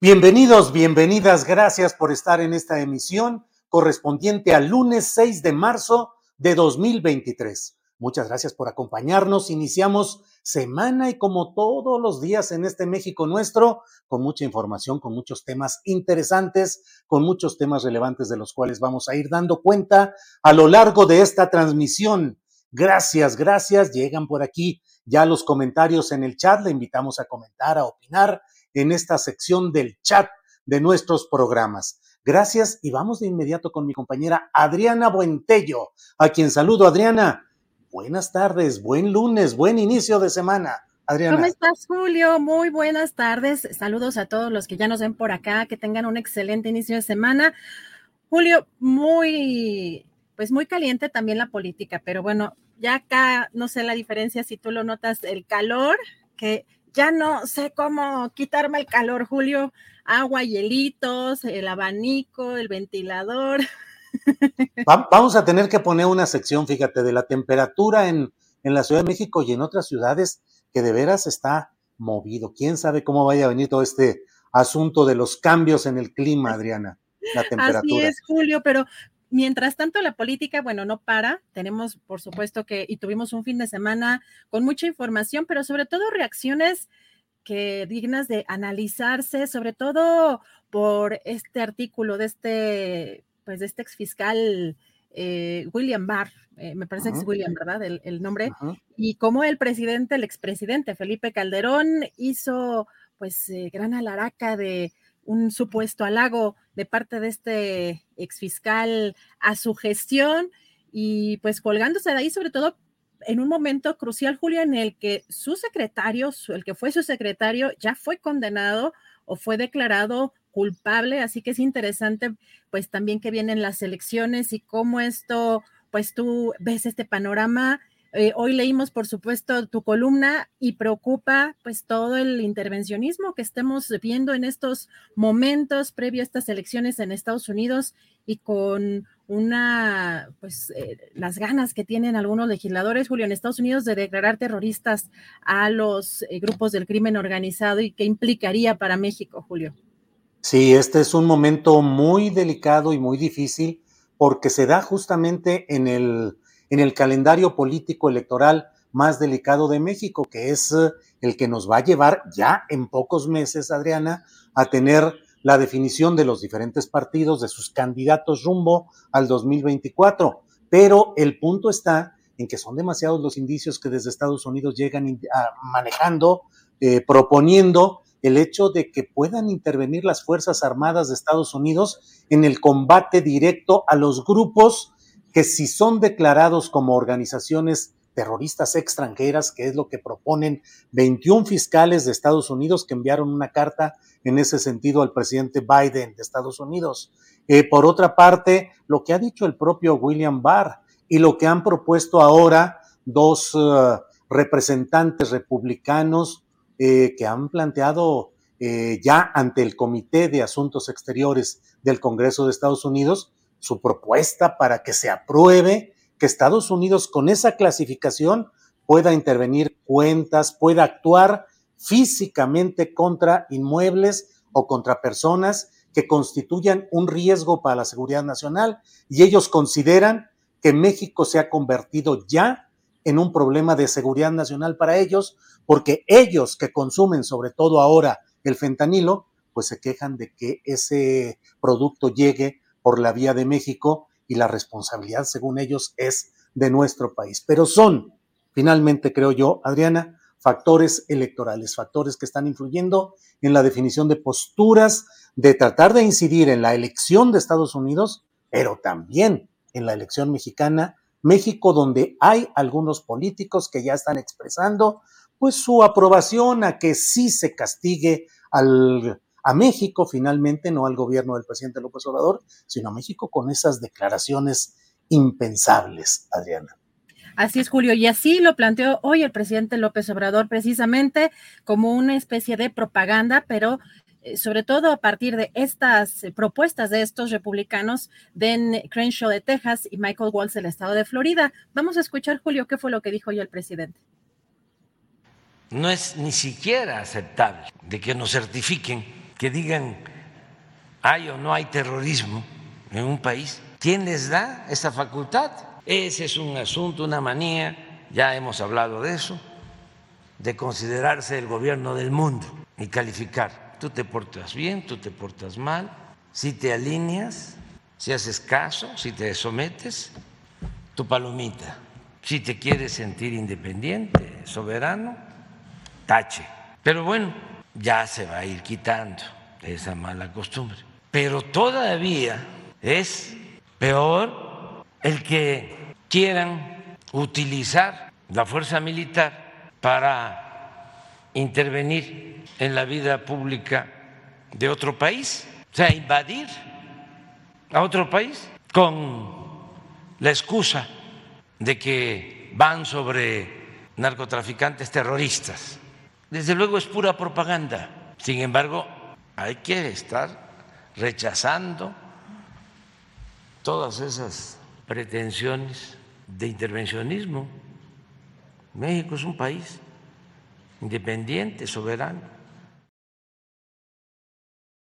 Bienvenidos, bienvenidas, gracias por estar en esta emisión correspondiente al lunes 6 de marzo de 2023. Muchas gracias por acompañarnos. Iniciamos semana y como todos los días en este México nuestro, con mucha información, con muchos temas interesantes, con muchos temas relevantes de los cuales vamos a ir dando cuenta a lo largo de esta transmisión. Gracias, gracias. Llegan por aquí ya los comentarios en el chat. Le invitamos a comentar, a opinar en esta sección del chat de nuestros programas. Gracias y vamos de inmediato con mi compañera Adriana Buentello, a quien saludo. Adriana, buenas tardes, buen lunes, buen inicio de semana. Adriana. ¿Cómo estás, Julio? Muy buenas tardes. Saludos a todos los que ya nos ven por acá, que tengan un excelente inicio de semana. Julio, muy, pues muy caliente también la política, pero bueno, ya acá no sé la diferencia si tú lo notas, el calor que ya no sé cómo quitarme el calor, Julio. Agua, hielitos, el abanico, el ventilador. vamos a tener que poner una sección, fíjate, de la temperatura en, en la Ciudad de México y en otras ciudades que de veras está movido. ¿Quién sabe cómo vaya a venir todo este asunto de los cambios en el clima, Adriana? La temperatura. Así es, Julio, pero Mientras tanto, la política, bueno, no para. Tenemos, por supuesto, que, y tuvimos un fin de semana con mucha información, pero sobre todo reacciones que dignas de analizarse, sobre todo por este artículo de este, pues de este exfiscal eh, William Barr, eh, me parece que es William, ¿verdad? El, nombre, y cómo el presidente, el expresidente Felipe Calderón hizo pues eh, gran alaraca de un supuesto halago de parte de este exfiscal a su gestión y pues colgándose de ahí sobre todo en un momento crucial, Julia, en el que su secretario, el que fue su secretario, ya fue condenado o fue declarado culpable, así que es interesante pues también que vienen las elecciones y cómo esto, pues tú ves este panorama eh, hoy leímos, por supuesto, tu columna y preocupa pues todo el intervencionismo que estemos viendo en estos momentos previo a estas elecciones en Estados Unidos y con una, pues, eh, las ganas que tienen algunos legisladores, Julio, en Estados Unidos de declarar terroristas a los eh, grupos del crimen organizado y qué implicaría para México, Julio. Sí, este es un momento muy delicado y muy difícil porque se da justamente en el en el calendario político electoral más delicado de México, que es eh, el que nos va a llevar ya en pocos meses, Adriana, a tener la definición de los diferentes partidos, de sus candidatos rumbo al 2024. Pero el punto está en que son demasiados los indicios que desde Estados Unidos llegan manejando, eh, proponiendo el hecho de que puedan intervenir las Fuerzas Armadas de Estados Unidos en el combate directo a los grupos que si son declarados como organizaciones terroristas extranjeras, que es lo que proponen 21 fiscales de Estados Unidos que enviaron una carta en ese sentido al presidente Biden de Estados Unidos. Eh, por otra parte, lo que ha dicho el propio William Barr y lo que han propuesto ahora dos uh, representantes republicanos eh, que han planteado eh, ya ante el Comité de Asuntos Exteriores del Congreso de Estados Unidos su propuesta para que se apruebe que Estados Unidos con esa clasificación pueda intervenir cuentas, pueda actuar físicamente contra inmuebles o contra personas que constituyan un riesgo para la seguridad nacional. Y ellos consideran que México se ha convertido ya en un problema de seguridad nacional para ellos, porque ellos que consumen sobre todo ahora el fentanilo, pues se quejan de que ese producto llegue por la vía de México y la responsabilidad, según ellos, es de nuestro país. Pero son, finalmente creo yo, Adriana, factores electorales, factores que están influyendo en la definición de posturas, de tratar de incidir en la elección de Estados Unidos, pero también en la elección mexicana, México donde hay algunos políticos que ya están expresando pues su aprobación a que sí se castigue al, a México finalmente, no al gobierno del presidente López Obrador, sino a México con esas declaraciones impensables, Adriana. Así es, Julio, y así lo planteó hoy el presidente López Obrador precisamente como una especie de propaganda, pero eh, sobre todo a partir de estas eh, propuestas de estos republicanos, Den Crenshaw de Texas y Michael Waltz del estado de Florida. Vamos a escuchar, Julio, qué fue lo que dijo hoy el presidente. No es ni siquiera aceptable de que nos certifiquen, que digan hay o no hay terrorismo en un país. ¿Quién les da esa facultad? Ese es un asunto, una manía, ya hemos hablado de eso, de considerarse el gobierno del mundo y calificar. Tú te portas bien, tú te portas mal, si te alineas, si haces caso, si te sometes, tu palomita. Si te quieres sentir independiente, soberano, tache. Pero bueno, ya se va a ir quitando esa mala costumbre. Pero todavía es peor el que quieran utilizar la fuerza militar para intervenir en la vida pública de otro país, o sea, invadir a otro país con la excusa de que van sobre narcotraficantes terroristas desde luego es pura propaganda. Sin embargo, hay que estar rechazando todas esas pretensiones de intervencionismo. México es un país independiente, soberano.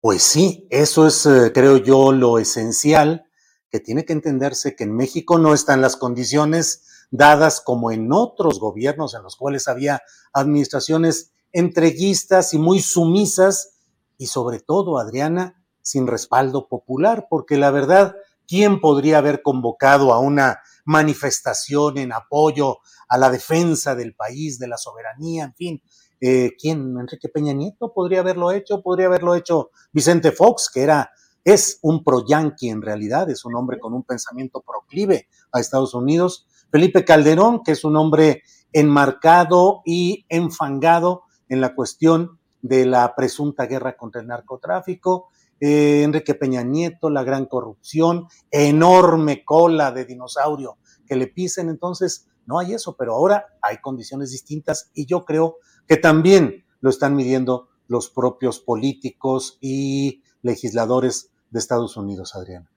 Pues sí, eso es, eh, creo yo, lo esencial, que tiene que entenderse que en México no están las condiciones dadas como en otros gobiernos en los cuales había administraciones entreguistas y muy sumisas y sobre todo, Adriana, sin respaldo popular, porque la verdad, ¿quién podría haber convocado a una manifestación en apoyo a la defensa del país, de la soberanía, en fin? Eh, ¿Quién? Enrique Peña Nieto podría haberlo hecho, podría haberlo hecho Vicente Fox, que era es un pro-yanqui en realidad, es un hombre con un pensamiento proclive a Estados Unidos, Felipe Calderón, que es un hombre enmarcado y enfangado en la cuestión de la presunta guerra contra el narcotráfico, eh, Enrique Peña Nieto, la gran corrupción, enorme cola de dinosaurio que le pisen, entonces no hay eso, pero ahora hay condiciones distintas y yo creo que también lo están midiendo los propios políticos y legisladores de Estados Unidos, Adriana.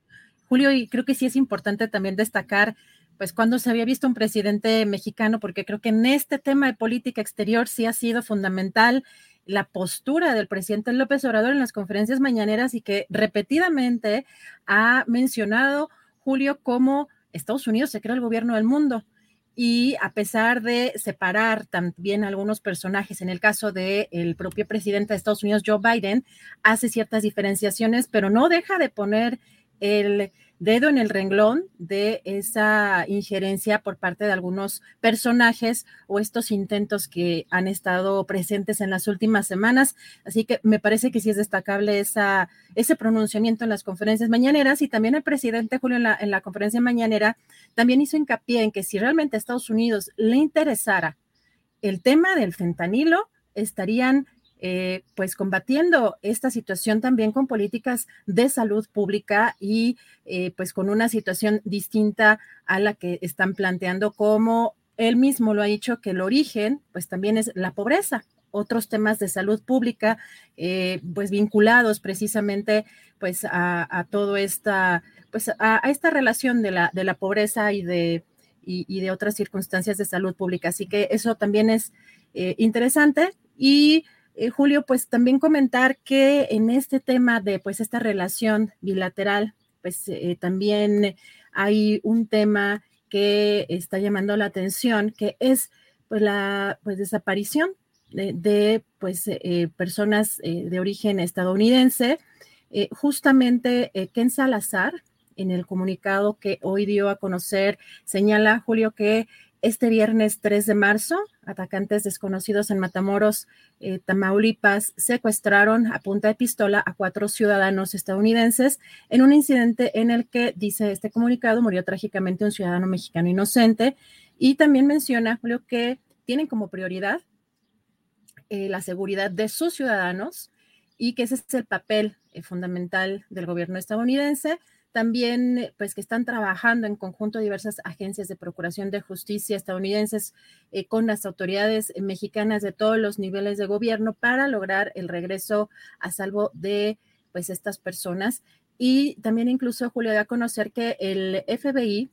Julio, y creo que sí es importante también destacar pues cuando se había visto un presidente mexicano, porque creo que en este tema de política exterior sí ha sido fundamental la postura del presidente López Obrador en las conferencias mañaneras y que repetidamente ha mencionado, Julio, cómo Estados Unidos se crea el gobierno del mundo. Y a pesar de separar también algunos personajes, en el caso del el propio presidente de Estados Unidos, Joe Biden, hace ciertas diferenciaciones, pero no deja de poner el dedo en el renglón de esa injerencia por parte de algunos personajes o estos intentos que han estado presentes en las últimas semanas. Así que me parece que sí es destacable esa, ese pronunciamiento en las conferencias mañaneras y también el presidente Julio en la, en la conferencia mañanera también hizo hincapié en que si realmente a Estados Unidos le interesara el tema del fentanilo, estarían eh, pues combatiendo esta situación también con políticas de salud pública y eh, pues con una situación distinta a la que están planteando como él mismo lo ha dicho que el origen pues también es la pobreza otros temas de salud pública, eh, pues vinculados precisamente pues a, todo esta, pues a, esta relación de la, de la pobreza y de, y, de otras circunstancias de salud pública. Así que eso también es interesante y eh, Julio, pues también comentar que en este tema de pues esta relación bilateral, pues eh, también hay un tema que está llamando la atención, que es pues la pues desaparición de, pues eh, personas de origen estadounidense. justamente Ken Salazar, en el comunicado que hoy dio a conocer, señala, Julio, que este viernes 3 de marzo, atacantes desconocidos en Matamoros, eh, Tamaulipas, secuestraron a punta de pistola a cuatro ciudadanos estadounidenses en un incidente en el que, dice este comunicado, murió trágicamente un ciudadano mexicano inocente. Y también menciona, Julio, que tienen como prioridad eh, la seguridad de sus ciudadanos y que ese es el papel eh, fundamental del gobierno estadounidense también pues que están trabajando en conjunto diversas agencias de procuración de justicia estadounidenses eh, con las autoridades mexicanas de todos los niveles de gobierno para lograr el regreso a salvo de pues estas personas y también incluso Julio da a conocer que el FBI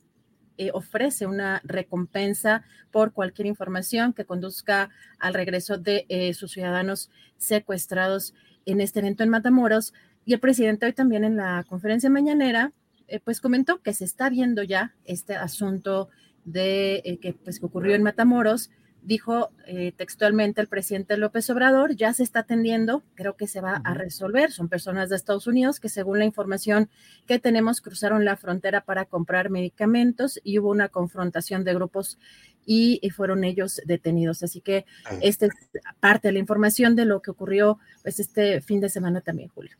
eh, ofrece una recompensa por cualquier información que conduzca al regreso de eh, sus ciudadanos secuestrados en este evento en Matamoros. Y el presidente hoy también en la conferencia mañanera, eh, pues comentó que se está viendo ya este asunto de eh, que, pues, que ocurrió en Matamoros. Dijo eh, textualmente el presidente López Obrador, ya se está atendiendo, creo que se va a resolver. Son personas de Estados Unidos que según la información que tenemos cruzaron la frontera para comprar medicamentos y hubo una confrontación de grupos y, fueron ellos detenidos. Así que esta es parte de la información de lo que ocurrió pues este fin de semana también, Julio.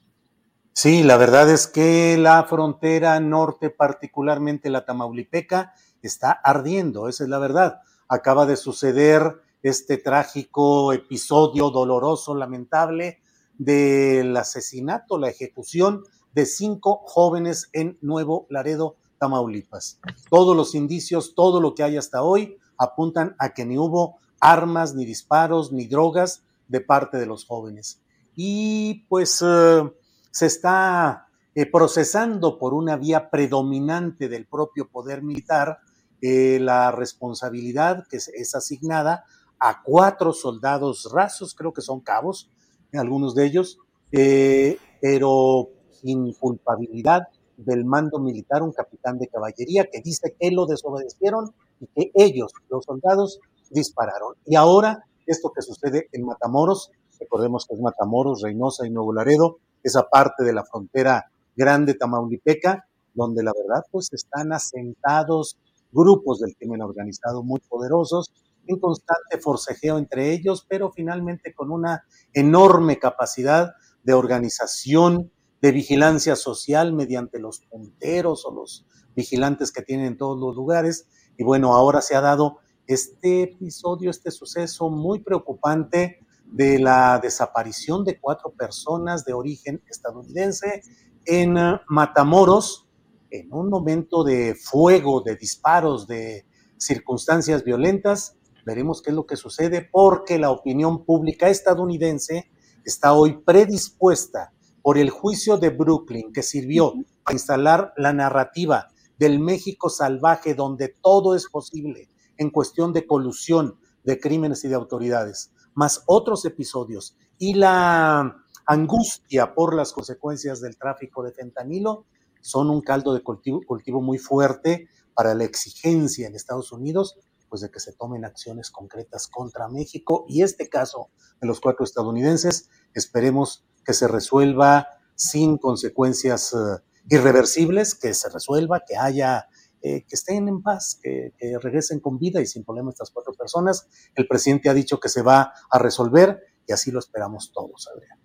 Sí, la verdad es que la frontera norte, particularmente la Tamaulipeca, está ardiendo, esa es la verdad. Acaba de suceder este trágico episodio doloroso, lamentable, del asesinato, la ejecución de cinco jóvenes en Nuevo Laredo, Tamaulipas. Todos los indicios, todo lo que hay hasta hoy, apuntan a que ni hubo armas, ni disparos, ni drogas de parte de los jóvenes. Y pues... Eh, se está eh, procesando por una vía predominante del propio poder militar eh, la responsabilidad que es, asignada a cuatro soldados rasos, creo que son cabos, algunos de ellos, eh, pero sin culpabilidad del mando militar, un capitán de caballería que dice que lo desobedecieron y que ellos, los soldados, dispararon. Y ahora, esto que sucede en Matamoros, recordemos que es Matamoros, Reynosa y Nuevo Laredo, esa parte de la frontera grande tamaulipeca, donde la verdad pues están asentados grupos del crimen organizado muy poderosos, en constante forcejeo entre ellos, pero finalmente con una enorme capacidad de organización, de vigilancia social mediante los punteros o los vigilantes que tienen en todos los lugares. Y bueno, ahora se ha dado este episodio, este suceso muy preocupante de la desaparición de cuatro personas de origen estadounidense en uh, Matamoros, en un momento de fuego, de disparos, de circunstancias violentas. Veremos qué es lo que sucede porque la opinión pública estadounidense está hoy predispuesta por el juicio de Brooklyn que sirvió para instalar la narrativa del México salvaje donde todo es posible en cuestión de colusión de crímenes y de autoridades más otros episodios. Y la angustia por las consecuencias del tráfico de fentanilo son un caldo de cultivo, muy fuerte para la exigencia en Estados Unidos pues de que se tomen acciones concretas contra México y este caso de los cuatro estadounidenses. Esperemos que se resuelva sin consecuencias eh, irreversibles, que se resuelva, que haya, eh, que estén en paz, que, regresen con vida y sin problema estas cuatro personas. El presidente ha dicho que se va a resolver y así lo esperamos todos, Adrián.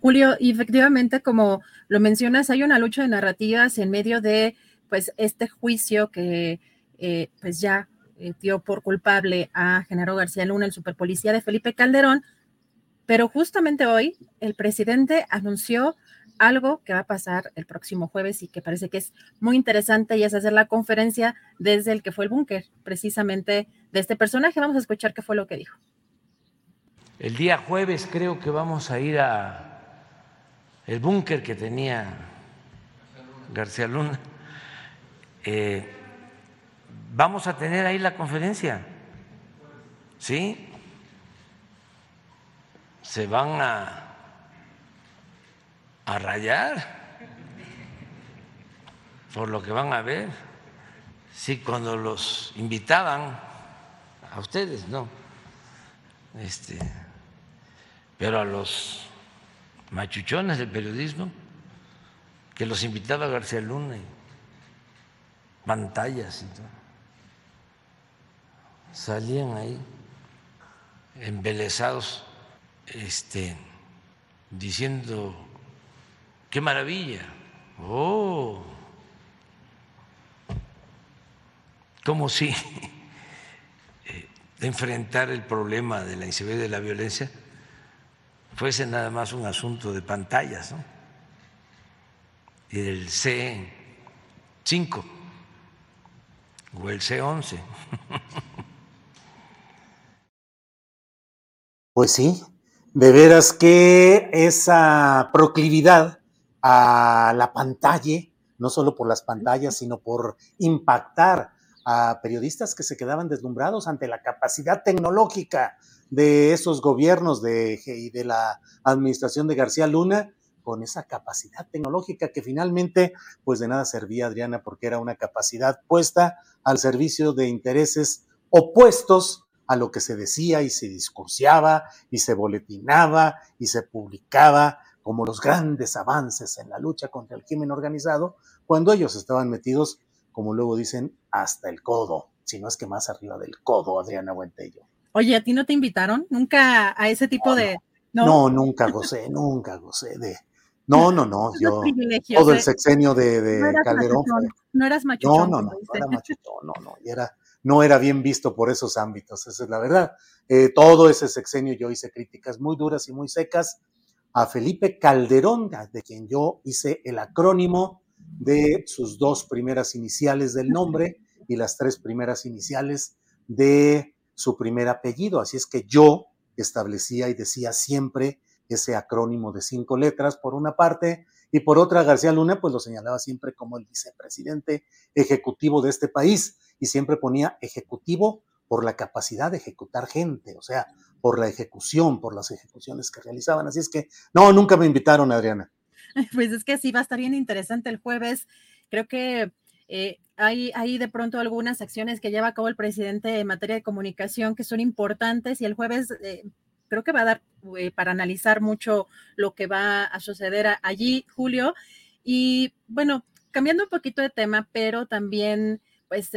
Julio, efectivamente, como lo mencionas, hay una lucha de narrativas en medio de pues este juicio que eh, pues ya eh, dio por culpable a Genaro García Luna, el superpolicía de Felipe Calderón, pero justamente hoy el presidente anunció algo que va a pasar el próximo jueves y que parece que es muy interesante y es hacer la conferencia desde el que fue el búnker, precisamente de este personaje. Vamos a escuchar qué fue lo que dijo. El día jueves creo que vamos a ir a el búnker que tenía García Luna. Eh, vamos a tener ahí la conferencia, ¿sí? Se van a, a rayar por lo que van a ver. Sí, cuando los invitaban a ustedes, no. Este, pero a los machuchones del periodismo que los invitaba García Luna y pantallas y todo. Salían ahí embelesados este, diciendo, qué maravilla, oh, como si eh, enfrentar el problema de la inseguridad de la violencia fuese nada más un asunto de pantallas, ¿no? Y del C5 o el C11. Pues sí, de veras que esa proclividad a la pantalla, no solo por las pantallas, sino por impactar a periodistas que se quedaban deslumbrados ante la capacidad tecnológica de esos gobiernos de, y de la administración de García Luna con esa capacidad tecnológica que finalmente pues de nada servía Adriana porque era una capacidad puesta al servicio de intereses opuestos a lo que se decía y se discursiaba y se boletinaba y se publicaba como los grandes avances en la lucha contra el crimen organizado, cuando ellos estaban metidos, como luego dicen, hasta el codo, si no es que más arriba del codo, Adriana Buentello. Oye, ¿a ti no te invitaron nunca a ese tipo de... No, nunca gocé, nunca gocé de... No, no, no, yo todo el sexenio de, Calderón. no eras machuchón. No, no, no, no era machuchón, no, no, y era, no era bien visto por esos ámbitos, esa es la verdad. Eh, todo ese sexenio yo hice críticas muy duras y muy secas a Felipe Calderón, de quien yo hice el acrónimo de sus dos primeras iniciales del nombre y las tres primeras iniciales de su primer apellido. Así es que yo establecía y decía siempre ese acrónimo de cinco letras por una parte y por otra García Luna pues lo señalaba siempre como el vicepresidente ejecutivo de este país y siempre ponía ejecutivo por la capacidad de ejecutar gente, o sea, por la ejecución, por las ejecuciones que realizaban. Así es que no, nunca me invitaron, Adriana. Pues es que sí, va a estar bien interesante el jueves. Creo que eh, hay, hay, de pronto algunas acciones que lleva a cabo el presidente en materia de comunicación que son importantes y el jueves eh, creo que va a dar eh, para analizar mucho lo que va a suceder allí, Julio. Y bueno, cambiando un poquito de tema, pero también pues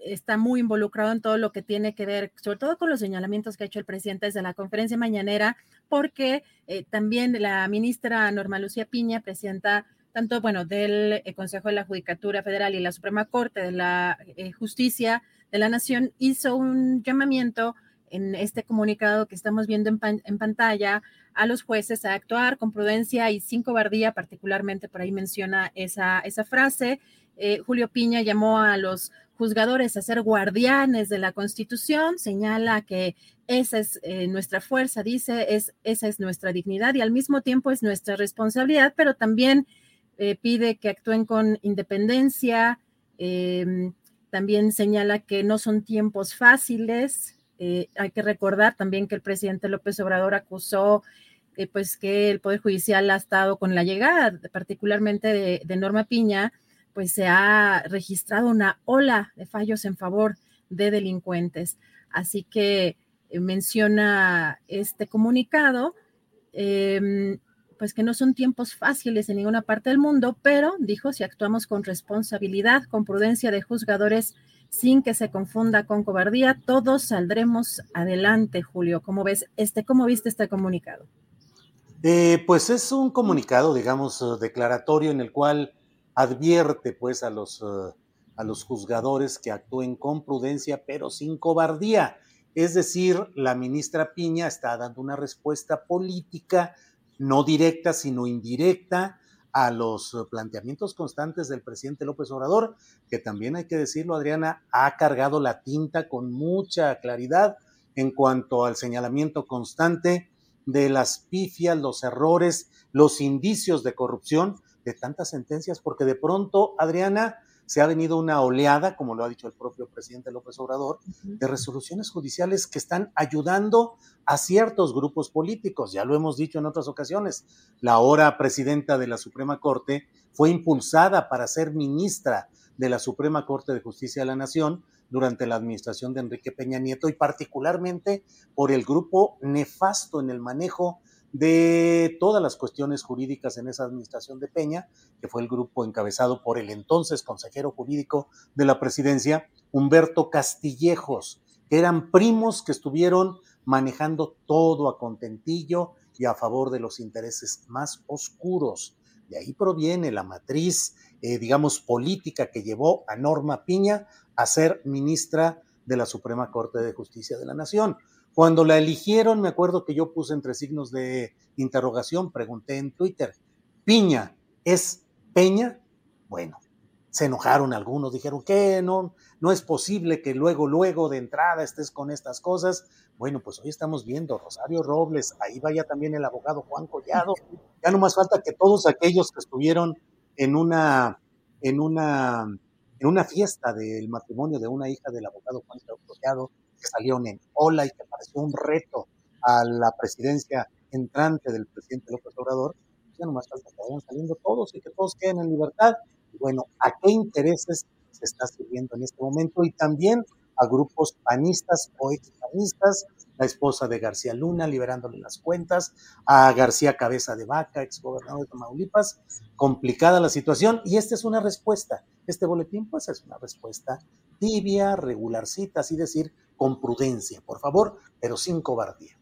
está muy involucrado en todo lo que tiene que ver, sobre todo con los señalamientos que ha hecho el presidente desde la conferencia mañanera, porque también la ministra Norma Lucía Piña, presidenta tanto, bueno, del eh, Consejo de la Judicatura Federal y la Suprema Corte de la eh, Justicia de la Nación, hizo un llamamiento en este comunicado que estamos viendo en, pantalla a los jueces a actuar con prudencia y sin cobardía, particularmente por ahí menciona esa, esa frase. Eh, Julio Piña llamó a los juzgadores a ser guardianes de la Constitución, señala que esa es nuestra fuerza, dice, es, esa es nuestra dignidad y al mismo tiempo es nuestra responsabilidad, pero también eh, pide que actúen con independencia, em, también señala que no son tiempos fáciles. Eh, hay que recordar también que el presidente López Obrador acusó eh, pues que el Poder Judicial ha estado con la llegada, particularmente de Norma Piña, pues se ha registrado una ola de fallos en favor de delincuentes. Así que menciona este comunicado. Em, pues que no son tiempos fáciles en ninguna parte del mundo, pero dijo, si actuamos con responsabilidad, con prudencia de juzgadores, sin que se confunda con cobardía, todos saldremos adelante, Julio. ¿Cómo ves este, cómo viste este comunicado? Eh, pues es un comunicado, digamos, declaratorio en el cual advierte pues a los, uh, a los juzgadores que actúen con prudencia, pero sin cobardía. Es decir, la ministra Piña está dando una respuesta política, no directa, sino indirecta, a los planteamientos constantes del presidente López Obrador, que también hay que decirlo, Adriana, ha cargado la tinta con mucha claridad en cuanto al señalamiento constante de las pifias, los errores, los indicios de corrupción de tantas sentencias, porque de pronto, Adriana, se ha venido una oleada, como lo ha dicho el propio presidente López Obrador, de resoluciones judiciales que están ayudando a ciertos grupos políticos. Ya lo hemos dicho en otras ocasiones. La ahora presidenta de la Suprema Corte fue impulsada para ser ministra de la Suprema Corte de Justicia de la Nación durante la administración de Enrique Peña Nieto y particularmente por el grupo nefasto en el manejo de todas las cuestiones jurídicas en esa administración de Peña, que fue el grupo encabezado por el entonces consejero jurídico de la presidencia, Humberto Castillejos, que eran primos que estuvieron manejando todo a contentillo y a favor de los intereses más oscuros. De ahí proviene la matriz, eh, digamos, política que llevó a Norma Piña a ser ministra de la Suprema Corte de Justicia de la Nación. Cuando la eligieron, me acuerdo que yo puse entre signos de interrogación, pregunté en Twitter, ¿Piña es Peña? Bueno, se enojaron algunos, dijeron que no, no es posible que luego, luego de entrada estés con estas cosas. Bueno, pues hoy estamos viendo Rosario Robles, ahí vaya también el abogado Juan Collado. Ya no más falta que todos aquellos que estuvieron en una, en una, en una fiesta del matrimonio de una hija del abogado Juan Collado, que salieron en ola y que pareció un reto a la presidencia entrante del presidente López Obrador, pues ya no más falta que vayan saliendo todos y que todos queden en libertad. Bueno, ¿a qué intereses se está sirviendo en este momento? Y también a grupos panistas o expanistas, la esposa de García Luna liberándole las cuentas, a García Cabeza de Vaca, exgobernador de Tamaulipas. Complicada la situación y esta es una respuesta. Este boletín pues es una respuesta tibia, regularcita, así decir, con prudencia, por favor, pero sin cobardía.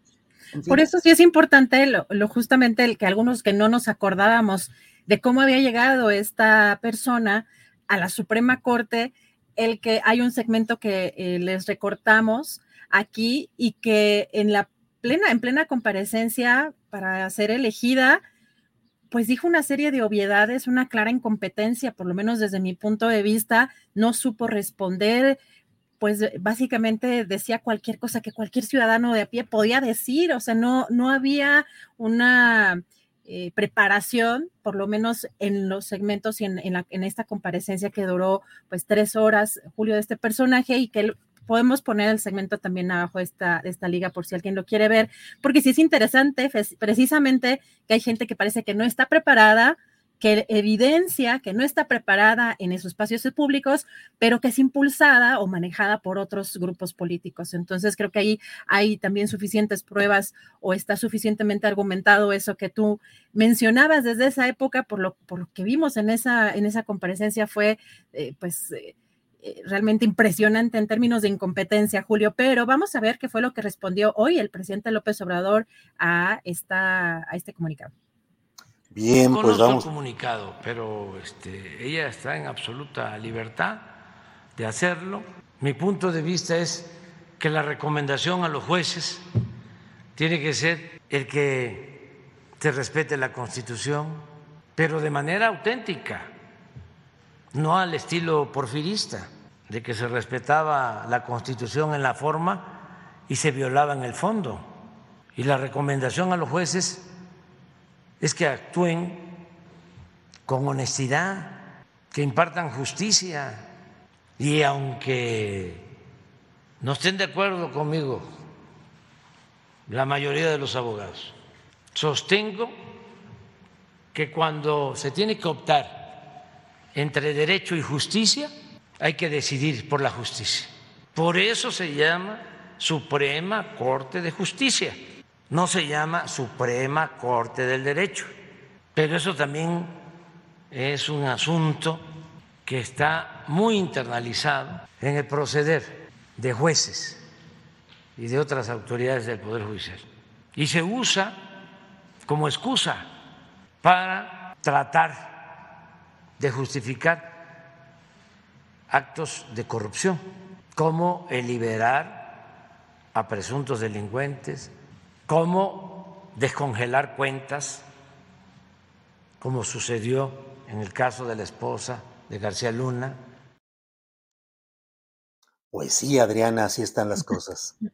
Por eso sí es importante lo, justamente el que algunos que no nos acordábamos de cómo había llegado esta persona a la Suprema Corte, el que hay un segmento que eh, les recortamos aquí y que en la plena, en plena comparecencia para ser elegida, pues dijo una serie de obviedades, una clara incompetencia, por lo menos desde mi punto de vista, no supo responder, pues básicamente decía cualquier cosa que cualquier ciudadano de a pie podía decir, o sea, no, no había una eh, preparación, por lo menos en los segmentos y en, en, esta comparecencia que duró pues tres horas, Julio, de este personaje y que podemos poner el segmento también abajo de esta, de esta liga por si alguien lo quiere ver, porque sí es interesante precisamente que hay gente que parece que no está preparada, que evidencia que no está preparada en esos espacios públicos, pero que es impulsada o manejada por otros grupos políticos. Entonces, creo que ahí hay también suficientes pruebas o está suficientemente argumentado eso que tú mencionabas desde esa época, por lo, por lo que vimos en esa, en esa comparecencia fue, eh, pues, eh, eh, realmente impresionante en términos de incompetencia, Julio, pero vamos a ver qué fue lo que respondió hoy el presidente López Obrador a, esta, a este comunicado. Bien, pues vamos. comunicado, pero este, ella está en absoluta libertad de hacerlo. Mi punto de vista es que la recomendación a los jueces tiene que ser el que se respete la Constitución, pero de manera auténtica, no al estilo porfirista, de que se respetaba la Constitución en la forma y se violaba en el fondo. Y la recomendación a los jueces es que actúen con honestidad, que impartan justicia y aunque no estén de acuerdo conmigo la mayoría de los abogados, sostengo que cuando se tiene que optar entre derecho y justicia, hay que decidir por la justicia. Por eso se llama Suprema Corte de Justicia no se llama Suprema Corte del Derecho. Pero eso también es un asunto que está muy internalizado en el proceder de jueces y de otras autoridades del Poder Judicial. Y se usa como excusa para tratar de justificar actos de corrupción, como el liberar a presuntos delincuentes, como descongelar cuentas, como sucedió en el caso de la esposa de García Luna. Pues sí, Adriana, así están las cosas.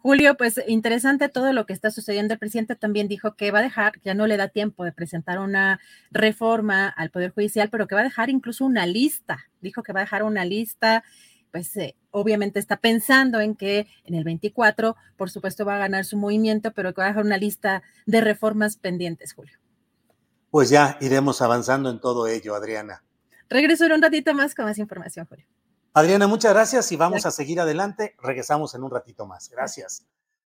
Julio, pues interesante todo lo que está sucediendo. El presidente también dijo que va a dejar, ya no le da tiempo de presentar una reforma al Poder Judicial, pero que va a dejar incluso una lista. Dijo que va a dejar una lista, pues eh, obviamente está pensando en que en el 24, por supuesto, va a ganar su movimiento, pero que va a dejar una lista de reformas pendientes, Julio. Pues ya iremos avanzando en todo ello, Adriana. Regreso un ratito más con más información, Julio. Adriana, muchas gracias y vamos a seguir adelante. Regresamos en un ratito más. Gracias.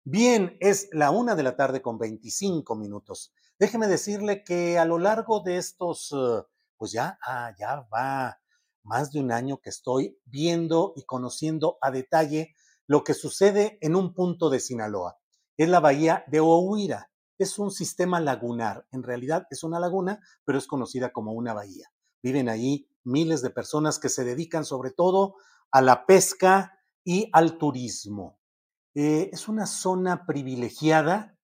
Bien, es la una de la tarde con 25 minutos. Déjeme decirle que a lo largo de estos, eh, pues ya, ah, ya va más de un año que estoy viendo y conociendo a detalle lo que sucede en un punto de Sinaloa. Es la bahía de Ohuira. Es un sistema lagunar. En realidad es una laguna, pero es conocida como una bahía. Viven ahí miles de personas que se dedican sobre todo a la pesca y al turismo. Eh, es una zona privilegiada,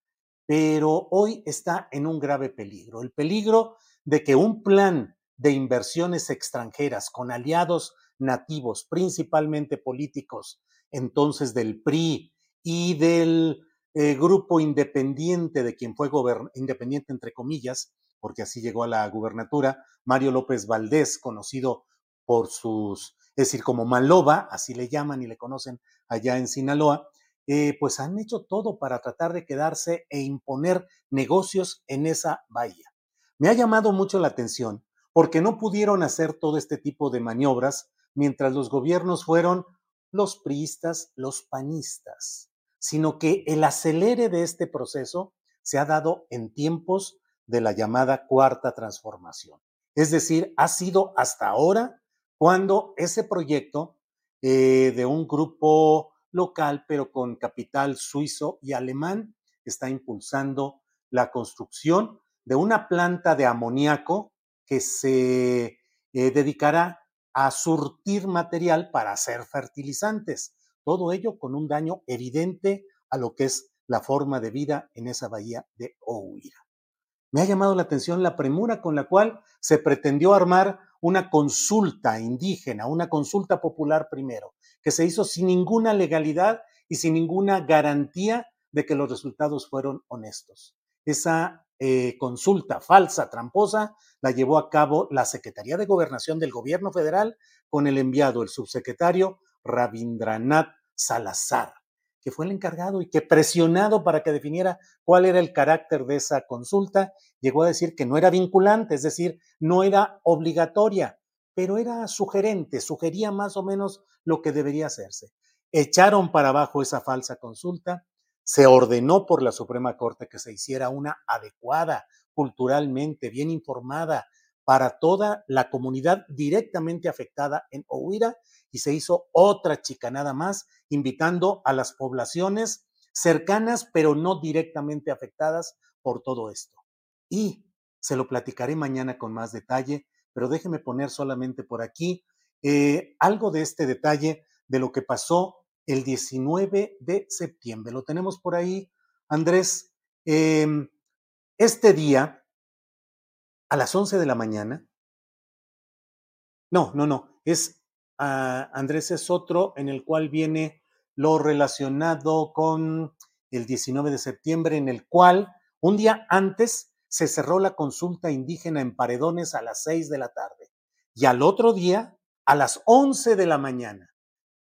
pero hoy está en un grave peligro. El peligro de que un plan de inversiones extranjeras con aliados nativos, principalmente políticos, entonces del PRI y del eh, grupo independiente de quien fue independiente entre comillas, porque así llegó a la gubernatura, Mario López Valdés, conocido por sus, es decir, como Maloba, así le llaman y le conocen allá en Sinaloa, eh, pues han hecho todo para tratar de quedarse e imponer negocios en esa bahía. Me ha llamado mucho la atención porque no pudieron hacer todo este tipo de maniobras mientras los gobiernos fueron los priistas, los panistas, sino que el acelere de este proceso se ha dado en tiempos de la llamada cuarta transformación. Es decir, ha sido hasta ahora cuando ese proyecto eh, de un grupo local, pero con capital suizo y alemán, está impulsando la construcción de una planta de amoníaco que se eh, dedicará a surtir material para hacer fertilizantes. Todo ello con un daño evidente a lo que es la forma de vida en esa bahía de Ohuira. Me ha llamado la atención la premura con la cual se pretendió armar una consulta indígena, una consulta popular primero, que se hizo sin ninguna legalidad y sin ninguna garantía de que los resultados fueron honestos. Esa eh, consulta falsa, tramposa, la llevó a cabo la Secretaría de Gobernación del Gobierno Federal con el enviado, el subsecretario Rabindranath Salazar que fue el encargado y que presionado para que definiera cuál era el carácter de esa consulta, llegó a decir que no era vinculante, es decir, no era obligatoria, pero era sugerente, sugería más o menos lo que debería hacerse. Echaron para abajo esa falsa consulta, se ordenó por la Suprema Corte que se hiciera una adecuada, culturalmente bien informada, para toda la comunidad directamente afectada en Ohuira y se hizo otra chicanada más, invitando a las poblaciones cercanas, pero no directamente afectadas por todo esto. Y se lo platicaré mañana con más detalle, pero déjeme poner solamente por aquí eh, algo de este detalle de lo que pasó el 19 de septiembre. Lo tenemos por ahí, Andrés. Em, este día, a las 11 de la mañana. No, no, no, es ah, Andrés es otro en el cual viene lo relacionado con el 19 de septiembre, en el cual un día antes se cerró la consulta indígena en Paredones a las 6 de la tarde y al otro día a las 11 de la mañana,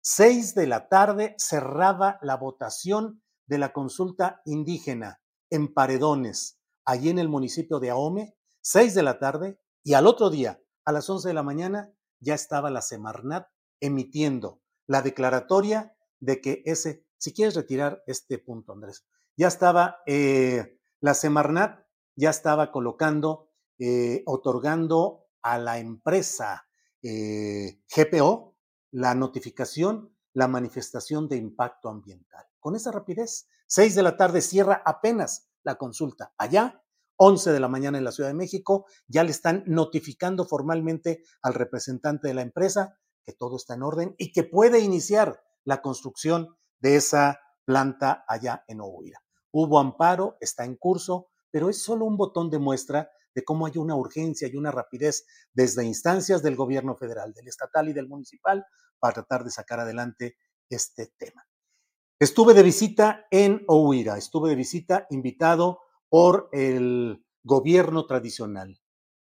6 de la tarde, cerraba la votación de la consulta indígena en Paredones, allí en el municipio de Ahome, 6 de la tarde y al otro día, a las 11 de la mañana, ya estaba la Semarnat emitiendo la declaratoria de que ese, si quieres retirar este punto, Andrés, ya estaba eh, la Semarnat, ya estaba colocando eh, otorgando a la empresa eh, GPO la notificación, la manifestación de impacto ambiental. Con esa rapidez, 6 de la tarde cierra apenas la consulta. Allá, 11 de la mañana en la Ciudad de México, ya le están notificando formalmente al representante de la empresa que todo está en orden y que puede iniciar la construcción de esa planta allá en Ohuira. Hubo amparo, está en curso, pero es solo un botón de muestra de cómo hay una urgencia y una rapidez desde instancias del gobierno federal, del estatal y del municipal para tratar de sacar adelante este tema. Estuve de visita en Ohuira, estuve de visita invitado por el gobierno tradicional.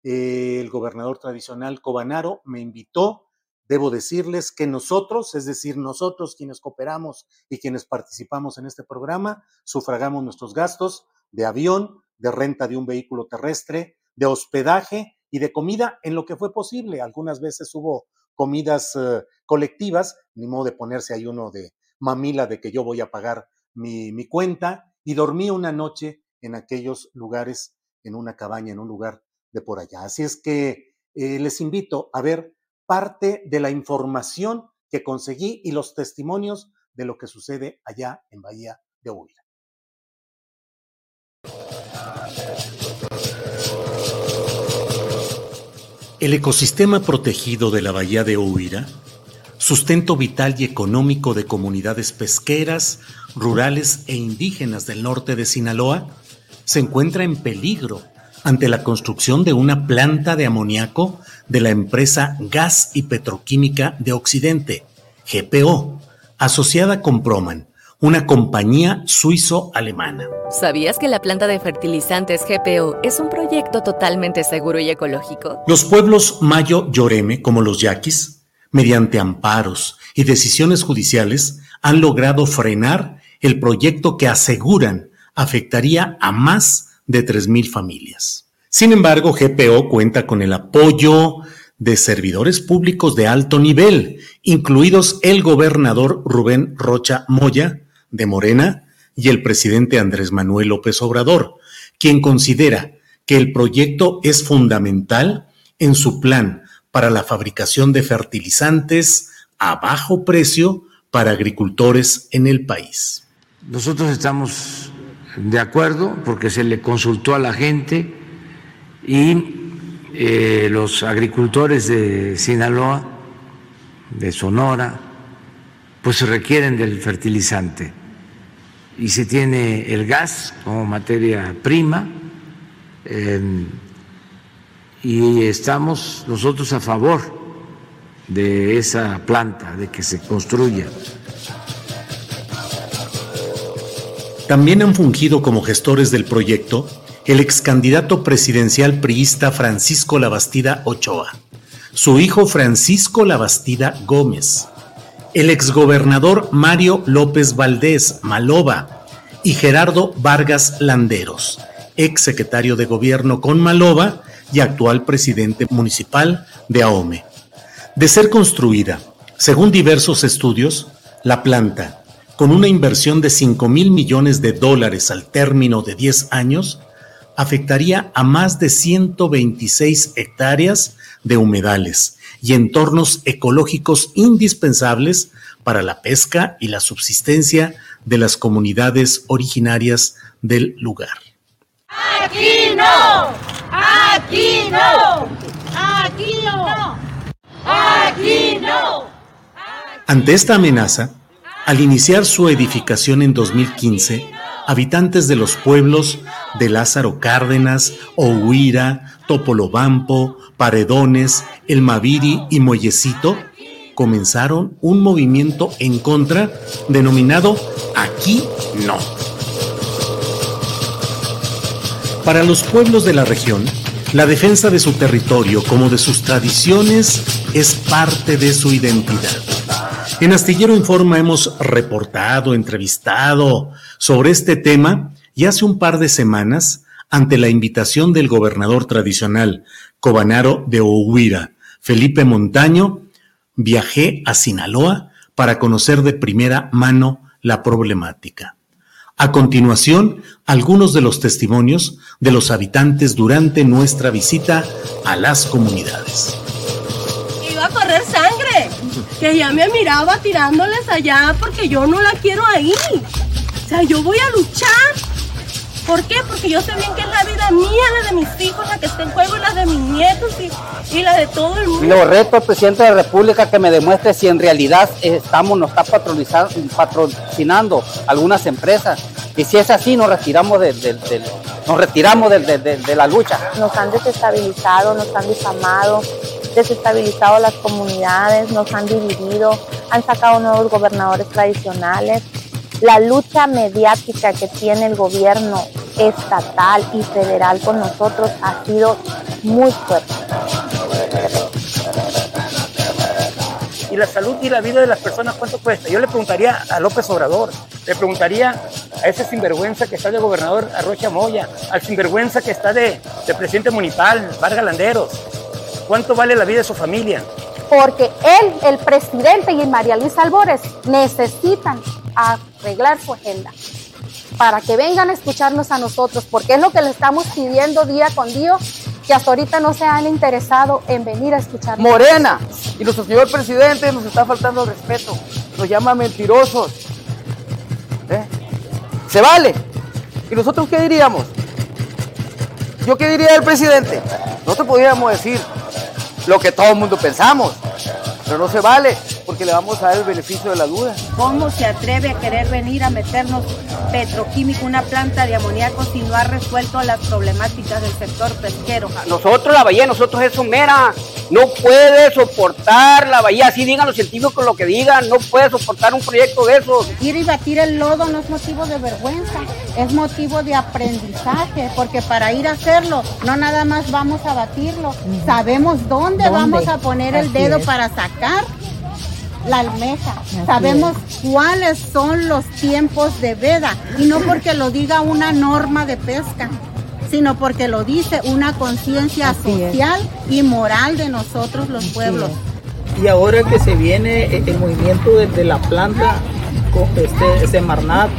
El gobernador tradicional Cobanaro me invitó debo decirles que nosotros, es decir, nosotros quienes cooperamos y quienes participamos en este programa, sufragamos nuestros gastos de avión, de renta de un vehículo terrestre, de hospedaje y de comida en lo que fue posible. Algunas veces hubo comidas eh, colectivas, ni modo de ponerse ahí uno de mamila de que yo voy a pagar mi, mi cuenta, y dormí una noche en aquellos lugares, en una cabaña, en un lugar de por allá. Así es que eh, les invito a ver parte de la información que conseguí y los testimonios de lo que sucede allá en Bahía de Huila. El ecosistema protegido de la Bahía de Huira, sustento vital y económico de comunidades pesqueras, rurales e indígenas del norte de Sinaloa, se encuentra en peligro ante la construcción de una planta de amoníaco de la empresa Gas y Petroquímica de Occidente, GPO, asociada con Proman, una compañía suizo-alemana. ¿Sabías que la planta de fertilizantes GPO es un proyecto totalmente seguro y ecológico? Los pueblos Mayo Lloreme, como los yaquis, mediante amparos y decisiones judiciales, han logrado frenar el proyecto que aseguran afectaría a más de 3.000 familias. Sin embargo, GPO cuenta con el apoyo de servidores públicos de alto nivel, incluidos el gobernador Rubén Rocha Moya, de Morena, y el presidente Andrés Manuel López Obrador, quien considera que el proyecto es fundamental en su plan para la fabricación de fertilizantes a bajo precio para agricultores en el país. Nosotros estamos de acuerdo porque se le consultó a la gente y eh, los agricultores de Sinaloa, de Sonora, pues requieren del fertilizante y se tiene el gas como materia prima em, y estamos nosotros a favor de esa planta, de que se construya. También han fungido como gestores del proyecto el ex candidato presidencial priista Francisco Labastida Ochoa, su hijo Francisco Labastida Gómez, el exgobernador Mario López Valdés Maloba y Gerardo Vargas Landeros, ex secretario de gobierno con Maloba y actual presidente municipal de Ahome. De ser construida, según diversos estudios, la planta, con una inversión de 5 mil millones de dólares al término de 10 años, afectaría a más de 126 hectáreas de humedales y entornos ecológicos indispensables para la pesca y la subsistencia de las comunidades originarias del lugar. Aquí no, aquí no, aquí no, aquí no. Ante esta amenaza, al iniciar su edificación en 2015, habitantes de los pueblos de Lázaro Cárdenas, Ohuira, Topolobampo, Paredones, El Maviri y Moyecito comenzaron un movimiento en contra denominado Aquí no. Para los pueblos de la región, la defensa de su territorio como de sus tradiciones es parte de su identidad. En Astillero Informa hemos reportado, entrevistado sobre este tema y hace un par de semanas, ante la invitación del gobernador tradicional cobanaro de Ohuira, Felipe Montaño, viajé a Sinaloa para conocer de primera mano la problemática. A continuación, algunos de los testimonios de los habitantes durante nuestra visita a las comunidades. Iba a correr sangre, que ya me miraba tirándoles allá porque yo no la quiero ahí. O sea, yo voy a luchar ¿Por qué? Porque yo sé bien que es la vida mía, la de mis hijos, la que está en juego, la de mis nietos y, la de todo el mundo. Lo reto al presidente de la República que me demuestre si en realidad estamos, nos está patrocinando algunas empresas. Y si es así, nos retiramos de, nos retiramos de, la lucha. Nos han desestabilizado, nos han difamado, desestabilizado las comunidades, nos han dividido, han sacado nuevos gobernadores tradicionales la lucha mediática que tiene el gobierno estatal y federal con nosotros ha sido muy fuerte. Y la salud y la vida de las personas, ¿cuánto cuesta? Yo le preguntaría a López Obrador, le preguntaría a ese sinvergüenza que está de gobernador Arrocha Moya, al sinvergüenza que está de, de presidente municipal, Vargas Landeros, ¿cuánto vale la vida de su familia? Porque él, el presidente y María Luisa Albores necesitan arreglar su agenda para que vengan a escucharnos a nosotros, porque es lo que le estamos pidiendo día con día, que hasta ahorita no se han interesado en venir a escucharnos. Morena, y nuestro señor presidente nos está faltando respeto, nos llama mentirosos. ¿Eh? Se vale. ¿Y nosotros qué diríamos? ¿Yo qué diría del presidente? Nosotros podríamos decir lo que todo el mundo pensamos, pero no se vale porque le vamos a dar el beneficio de la duda. ¿Cómo se atreve a querer venir a meternos petroquímico, una planta de amoníaco, si no ha resuelto las problemáticas del sector pesquero? Nosotros, la bahía, nosotros es mera. No puede soportar la bahía, así digan los científicos lo que digan, no puede soportar un proyecto de esos. Ir y batir el lodo no es motivo de vergüenza, es motivo de aprendizaje, porque para ir a hacerlo, no nada más vamos a batirlo, sabemos dónde, vamos a poner el dedo para sacar la almeja. Sabemos cuáles son los tiempos de veda y no porque lo diga una norma de pesca, sino porque lo dice una conciencia social y moral de nosotros los pueblos. Y ahora que se viene el movimiento desde la planta, este, Semarnat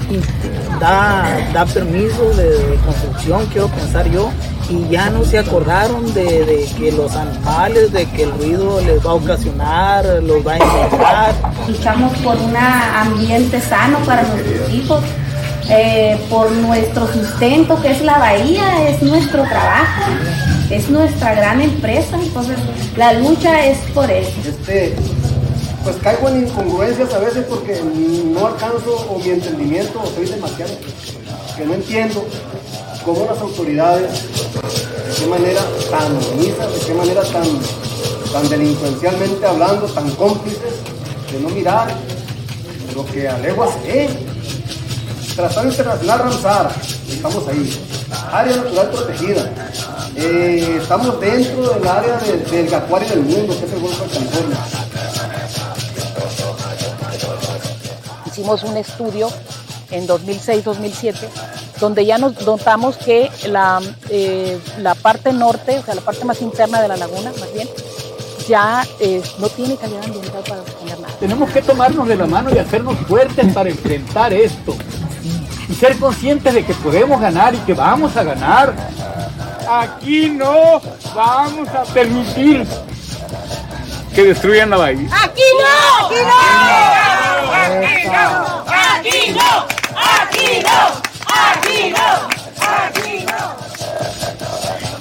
da, da permiso de construcción, quiero pensar yo, y ya no se acordaron de, que los animales, de que el ruido les va a ocasionar, los va a infectar. Luchamos por un ambiente sano para nuestros hijos, eh, por nuestro sustento que es la bahía, es nuestro trabajo, es nuestra gran empresa, entonces la lucha es por eso. Este, pues caigo en incongruencias a veces porque no alcanzo o mi entendimiento o soy demasiado, que no entiendo cómo las autoridades, de qué manera tan omisas, de qué manera tan, tan delincuencialmente hablando, tan cómplices, de no mirar lo que a leguas es. Tratado Internacional Ramsar, estamos ahí. Área natural protegida. Eh, estamos dentro del área del acuario del mundo, que es el Golfo de California. Hicimos un estudio en 2006-2007 donde ya nos notamos que la, eh, la parte norte, o sea, la parte más interna de la laguna, más bien, ya eh, no tiene calidad ambiental para responder nada. Tenemos que tomarnos de la mano y hacernos fuertes para enfrentar esto. Y ser conscientes de que podemos ganar y que vamos a ganar. Aquí no vamos a permitir que destruyan la bahía. ¡Aquí no! ¡Aquí no!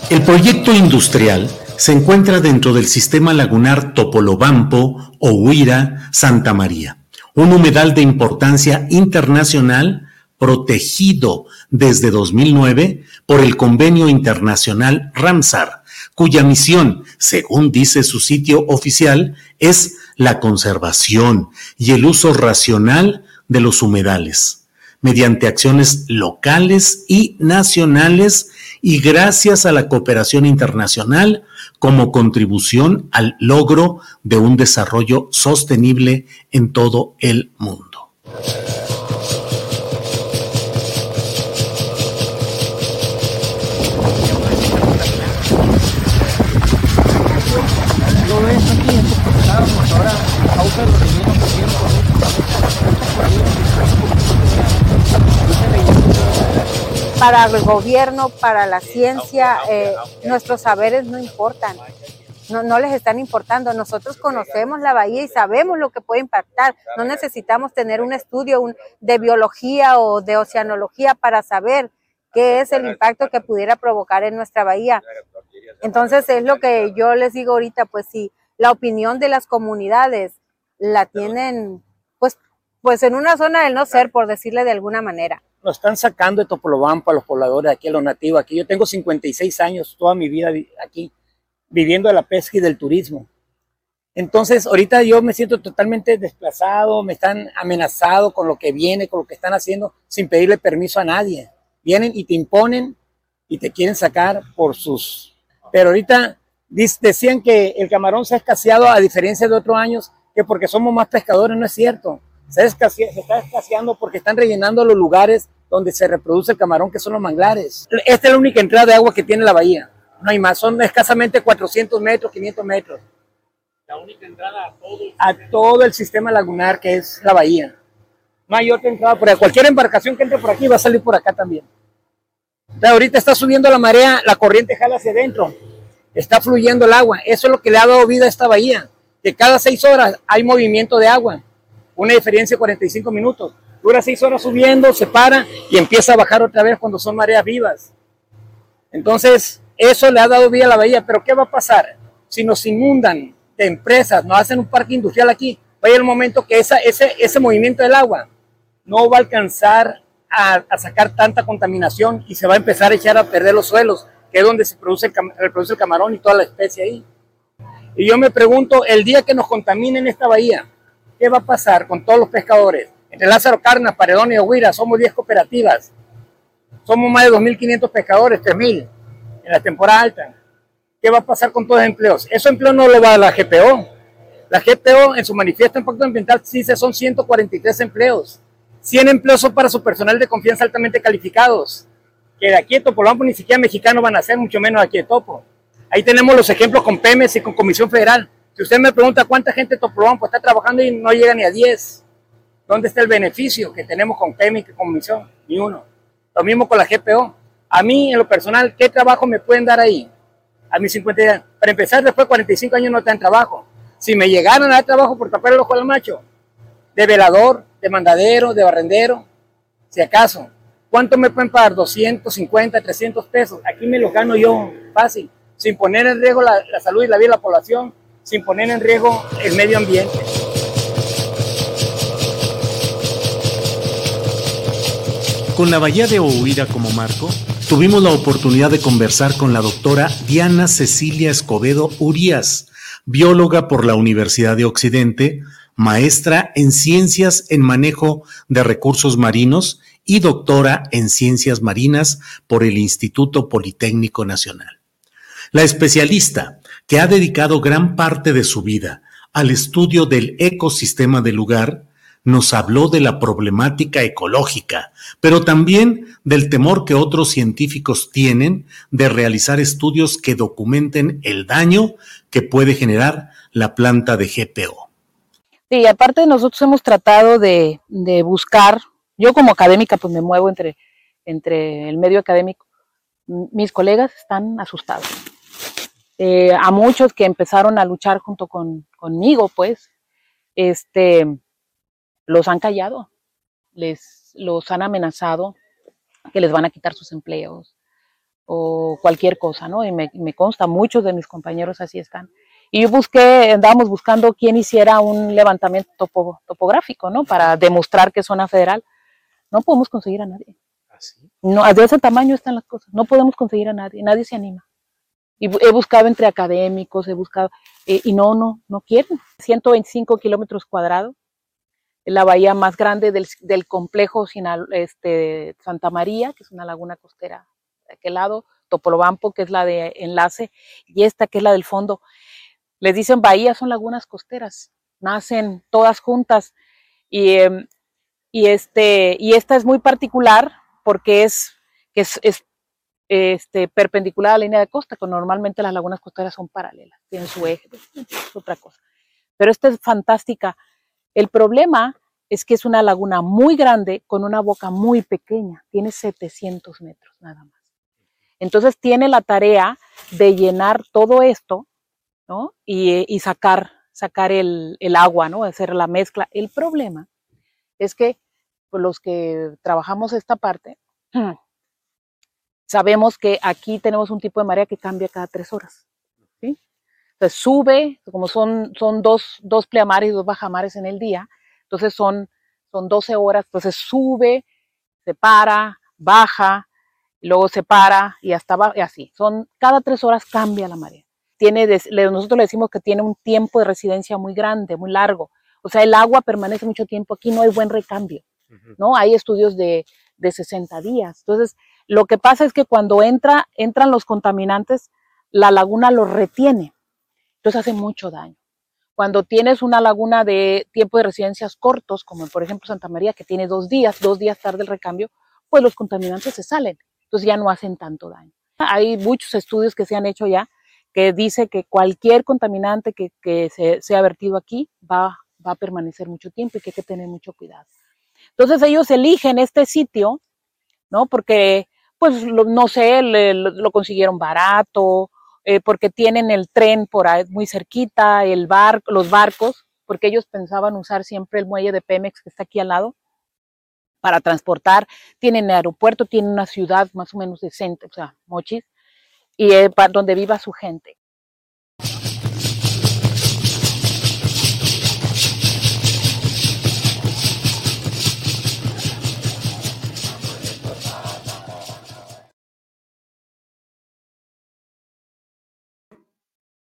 El proyecto industrial se encuentra dentro del sistema lagunar Topolobampo o Huira Santa María, un humedal de importancia internacional protegido desde 2009 por el Convenio Internacional Ramsar, cuya misión, según dice su sitio oficial, es la conservación y el uso racional de los humedales mediante acciones locales y nacionales y gracias a la cooperación internacional como contribución al logro de un desarrollo sostenible en todo el mundo. Para el gobierno, para la ciencia, eh, nuestros saberes no importan. No, no les están importando. Nosotros conocemos la bahía y sabemos lo que puede impactar. No necesitamos tener un estudio un- de biología o de oceanología para saber qué es el impacto que pudiera provocar en nuestra bahía. Entonces es lo que yo les digo ahorita, pues si la opinión de las comunidades la tienen, pues, pues en una zona del no ser, por decirle de alguna manera. Nos están sacando de Topolobampo a los pobladores aquí, a los nativos aquí. Yo tengo 56 años, toda mi vida vi- aquí, viviendo de la pesca y del turismo. Entonces, ahorita yo me siento totalmente desplazado, me están amenazado con lo que viene, con lo que están haciendo, sin pedirle permiso a nadie. Vienen y te imponen y te quieren sacar por sus... Pero ahorita decían que el camarón se ha escaseado a diferencia de otros años, que porque somos más pescadores, no es cierto. Se, escasea- se está escaseando porque están rellenando los lugares donde se reproduce el camarón, que son los manglares. Esta es la única entrada de agua que tiene la bahía. No hay más, son escasamente 400 metros, 500 metros. La única entrada a todo el A todo el sistema lagunar que es la bahía. No hay otra entrada por ahí. Cualquier embarcación que entre por aquí va a salir por acá también. Sea, ahorita está subiendo la marea, la corriente jala hacia adentro. Está fluyendo el agua. Eso es lo que le ha dado vida a esta bahía. Que cada seis horas hay movimiento de agua. Una diferencia de 45 minutos. Dura seis horas subiendo, se para y empieza a bajar otra vez cuando son mareas vivas. Entonces, eso le ha dado vida a la bahía. Pero ¿qué va a pasar? Si nos inundan de empresas, nos hacen un parque industrial aquí, va a llegar el momento que esa, ese, ese movimiento del agua no va a alcanzar a, a sacar tanta contaminación y se va a empezar a echar a perder los suelos, que es donde se produce el, reproduce el camarón y toda la especie ahí. Y yo me pregunto, el día que nos contaminen esta bahía, ¿qué va a pasar con todos los pescadores? Entre Lázaro Carnas, Paredón y Oguira, somos 10 cooperativas. Somos más de 2.500 pescadores, 3.000 en la temporada alta. ¿Qué va a pasar con todos los empleos? Esos empleos no lo va a la GPO. La GPO en su manifiesto de impacto ambiental dice son 143 empleos. 100 empleos son para su personal de confianza altamente calificados. Que de aquí de Topolompo ni siquiera mexicanos van a ser, mucho menos aquí de Topo. Ahí tenemos los ejemplos con Pemex y con Comisión Federal. Si usted me pregunta cuánta gente Topolompo está trabajando y no llega ni a 10, ¿dónde está el beneficio que tenemos con Pemex y con Comisión? Ni uno. Lo mismo con la GPO. A mí, en lo personal, ¿qué trabajo me pueden dar ahí? A mis 50 años. Para empezar, después de 45 años no están trabajo. Si me llegaran a dar trabajo por tapar el ojo al macho, de velador, de mandadero, de barrendero, si acaso, ¿cuánto me pueden pagar? 250, 300 pesos. Aquí me lo gano yo, fácil, sin poner en riesgo la, salud y la vida de la población, sin poner en riesgo el medio ambiente. Con la Bahía de Ohuira como marco, tuvimos la oportunidad de conversar con la doctora Diana Cecilia Escobedo Urias, bióloga por la Universidad de Occidente, maestra en ciencias en manejo de recursos marinos y doctora en ciencias marinas por el Instituto Politécnico Nacional. La especialista, que ha dedicado gran parte de su vida al estudio del ecosistema del lugar, nos habló de la problemática ecológica, pero también del temor que otros científicos tienen de realizar estudios que documenten el daño que puede generar la planta de GPO. Sí, aparte nosotros hemos tratado de, de buscar, yo como académica pues me muevo entre, entre el medio académico, mis colegas están asustados. Eh, a muchos que empezaron a luchar junto con, conmigo, pues, este, los han callado, les, los han amenazado que les van a quitar sus empleos o cualquier cosa, ¿no? Y me, me consta, muchos de mis compañeros así están. Y yo busqué, andábamos buscando quién hiciera un levantamiento topo- topográfico, ¿no? Para demostrar que es zona federal. No podemos conseguir a nadie. No, de ese tamaño están las cosas. No podemos conseguir a nadie. Nadie se anima. Y he buscado entre académicos, he buscado, eh, y no, no, no quieren. 125 kilómetros cuadrados. La bahía más grande del, del complejo este, Santa María, que es una laguna costera de aquel lado. Topolobampo, que es la de enlace, y esta que es la del fondo. Les dicen bahías, son lagunas costeras, nacen todas juntas. Y, em, y, este, y esta es muy particular porque es, es, es, este, perpendicular a la línea de costa, que normalmente las lagunas costeras son paralelas, tienen su eje, es otra cosa. Pero esta es fantástica. El problema es que es una laguna muy grande con una boca muy pequeña, tiene 700 metros nada más. Entonces tiene la tarea de llenar todo esto, ¿no? Y, sacar, sacar el, el, agua, ¿no? Hacer la mezcla. El problema es que pues, los que trabajamos esta parte, sabemos que aquí tenemos un tipo de marea que cambia cada tres horas. ¿sí? Entonces sube, como son, son dos, dos pleamares y dos bajamares en el día, entonces son, son 12 horas, entonces sube, se para, baja, luego se para y hasta va, y así. Son, cada tres horas cambia la marea. Tiene, nosotros le decimos que tiene un tiempo de residencia muy grande, muy largo. O sea, el agua permanece mucho tiempo aquí, no hay buen recambio, ¿no? Hay estudios de, de 60 días. Entonces, lo que pasa es que cuando entra, entran los contaminantes, la laguna los retiene. Entonces hace mucho daño. Cuando tienes una laguna de tiempo de residencias cortos, como por ejemplo Santa María, que tiene dos días, dos días tarde el recambio, pues los contaminantes se salen. Entonces ya no hacen tanto daño. Hay muchos estudios que se han hecho ya que dice que cualquier contaminante que, se sea vertido aquí va, va a permanecer mucho tiempo y que hay que tener mucho cuidado. Entonces ellos eligen este sitio, ¿no? Porque, pues, no sé, lo consiguieron barato, eh, porque tienen el tren por ahí muy cerquita, el bar, los barcos, porque ellos pensaban usar siempre el muelle de Pemex que está aquí al lado para transportar. Tienen aeropuerto, tienen una ciudad más o menos decente, o sea, Mochis, y eh, donde viva su gente.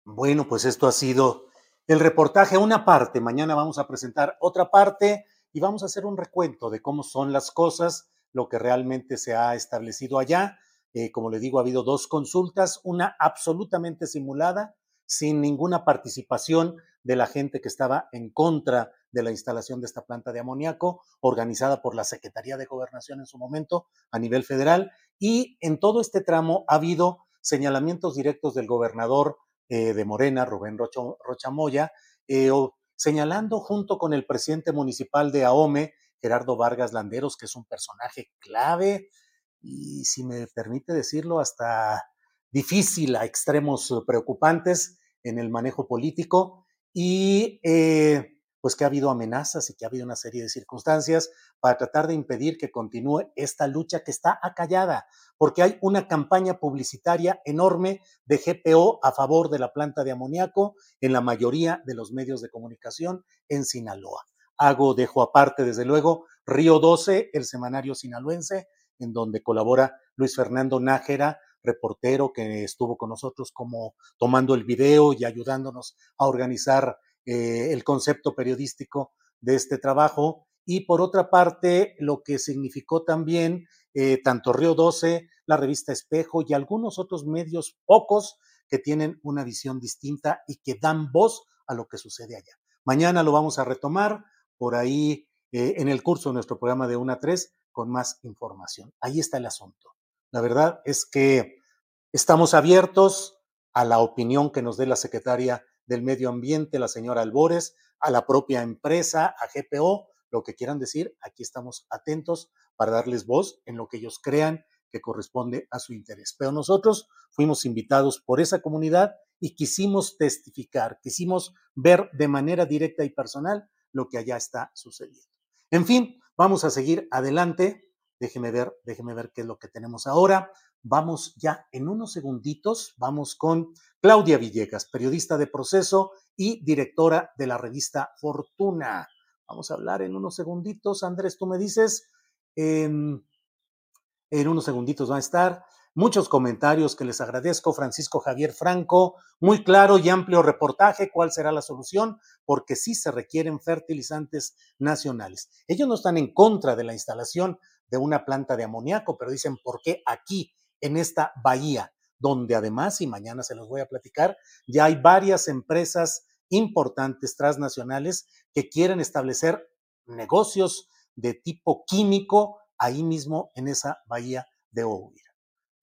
Bueno, pues esto ha sido el reportaje, una parte. Mañana vamos a presentar otra parte y vamos a hacer un recuento de cómo son las cosas, lo que realmente se ha establecido allá. Eh, como le digo, ha habido dos consultas, una absolutamente simulada, sin ninguna participación de la gente que estaba en contra de la instalación de esta planta de amoníaco, organizada por la Secretaría de Gobernación en su momento a nivel federal. Y en todo este tramo ha habido señalamientos directos del gobernador eh, de Morena, Rubén Rochamoya, eh, señalando junto con el presidente municipal de Ahome, Gerardo Vargas Landeros, que es un personaje clave y, si me permite decirlo, hasta difícil a extremos preocupantes en el manejo político. Y eh, pues que ha habido amenazas y que ha habido una serie de circunstancias para tratar de impedir que continúe esta lucha que está acallada, porque hay una campaña publicitaria enorme de GPO a favor de la planta de amoníaco en la mayoría de los medios de comunicación en Sinaloa. Hago, dejo aparte, desde luego, Río 12, el semanario sinaloense, en donde colabora Luis Fernando Nájera, reportero que estuvo con nosotros como tomando el video y ayudándonos a organizar eh, el concepto periodístico de este trabajo y por otra parte lo que significó también eh, tanto Río 12, la revista Espejo y algunos otros medios pocos que tienen una visión distinta y que dan voz a lo que sucede allá. Mañana lo vamos a retomar por ahí eh, en el curso de nuestro programa de 1 a 3 con más información. Ahí está el asunto. La verdad es que estamos abiertos a la opinión que nos dé la secretaria del Medio Ambiente, la señora Albores, a la propia empresa, a GPO, lo que quieran decir, aquí estamos atentos para darles voz en lo que ellos crean que corresponde a su interés. Pero nosotros fuimos invitados por esa comunidad y quisimos testificar, quisimos ver de manera directa y personal lo que allá está sucediendo. En fin, vamos a seguir adelante. Déjeme ver, déjeme ver qué es lo que tenemos ahora. Vamos ya en unos segunditos, vamos con Claudia Villegas, periodista de proceso y directora de la revista Fortuna. Vamos a hablar en unos segunditos. Andrés, tú me dices, en unos segunditos va a estar. Muchos comentarios que les agradezco. Francisco Javier Franco, muy claro y amplio reportaje. ¿Cuál será la solución? Porque sí se requieren fertilizantes nacionales. Ellos no están en contra de la instalación de una planta de amoníaco, pero dicen, ¿por qué aquí en esta bahía, donde además, y mañana se los voy a platicar, ya hay varias empresas importantes transnacionales que quieren establecer negocios de tipo químico ahí mismo en esa bahía de Ouvira.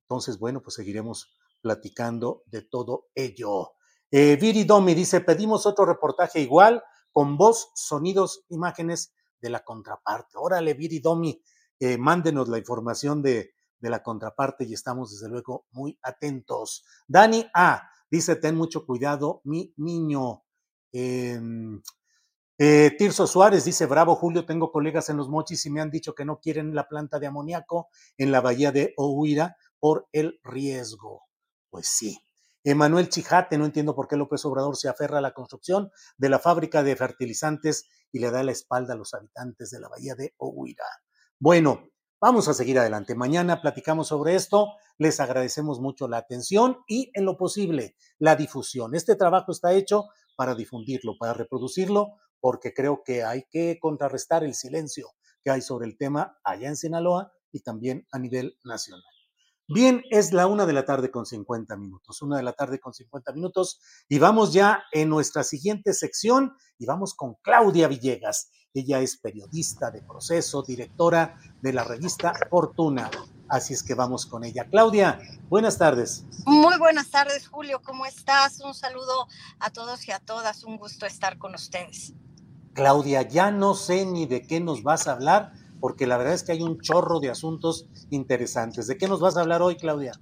Entonces, bueno, pues seguiremos platicando de todo ello. Eh, Viri Domi dice, pedimos otro reportaje igual, con voz, sonidos, imágenes de la contraparte. Órale, Viri Domi, eh, mándenos la información de, de la contraparte y estamos desde luego muy atentos. Dani A. Dice, ten mucho cuidado, mi niño. Em, eh, Tirso Suárez dice, bravo Julio, tengo colegas en los mochis y me han dicho que no quieren la planta de amoníaco en la bahía de Ohuira por el riesgo. Pues sí. Emanuel Chijate, no entiendo por qué López Obrador se aferra a la construcción de la fábrica de fertilizantes y le da la espalda a los habitantes de la bahía de Ohuira. Bueno, vamos a seguir adelante. Mañana platicamos sobre esto. Les agradecemos mucho la atención y en lo posible la difusión. Este trabajo está hecho para difundirlo, para reproducirlo, porque creo que hay que contrarrestar el silencio que hay sobre el tema allá en Sinaloa y también a nivel nacional. Bien, es la una de la tarde con 50 minutos, una de la tarde con 50 minutos, y vamos ya en nuestra siguiente sección y vamos con Claudia Villegas. Ella es periodista de proceso, directora de la revista Fortuna. Así es que vamos con ella. Claudia, buenas tardes. Muy buenas tardes, Julio. ¿Cómo estás? Un saludo a todos y a todas. Un gusto estar con ustedes. Claudia, ya no sé ni de qué nos vas a hablar, porque la verdad es que hay un chorro de asuntos interesantes. ¿De qué nos vas a hablar hoy, Claudia?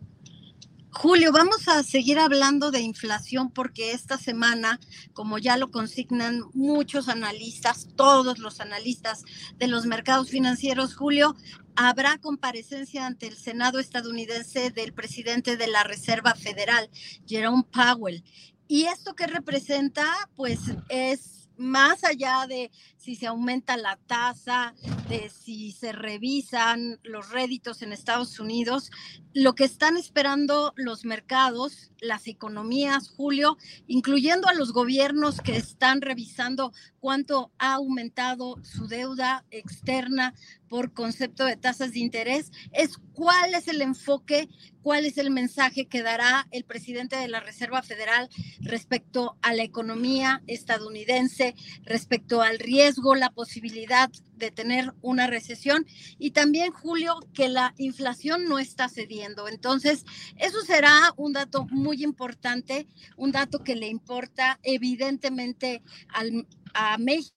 Julio, vamos a seguir hablando de inflación porque esta semana, como ya lo consignan muchos analistas, todos los analistas de los mercados financieros, Julio, habrá comparecencia ante el Senado estadounidense del presidente de la Reserva Federal, Jerome Powell. ¿Y esto qué representa? Pues es más allá de si se aumenta la tasa, de si se revisan los réditos en Estados Unidos, lo que están esperando los mercados, las economías, Julio, incluyendo a los gobiernos que están revisando cuánto ha aumentado su deuda externa por concepto de tasas de interés, es cuál es el enfoque, cuál es el mensaje que dará el presidente de la Reserva Federal respecto a la economía estadounidense, respecto al riesgo, la posibilidad de tener una recesión y también, Julio, que la inflación no está cediendo. Entonces, eso será un dato muy importante, un dato que le importa evidentemente al, a México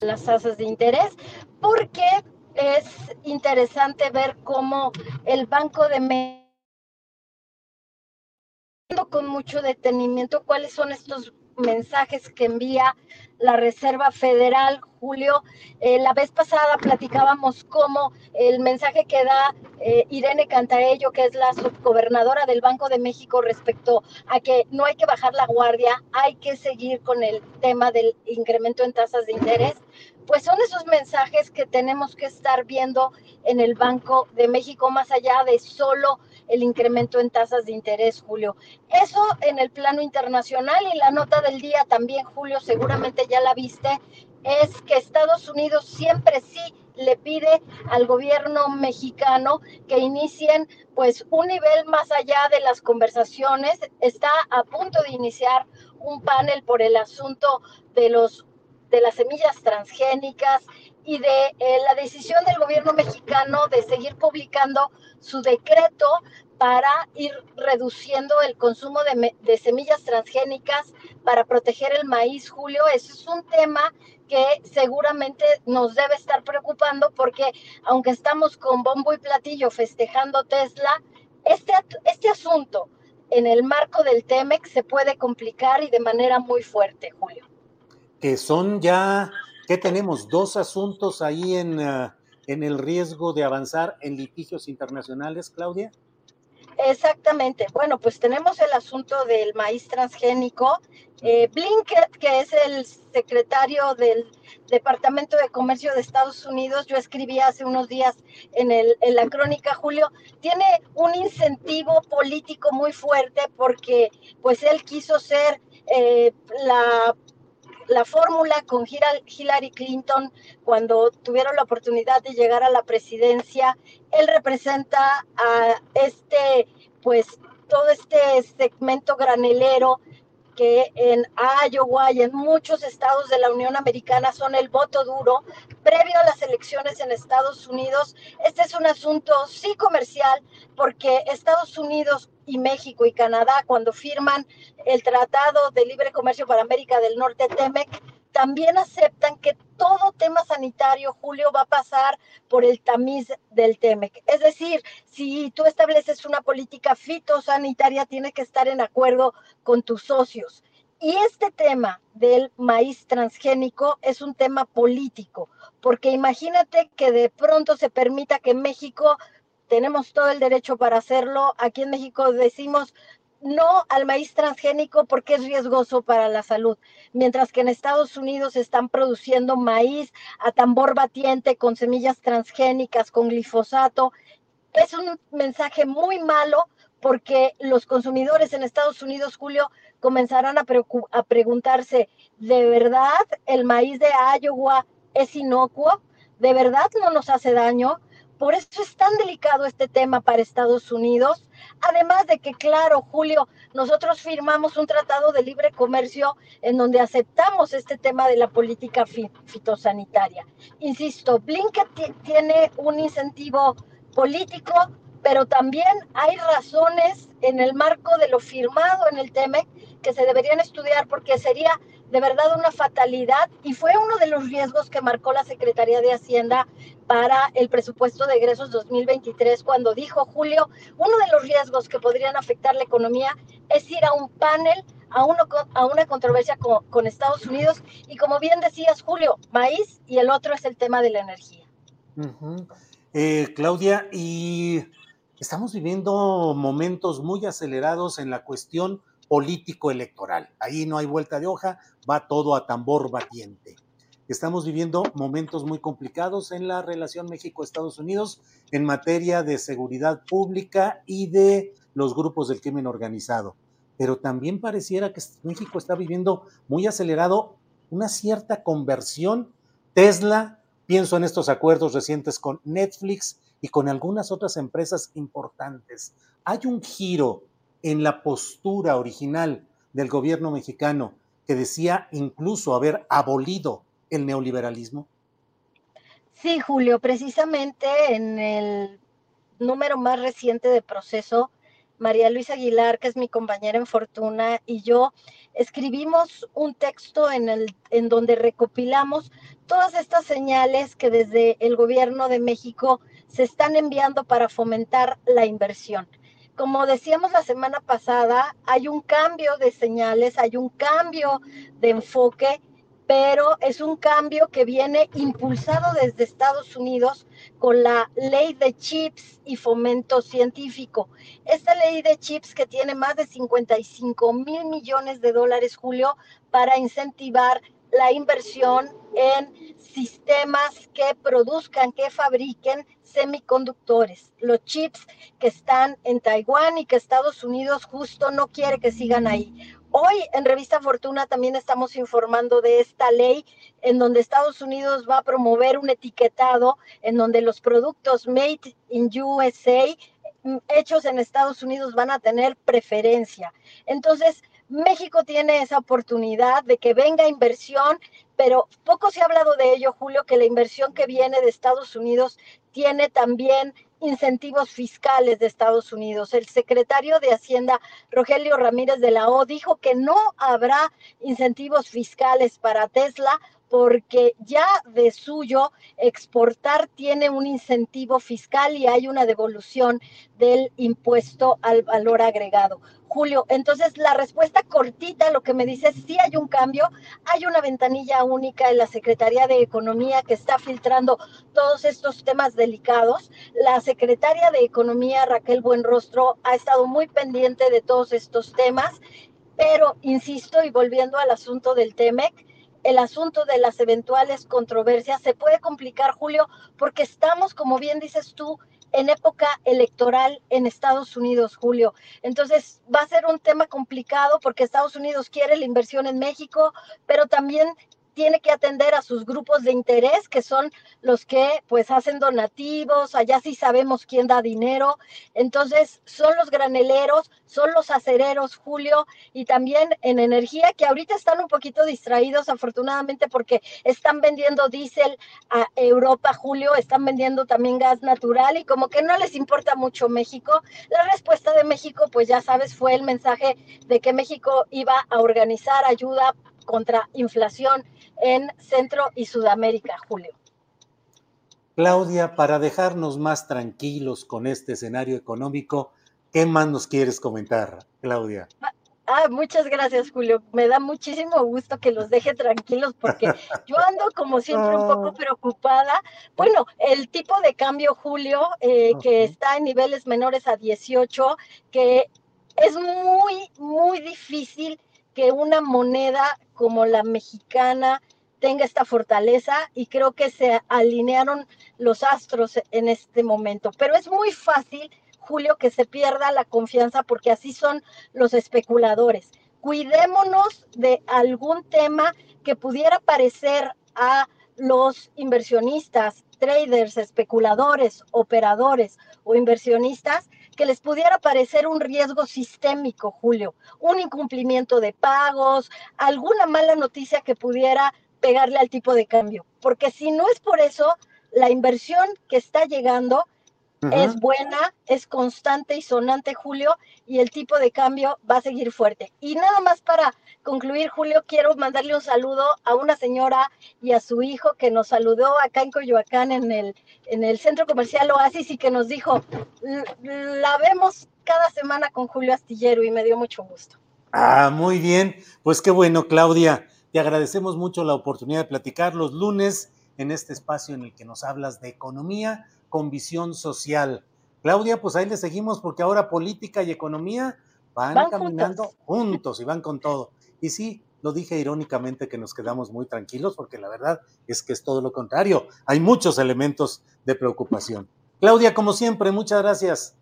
las tasas de interés, porque es interesante ver cómo el Banco de México con mucho detenimiento cuáles son estos mensajes que envía la Reserva Federal, Julio. Eh, la vez pasada platicábamos cómo el mensaje que da eh, Irene Cantaello, que es la subgobernadora del Banco de México, respecto a que no hay que bajar la guardia, hay que seguir con el tema del incremento en tasas de interés, pues son esos mensajes que tenemos que estar viendo en el Banco de México, más allá de solo el incremento en tasas de interés, Julio. Eso en el plano internacional y la nota del día también, Julio, seguramente ya la viste, es que Estados Unidos siempre sí le pide al gobierno mexicano que inicien pues un nivel más allá de las conversaciones. Está a punto de iniciar un panel por el asunto de los de las semillas transgénicas y de eh, la decisión del gobierno mexicano de seguir publicando su decreto para ir reduciendo el consumo de, de, semillas transgénicas para proteger el maíz, Julio. Eso es un tema que seguramente nos debe estar preocupando porque aunque estamos con bombo y platillo festejando Tesla, este, este asunto en el marco del TEMEC se puede complicar y de manera muy fuerte, Julio que son ya, ¿qué tenemos? Dos asuntos ahí en, uh, en el riesgo de avanzar en litigios internacionales, Claudia. Exactamente. Bueno, pues tenemos el asunto del maíz transgénico. Eh, Blinket, que es el secretario del Departamento de Comercio de Estados Unidos, yo escribí hace unos días en, el, la crónica, Julio, tiene un incentivo político muy fuerte porque pues él quiso ser eh, la la fórmula con Hillary Clinton cuando tuvieron la oportunidad de llegar a la presidencia. Él representa a este, pues, todo este segmento granelero que en Iowa y en muchos estados de la Unión Americana son el voto duro previo a las elecciones en Estados Unidos. Este es un asunto sí comercial porque Estados Unidos y México y Canadá cuando firman el Tratado de Libre Comercio para América del Norte, TEMEC, también aceptan que todo tema sanitario, Julio, va a pasar por el tamiz del TEMEC. Es decir, si tú estableces una política fitosanitaria, tiene que estar en acuerdo con tus socios. Y este tema del maíz transgénico es un tema político, porque imagínate que de pronto se permita que en México tenemos todo el derecho para hacerlo. Aquí en México decimos no al maíz transgénico porque es riesgoso para la salud, mientras que en Estados Unidos están produciendo maíz a tambor batiente con semillas transgénicas, con glifosato. Es un mensaje muy malo porque los consumidores en Estados Unidos, Julio, comenzarán a, a preguntarse, ¿de verdad el maíz de Iowa es inocuo? ¿De verdad no nos hace daño? Por eso es tan delicado este tema para Estados Unidos. Además de que, claro, Julio, nosotros firmamos un tratado de libre comercio en donde aceptamos este tema de la política fitosanitaria. Insisto, Blinken tiene un incentivo político, pero también hay razones en el marco de lo firmado en el TEMEC que se deberían estudiar porque sería de verdad una fatalidad y fue uno de los riesgos que marcó la Secretaría de Hacienda para el presupuesto de egresos 2023 cuando dijo Julio, uno de los riesgos que podrían afectar la economía es ir a un panel, a, uno, a una controversia con, Estados Unidos y como bien decías Julio, maíz y el otro es el tema de la energía. Eh, Claudia, y estamos viviendo momentos muy acelerados en la cuestión político-electoral. Ahí no hay vuelta de hoja, va todo a tambor batiente. Estamos viviendo momentos muy complicados en la relación México-Estados Unidos en materia de seguridad pública y de los grupos del crimen organizado. Pero también pareciera que México está viviendo muy acelerado una cierta conversión. Tesla, pienso en estos acuerdos recientes con Netflix y con algunas otras empresas importantes. Hay un giro en la postura original del gobierno mexicano que decía incluso haber abolido el neoliberalismo? Sí, Julio, precisamente en el número más reciente de proceso, María Luisa Aguilar, que es mi compañera en Fortuna, y yo escribimos un texto en, el, en donde recopilamos todas estas señales que desde el gobierno de México se están enviando para fomentar la inversión como decíamos la semana pasada, hay un cambio de señales, hay un cambio de enfoque, pero es un cambio que viene impulsado desde Estados Unidos con la ley de chips y fomento científico. Esta ley de chips que tiene más de 55 mil millones de dólares, Julio, para incentivar la inversión en sistemas que produzcan, que fabriquen semiconductores, los chips que están en Taiwán y que Estados Unidos justo no quiere que sigan ahí. Hoy en Revista Fortuna también estamos informando de esta ley en donde Estados Unidos va a promover un etiquetado en donde los productos made in USA mm, hechos en Estados Unidos van a tener preferencia. Entonces, México tiene esa oportunidad de que venga inversión, pero poco se ha hablado de ello, Julio, que la inversión que viene de Estados Unidos tiene también incentivos fiscales de Estados Unidos. El secretario de Hacienda, Rogelio Ramírez de la O, dijo que no habrá incentivos fiscales para Tesla porque ya de suyo exportar tiene un incentivo fiscal y hay una devolución del impuesto al valor agregado. Julio, entonces la respuesta cortita, lo que me dice, sí hay un cambio, hay una ventanilla única en la Secretaría de Economía que está filtrando todos estos temas delicados. La secretaria de Economía, Raquel Buenrostro, ha estado muy pendiente de todos estos temas, pero insisto, y volviendo al asunto del TEMEC, el asunto de las eventuales controversias se puede complicar, Julio, porque estamos, como bien dices tú, en época electoral en Estados Unidos, Julio. Entonces va a ser un tema complicado porque Estados Unidos quiere la inversión en México, pero también tiene que atender a sus grupos de interés, que son los que pues hacen donativos, allá sí sabemos quién da dinero, entonces son los graneleros, son los acereros, Julio, y también en energía, que ahorita están un poquito distraídos afortunadamente porque están vendiendo diésel a Europa, Julio, están vendiendo también gas natural y como que no les importa mucho México. La respuesta de México, pues ya sabes, fue el mensaje de que México iba a organizar ayuda contra inflación en Centro y Sudamérica, Julio. Claudia, para dejarnos más tranquilos con este escenario económico, ¿qué más nos quieres comentar, Claudia? Ah, muchas gracias, Julio. Me da muchísimo gusto que los deje tranquilos porque yo ando como siempre un poco preocupada. Bueno, el tipo de cambio, Julio, eh, que está en niveles menores a 18, que es muy, muy difícil que una moneda como la mexicana tenga esta fortaleza y creo que se alinearon los astros en este momento. Pero es muy fácil, Julio, que se pierda la confianza porque así son los especuladores. Cuidémonos de algún tema que pudiera parecer a los inversionistas, traders, especuladores, operadores o inversionistas que les pudiera parecer un riesgo sistémico, Julio, un incumplimiento de pagos, alguna mala noticia que pudiera pegarle al tipo de cambio, porque si no es por eso, la inversión que está llegando es buena, es constante y sonante, Julio, y el tipo de cambio va a seguir fuerte. Y nada más para concluir, Julio, quiero mandarle un saludo a una señora y a su hijo que nos saludó acá en Coyoacán en el, en el centro comercial Oasis y que nos dijo, la vemos cada semana con Julio Astillero y me dio mucho gusto. Ah, muy bien. Pues qué bueno, Claudia. Te agradecemos mucho la oportunidad de platicar los lunes en este espacio en el que nos hablas de economía con visión social. Claudia, pues ahí le seguimos porque ahora política y economía van, caminando juntos. y van con todo. Y sí, lo dije irónicamente que nos quedamos muy tranquilos porque la verdad es que es todo lo contrario. Hay muchos elementos de preocupación. Claudia, como siempre, muchas gracias.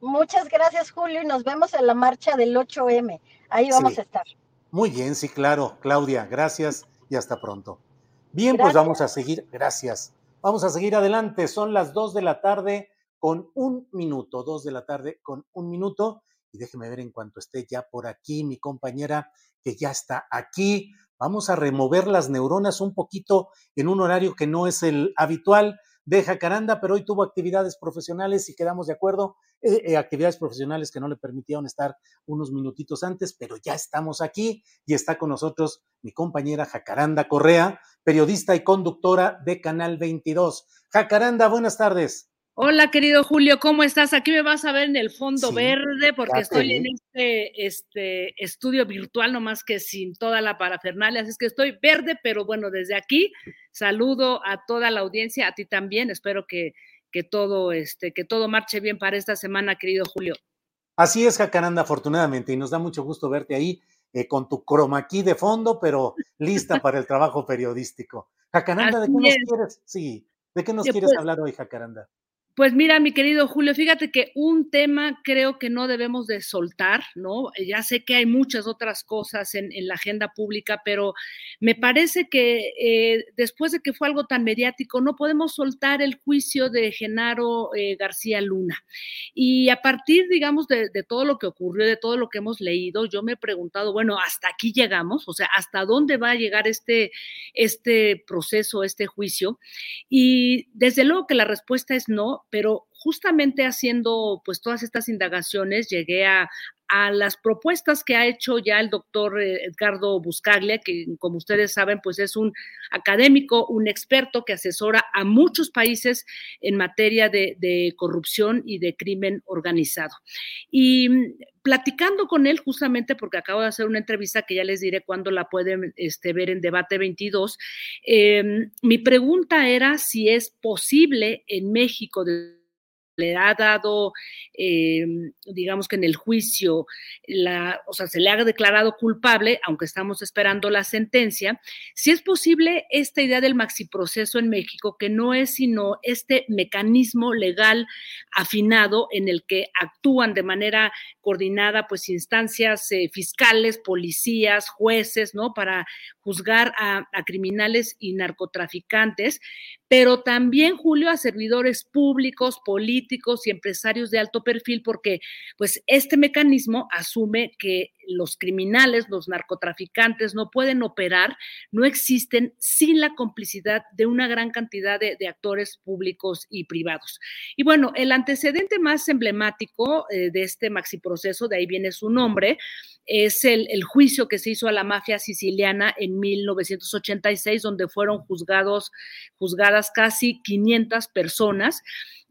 Muchas gracias, Julio, y nos vemos en la marcha del 8M. Ahí vamos a estar. Muy bien, sí, claro. Claudia, gracias y hasta pronto. Bien, pues vamos a seguir. Gracias. Vamos a seguir adelante. Son las dos de la tarde con un minuto. Dos de la tarde con un minuto. Y déjeme ver en cuanto esté ya por aquí mi compañera que ya está aquí. Vamos a remover las neuronas un poquito en un horario que no es el habitual de Jacaranda, pero hoy tuvo actividades profesionales y quedamos de acuerdo, eh, eh, actividades profesionales que no le permitieron estar unos minutitos antes, pero ya estamos aquí y está con nosotros mi compañera Jacaranda Correa, periodista y conductora de Canal 22. Jacaranda, buenas tardes. Hola, querido Julio, ¿cómo estás? Aquí me vas a ver en el fondo verde porque estoy en este, este estudio virtual, nomás que sin toda la parafernalia, así es que estoy verde, pero bueno, desde aquí saludo a toda la audiencia, a ti también, espero que, que todo, este, que todo marche bien para esta semana, querido Julio. Así es, Jacaranda, afortunadamente, y nos da mucho gusto verte ahí eh, con tu croma aquí de fondo, pero lista para el trabajo periodístico. Jacaranda, ¿de qué nos quieres? Sí, ¿de qué nos quieres pues hablar hoy, Jacaranda? Pues mira, mi querido Julio, fíjate que un tema creo que no debemos de soltar, ¿no? Ya sé que hay muchas otras cosas en, la agenda pública, pero me parece que eh, después de que fue algo tan mediático, no podemos soltar el juicio de Genaro eh, García Luna. Y a partir, digamos, de, de, todo lo que ocurrió, de todo lo que hemos leído, yo me he preguntado, bueno, hasta aquí llegamos, o sea, ¿hasta dónde va a llegar este, este proceso, este juicio? Y desde luego que la respuesta es no pero justamente haciendo pues todas estas indagaciones llegué a, a las propuestas que ha hecho ya el doctor eh, Edgardo Buscaglia, que como ustedes saben, pues es un académico, un experto que asesora a muchos países en materia de, corrupción y de crimen organizado. Y mm, platicando con él justamente porque acabo de hacer una entrevista que ya les diré cuándo la pueden este, ver en Debate 22, eh, mi pregunta era si es posible en México de le ha dado, eh, digamos que en el juicio, la, o sea, se le ha declarado culpable, aunque estamos esperando la sentencia, si es posible esta idea del maxiproceso en México, que no es sino este mecanismo legal afinado en el que actúan de manera coordinada, pues instancias eh, fiscales, policías, jueces, ¿no? Para juzgar a, a criminales y narcotraficantes, pero también, Julio, a servidores públicos, políticos, y empresarios de alto perfil porque pues este mecanismo asume que los criminales, los narcotraficantes no pueden operar, no existen sin la complicidad de una gran cantidad de, actores públicos y privados. Y bueno, el antecedente más emblemático eh, de este maxi proceso, de ahí viene su nombre, es el, el, juicio que se hizo a la mafia siciliana en 1986, donde fueron juzgados, juzgadas casi 500 personas.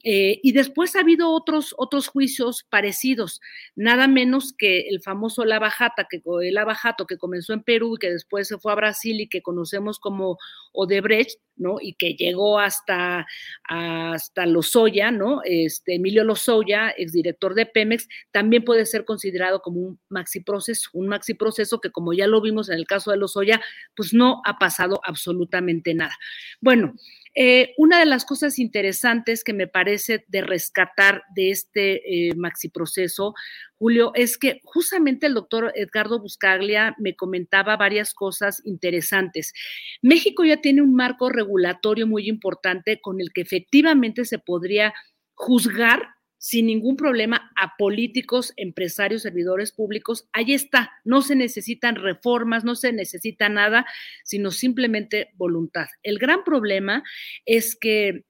Eh, y después ha habido otros, otros juicios parecidos, nada menos que el famoso Lava Jato, que, el Lava Jato que comenzó en Perú y que después se fue a Brasil y que conocemos como Odebrecht, ¿no? Y que llegó hasta, hasta Lozoya, ¿no? Este, Emilio Lozoya, exdirector de Pemex, también puede ser considerado como un maxi proceso, un maxi proceso que como ya lo vimos en el caso de Lozoya, pues no ha pasado absolutamente nada. Bueno, eh, una de las cosas interesantes que me parece de rescatar de este eh, maxi proceso, Julio, es que justamente el doctor Edgardo Buscaglia me comentaba varias cosas interesantes. México ya tiene un marco regulatorio muy importante con el que efectivamente se podría juzgar sin ningún problema a políticos, empresarios, servidores públicos. Ahí está, no se necesitan reformas, no se necesita nada, sino simplemente voluntad. El gran problema es que,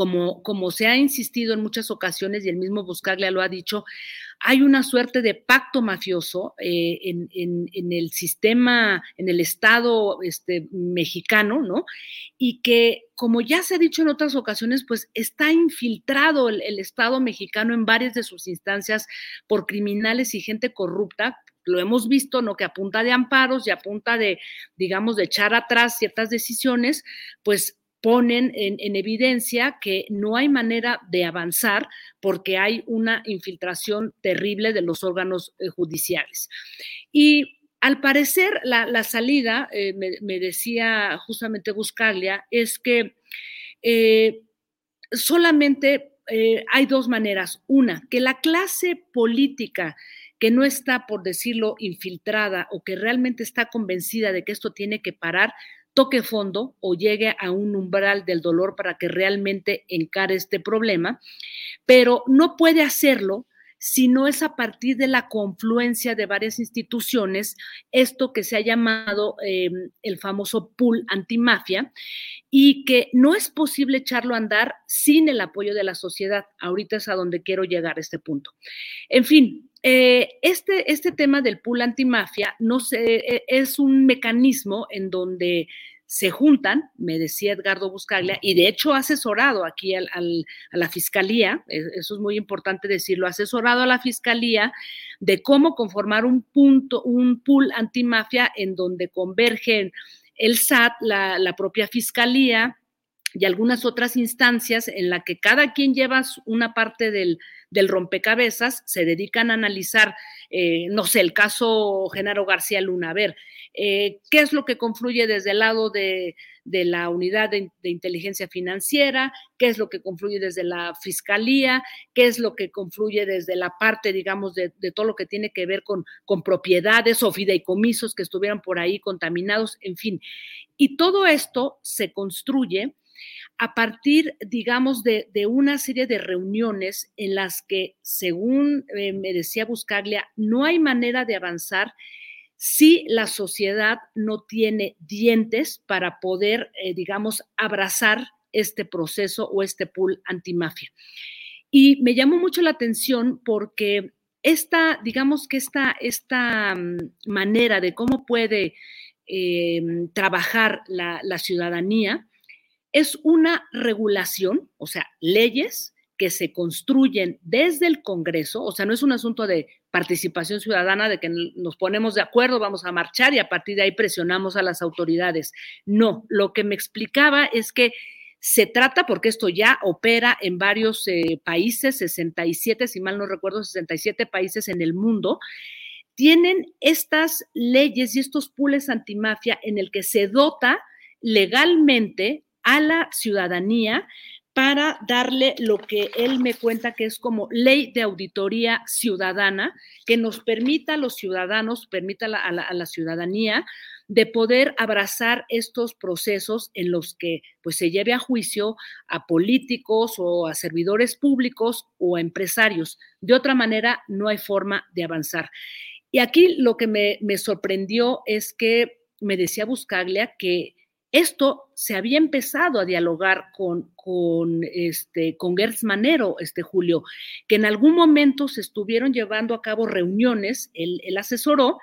como, como se ha insistido en muchas ocasiones y el mismo Buscaglia lo ha dicho, hay una suerte de pacto mafioso eh, en, en, el sistema, en el Estado este, mexicano, ¿no? Y que, como ya se ha dicho en otras ocasiones, pues está infiltrado el, el Estado mexicano en varias de sus instancias por criminales y gente corrupta, lo hemos visto, ¿no? Que a punta de amparos y a punta de, digamos, de echar atrás ciertas decisiones, pues ponen en, en, evidencia que no hay manera de avanzar porque hay una infiltración terrible de los órganos eh, judiciales. Y al parecer, la, la salida, eh, me, decía justamente Buscaglia, es que eh, solamente hay dos maneras. Una, que la clase política que no está, por decirlo, infiltrada o que realmente está convencida de que esto tiene que parar, toque fondo o llegue a un umbral del dolor para que realmente encare este problema, pero no puede hacerlo si no es a partir de la confluencia de varias instituciones, esto que se ha llamado eh, el famoso pool antimafia, y que no es posible echarlo a andar sin el apoyo de la sociedad. Ahorita es a donde quiero llegar a este punto. En fin, eh, este, este tema del pool antimafia no sé, e, es un mecanismo en donde se juntan, me decía Edgardo Buscaglia, y de hecho ha asesorado aquí al, al, a la fiscalía, e, eso es muy importante decirlo, ha asesorado a la fiscalía de cómo conformar un punto, un pool antimafia en donde convergen el SAT, la, la propia fiscalía, y algunas otras instancias en la que cada quien lleva una parte del, del rompecabezas, se dedican a analizar, eh, no sé, el caso Genaro García Luna, a ver, eh, qué es lo que confluye desde el lado de, de la unidad de, de, inteligencia financiera, qué es lo que confluye desde la fiscalía, qué es lo que confluye desde la parte, digamos, de, de todo lo que tiene que ver con, con propiedades o fideicomisos que estuvieran por ahí contaminados, en fin. Y todo esto se construye a partir, digamos, de, una serie de reuniones en las que, según eh, me decía Buscaglia, no hay manera de avanzar si la sociedad no tiene dientes para poder, eh, digamos, abrazar este proceso o este pool antimafia. Y me llamó mucho la atención porque esta, digamos que esta, esta mm, manera de cómo puede eh, trabajar la ciudadanía, es una regulación, o sea, leyes que se construyen desde el Congreso, o sea, no es un asunto de participación ciudadana, de que nos ponemos de acuerdo, vamos a marchar y a partir de ahí presionamos a las autoridades. No, lo que me explicaba es que se trata, porque esto ya opera en varios eh, países, 67, si mal no recuerdo, 67 países en el mundo, tienen estas leyes y estos pools antimafia en el que se dota legalmente a la ciudadanía para darle lo que él me cuenta que es como ley de auditoría ciudadana, que nos permita a los ciudadanos, permita a la, ciudadanía de poder abrazar estos procesos en los que pues, se lleve a juicio a políticos o a servidores públicos o a empresarios. De otra manera, no hay forma de avanzar. Y aquí lo que me, me sorprendió es que me decía Buscaglia que esto se había empezado a dialogar con, con, este, con Gertz Manero, este Julio, que en algún momento se estuvieron llevando a cabo reuniones, él, él asesoró,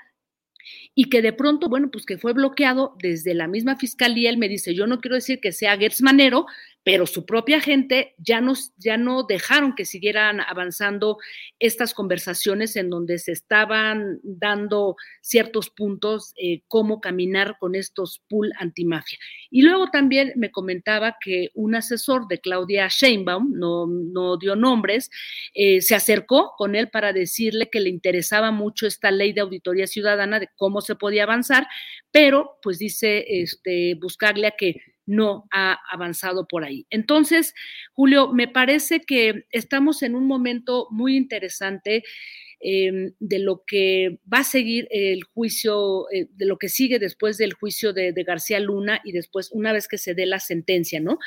y que de pronto, bueno, pues que fue bloqueado desde la misma fiscalía. Él me dice, yo no quiero decir que sea Gertz Manero, pero su propia gente ya, nos, ya no dejaron que siguieran avanzando estas conversaciones en donde se estaban dando ciertos puntos, eh, cómo caminar con estos pool antimafia. Y luego también me comentaba que un asesor de Claudia Sheinbaum, no, no dio nombres, eh, se acercó con él para decirle que le interesaba mucho esta ley de auditoría ciudadana, de cómo se podía avanzar, pero pues dice este, buscarle a que no ha avanzado por ahí. Entonces, Julio, me parece que estamos en un momento muy interesante. Em, de lo que va a seguir el juicio, eh, de lo que sigue después del juicio de, García Luna y después una vez que se dé la sentencia, ¿no?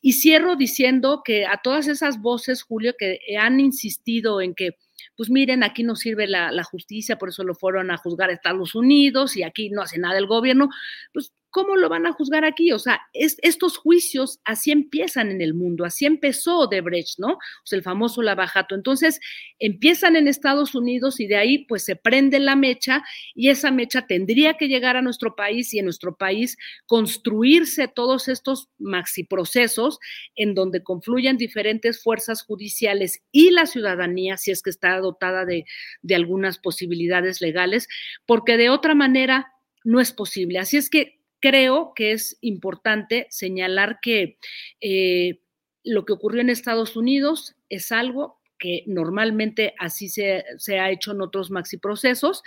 Y cierro diciendo que a todas esas voces, Julio, que han insistido en que pues miren, aquí no sirve la, la, justicia, por eso lo fueron a juzgar a Estados Unidos y aquí no hace nada el gobierno, pues ¿cómo lo van a juzgar aquí? O sea, es, estos juicios así empiezan en el mundo, así empezó Debrecht, ¿no? O sea, el famoso lavajato. Entonces, empiezan en Estados Unidos y de ahí pues se prende la mecha y esa mecha tendría que llegar a nuestro país y en nuestro país construirse todos estos maxiprocesos en donde confluyen diferentes fuerzas judiciales y la ciudadanía, si es que está dotada de, de algunas posibilidades legales, porque de otra manera no es posible. Así es que creo que es importante señalar que eh, lo que ocurrió en Estados Unidos es algo que normalmente así se, se ha hecho en otros maxiprocesos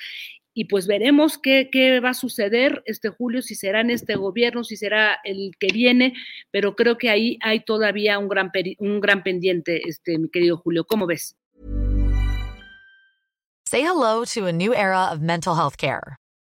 y pues veremos qué, qué, va a suceder este julio, si será en este gobierno, si será el que viene, pero creo que ahí hay todavía un gran, un gran pendiente, este, mi querido Julio. ¿Cómo ves? Say hello to a new era of mental health care.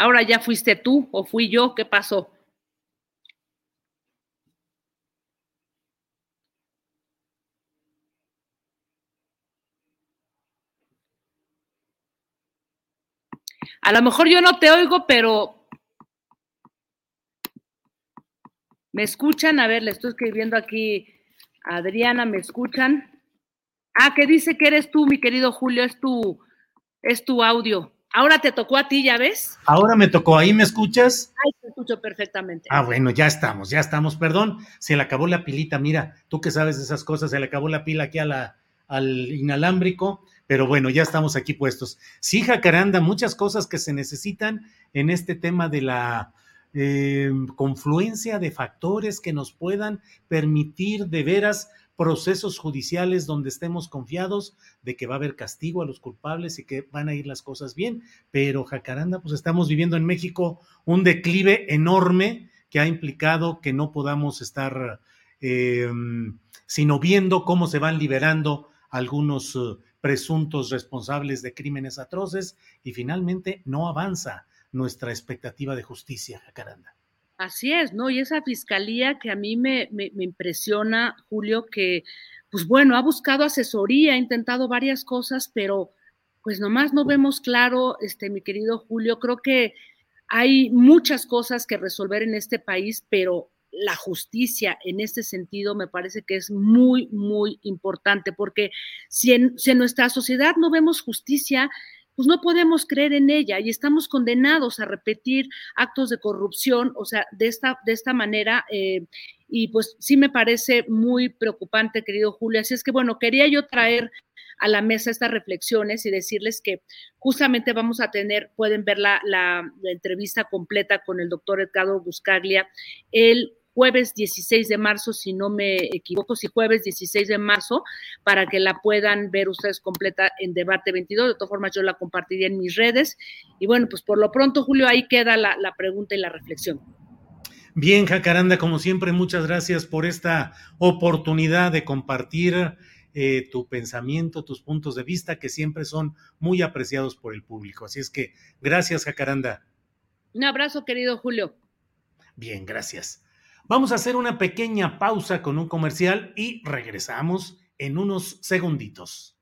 Ahora ya fuiste tú o fui yo, ¿qué pasó? A lo mejor yo no te oigo, pero me escuchan. A ver, le estoy escribiendo aquí a Adriana, ¿me escuchan? Ah, que dice que eres tú, mi querido Julio, es tu, es tu audio. Ahora te tocó a ti, ¿ya ves? Ahora me tocó, ¿ahí me escuchas? Ay, te escucho perfectamente. Ah, bueno, ya estamos, ya estamos. Perdón, se le acabó la pilita, mira, tú que sabes de esas cosas, se le acabó la pila aquí a la, al inalámbrico, pero bueno, ya estamos aquí puestos. Sí, Jacaranda, muchas cosas que se necesitan en este tema de la eh, confluencia de factores que nos puedan permitir de veras procesos judiciales donde estemos confiados de que va a haber castigo a los culpables y que van a ir las cosas bien. Pero Jacaranda, pues estamos viviendo en México un declive enorme que ha implicado que no podamos estar eh, sino viendo cómo se van liberando algunos uh, presuntos responsables de crímenes atroces y finalmente no avanza nuestra expectativa de justicia, Jacaranda. Así es, ¿no? Y esa fiscalía que a mí me, me, impresiona, Julio, que, pues bueno, ha buscado asesoría, ha intentado varias cosas, pero pues nomás no vemos claro, este, mi querido Julio, creo que hay muchas cosas que resolver en este país, pero la justicia en este sentido me parece que es muy, muy importante, porque si en, si en nuestra sociedad no vemos justicia, pues no podemos creer en ella y estamos condenados a repetir actos de corrupción, o sea, de esta, de esta manera. Eh, y pues sí me parece muy preocupante, querido Julio. Así es que, bueno, quería yo traer a la mesa estas reflexiones y decirles que justamente vamos a tener, pueden ver la, la, la entrevista completa con el doctor Edgardo Buscaglia el jueves 16 de marzo, si no me equivoco, si jueves 16 de marzo, para que la puedan ver ustedes completa en Debate 22. De todas formas, yo la compartiría en mis redes. Y bueno, pues por lo pronto, Julio, ahí queda la, la pregunta y la reflexión. Bien, Jacaranda, como siempre, muchas gracias por esta oportunidad de compartir eh, tu pensamiento, tus puntos de vista, que siempre son muy apreciados por el público. Así es que gracias, Jacaranda. Un abrazo, querido Julio. Bien, gracias. Vamos a hacer una pequeña pausa con un comercial y regresamos en unos segunditos.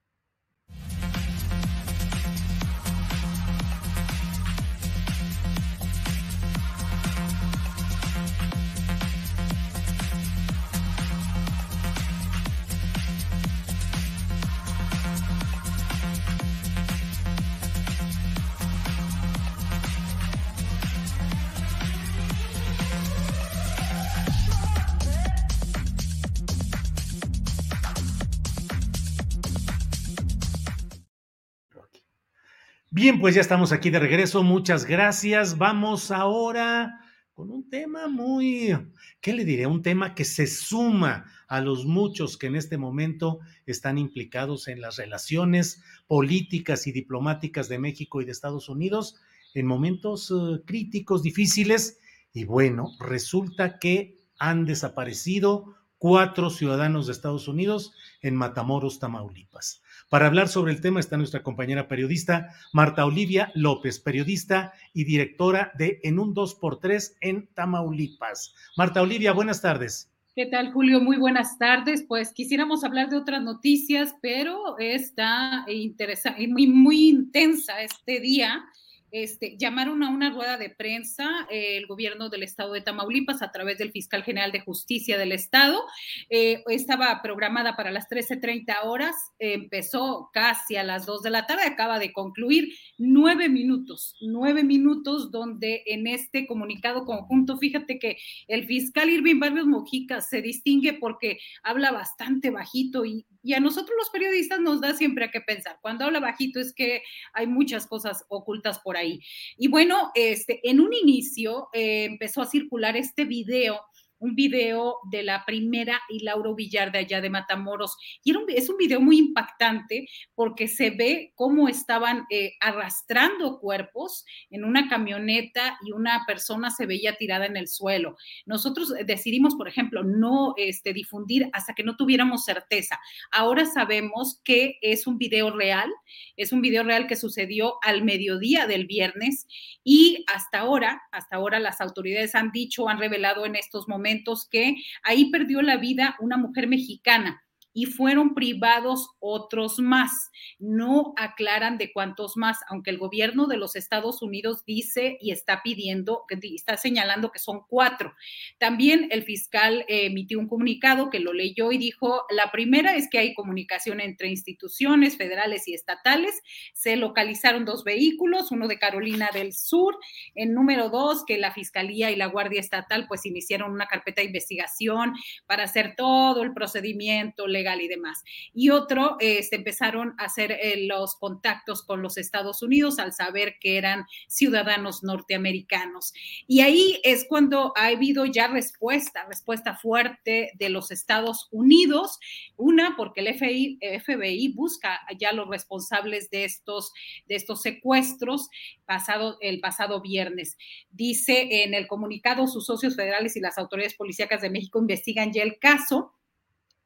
Bien, pues ya estamos aquí de regreso. Muchas gracias. Vamos ahora con un tema muy, ¿qué le diré? Un tema que se suma a los muchos que en este momento están implicados en las relaciones políticas y diplomáticas de México y de Estados Unidos en momentos uh, críticos, difíciles. Y bueno, resulta que han desaparecido cuatro ciudadanos de Estados Unidos en Matamoros, Tamaulipas. Para hablar sobre el tema está nuestra compañera periodista Marta Olivia López, periodista y directora de En un 2x3 en Tamaulipas. Marta Olivia, buenas tardes. ¿Qué tal, Julio? Muy buenas tardes. Pues quisiéramos hablar de otras noticias, pero está interesante, muy, muy intensa este día este, llamaron a una rueda de prensa eh, el gobierno del estado de Tamaulipas a través del fiscal general de justicia del estado. Eh, estaba programada para las 13.30 horas, empezó casi a las 2 de la tarde, acaba de concluir nueve minutos, nueve minutos donde en este comunicado conjunto, fíjate que el fiscal Irving Barrios Mojica se distingue porque habla bastante bajito y a nosotros los periodistas nos da siempre a qué pensar. Cuando habla bajito es que hay muchas cosas ocultas por ahí. Y bueno, este, en un inicio eh, empezó a circular este video un video de la primera y Lauro Villar de allá de Matamoros. Y es un video muy impactante porque se ve cómo estaban eh, arrastrando cuerpos en una camioneta y una persona se veía tirada en el suelo. Nosotros decidimos, por ejemplo, no este, difundir hasta que no tuviéramos certeza. Ahora sabemos que es un video real, es un video real que sucedió al mediodía del viernes y hasta ahora, hasta ahora las autoridades han dicho, han revelado en estos momentos, que ahí perdió la vida una mujer mexicana y fueron privados otros más. No aclaran de cuántos más, aunque el gobierno de los Estados Unidos dice y está pidiendo, está señalando que son cuatro. También el fiscal eh, emitió un comunicado que lo leyó y dijo, la primera es que hay comunicación entre instituciones federales y estatales. Se localizaron dos vehículos, uno de Carolina del Sur. En número dos, que la Fiscalía y la Guardia Estatal pues iniciaron una carpeta de investigación para hacer todo el procedimiento legal y demás. Y otro, este, empezaron a hacer eh, los contactos con los Estados Unidos al saber que eran ciudadanos norteamericanos. Y ahí es cuando ha habido ya respuesta, respuesta fuerte de los Estados Unidos. Una, porque el FBI, FBI busca ya los responsables de estos, de estos secuestros pasado, el pasado viernes. Dice en el comunicado, sus socios federales y las autoridades policíacas de México investigan ya el caso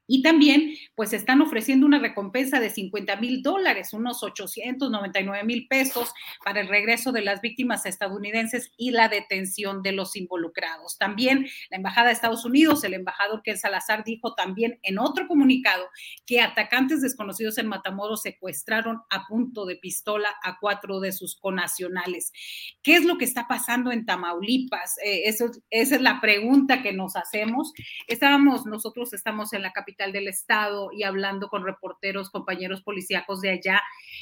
y también, pues están ofreciendo una recompensa de 50 mil dólares, unos 899 mil pesos para el regreso de las víctimas estadounidenses y la detención de los involucrados. También la Embajada de Estados Unidos, el embajador Ken Salazar dijo también en otro comunicado que atacantes desconocidos en Matamoros secuestraron a punto de pistola a cuatro de sus conacionales. ¿Qué es lo que está pasando en Tamaulipas? Eh, eso, esa es la pregunta que nos hacemos. Estábamos, nosotros estamos en la capital del estado y hablando con reporteros, compañeros policíacos de allá,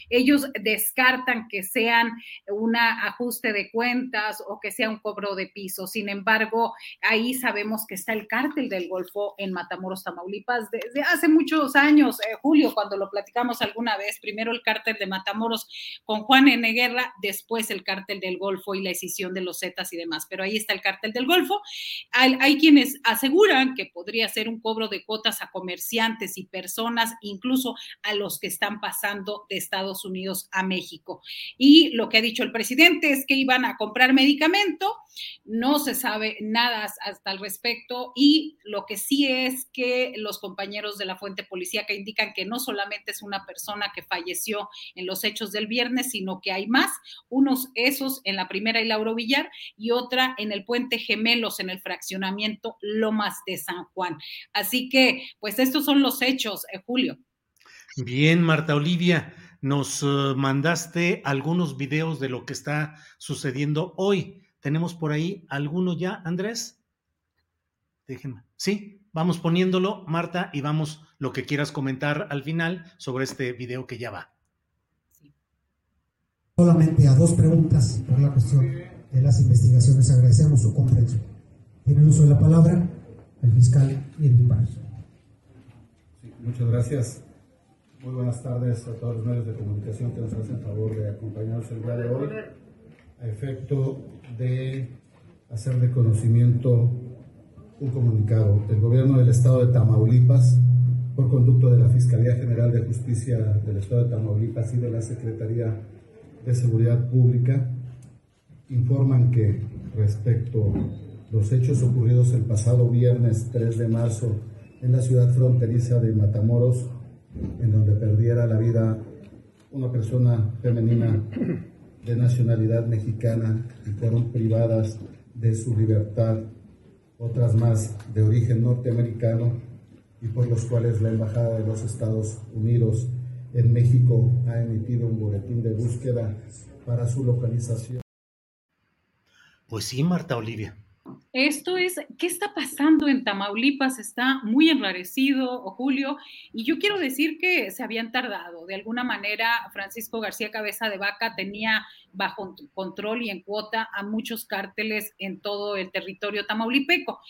ellos descartan que sean un ajuste de cuentas o que sea un cobro de piso. Sin embargo, ahí sabemos que está el cártel del Golfo en Matamoros, Tamaulipas, desde hace muchos años, eh, Julio, cuando lo platicamos alguna vez, primero el cártel de Matamoros con Juan N. Guerra, después el cártel del Golfo y la escisión de los Zetas y demás, pero ahí está el cártel del Golfo. Hay, hay quienes aseguran que podría ser un cobro de cuotas a comerciantes y personas, incluso a los que están pasando de Estados Unidos a México. Y lo que ha dicho el presidente es que iban a comprar medicamento, no se sabe nada hasta el respecto y lo que sí es que los compañeros de la fuente policíaca indican que no solamente es una persona que falleció en los hechos del viernes, sino que hay más, unos esos en la primera y Lauro Villar y otra en el puente Gemelos en el fraccionamiento Lomas de San Juan. Así que, pues pues estos son los hechos, eh, Julio. Bien, Marta Olivia, nos uh, mandaste algunos videos de lo que está sucediendo hoy. ¿Tenemos por ahí alguno ya, Andrés? Déjenme. Sí, vamos poniéndolo, Marta, y vamos lo que quieras comentar al final sobre este video que ya va. Solamente a dos preguntas por la cuestión de las investigaciones. Agradecemos su comprensión. Tiene el uso de la palabra el fiscal y el Muchas gracias. Muy buenas tardes a todos los medios de comunicación que nos hacen favor de acompañarnos el día de hoy a efecto de hacer de conocimiento un comunicado del gobierno del estado de Tamaulipas por conducto de la Fiscalía General de Justicia del estado de Tamaulipas y de la Secretaría de Seguridad Pública informan que respecto a los hechos ocurridos el pasado viernes 3 de marzo en la ciudad fronteriza de Matamoros, en donde perdiera la vida una persona femenina de nacionalidad mexicana y fueron privadas de su libertad, otras más de origen norteamericano y por los cuales la Embajada de los Estados Unidos en México ha emitido un boletín de búsqueda para su localización. Pues sí, Marta Olivia. Esto es, ¿qué está pasando en Tamaulipas? Está muy enrarecido, Julio, y yo quiero decir que se habían tardado. De alguna manera, Francisco García Cabeza de Vaca tenía bajo control y en cuota a muchos cárteles en todo el territorio tamaulipeco.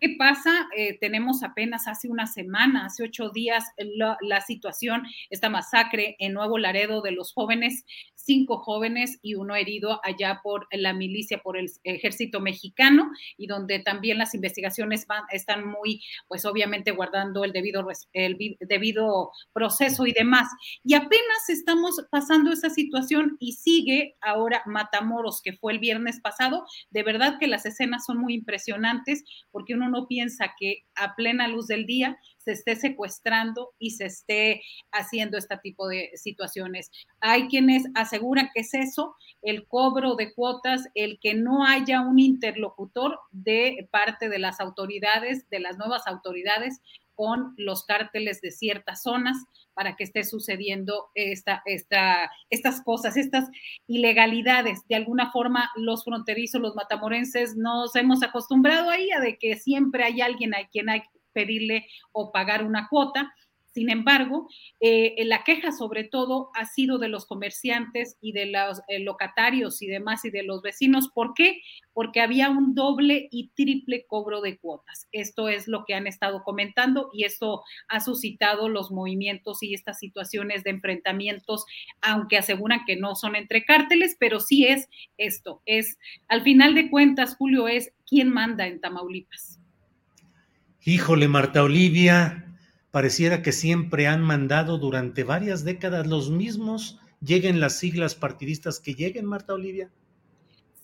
¿Qué pasa? Eh, tenemos apenas hace una semana, hace ocho días, la, la, situación, esta masacre en Nuevo Laredo de los jóvenes cinco jóvenes y uno herido allá por la milicia, por el ejército mexicano, y donde también las investigaciones van, están muy, pues obviamente guardando el debido, el debido proceso y demás. Y apenas estamos pasando esa situación y sigue ahora Matamoros, que fue el viernes pasado. De verdad que las escenas son muy impresionantes porque uno no piensa que a plena luz del día se esté secuestrando y se esté haciendo este tipo de situaciones. Hay quienes aseguran que es eso, el cobro de cuotas, el que no haya un interlocutor de parte de las autoridades, de las nuevas autoridades con los cárteles de ciertas zonas para que esté sucediendo esta, esta, estas cosas, estas ilegalidades. De alguna forma, los fronterizos, los matamorenses, nos hemos acostumbrado ahí a de que siempre hay alguien a quien hay pedirle o pagar una cuota. Sin embargo, eh, la queja sobre todo ha sido de los comerciantes y de los eh, locatarios y demás y de los vecinos. ¿Por qué? Porque había un doble y triple cobro de cuotas. Esto es lo que han estado comentando y esto ha suscitado los movimientos y estas situaciones de enfrentamientos, aunque aseguran que no son entre cárteles, pero sí es esto. Es, al final de cuentas, Julio, es quién manda en Tamaulipas. Híjole, Marta Olivia, pareciera que siempre han mandado durante varias décadas los mismos, lleguen las siglas partidistas que lleguen, Marta Olivia.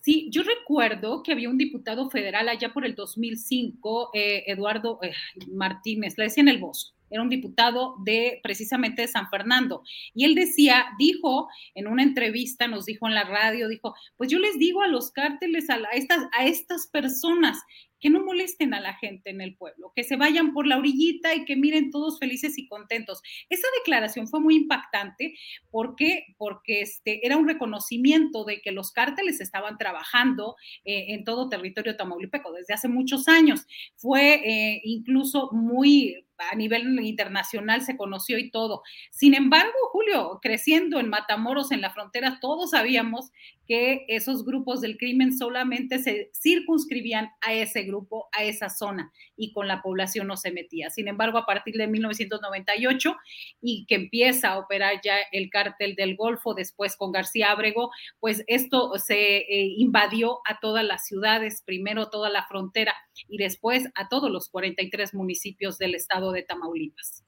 Sí, yo recuerdo que había un diputado federal allá por el 2005, eh, Eduardo eh, Martínez, le decían el voz, era un diputado de precisamente de San Fernando. Y él decía, dijo en una entrevista, nos dijo en la radio, dijo, pues yo les digo a los cárteles, a, estas, a estas personas que no molesten a la gente en el pueblo, que se vayan por la orillita y que miren todos felices y contentos. Esa declaración fue muy impactante porque, porque este, era un reconocimiento de que los cárteles estaban trabajando eh, en todo territorio tamaulipeco desde hace muchos años. Fue eh, incluso muy a nivel internacional se conoció y todo. Sin embargo, Julio, creciendo en Matamoros, en la frontera, todos sabíamos que esos grupos del crimen solamente se circunscribían a ese grupo, a esa zona, y con la población no se metía. Sin embargo, a partir de 1998 y que empieza a operar ya el cártel del Golfo, después con García Ábrego, pues esto se eh, invadió a todas las ciudades, primero toda la frontera y después a todos los 43 municipios del estado de Tamaulipas.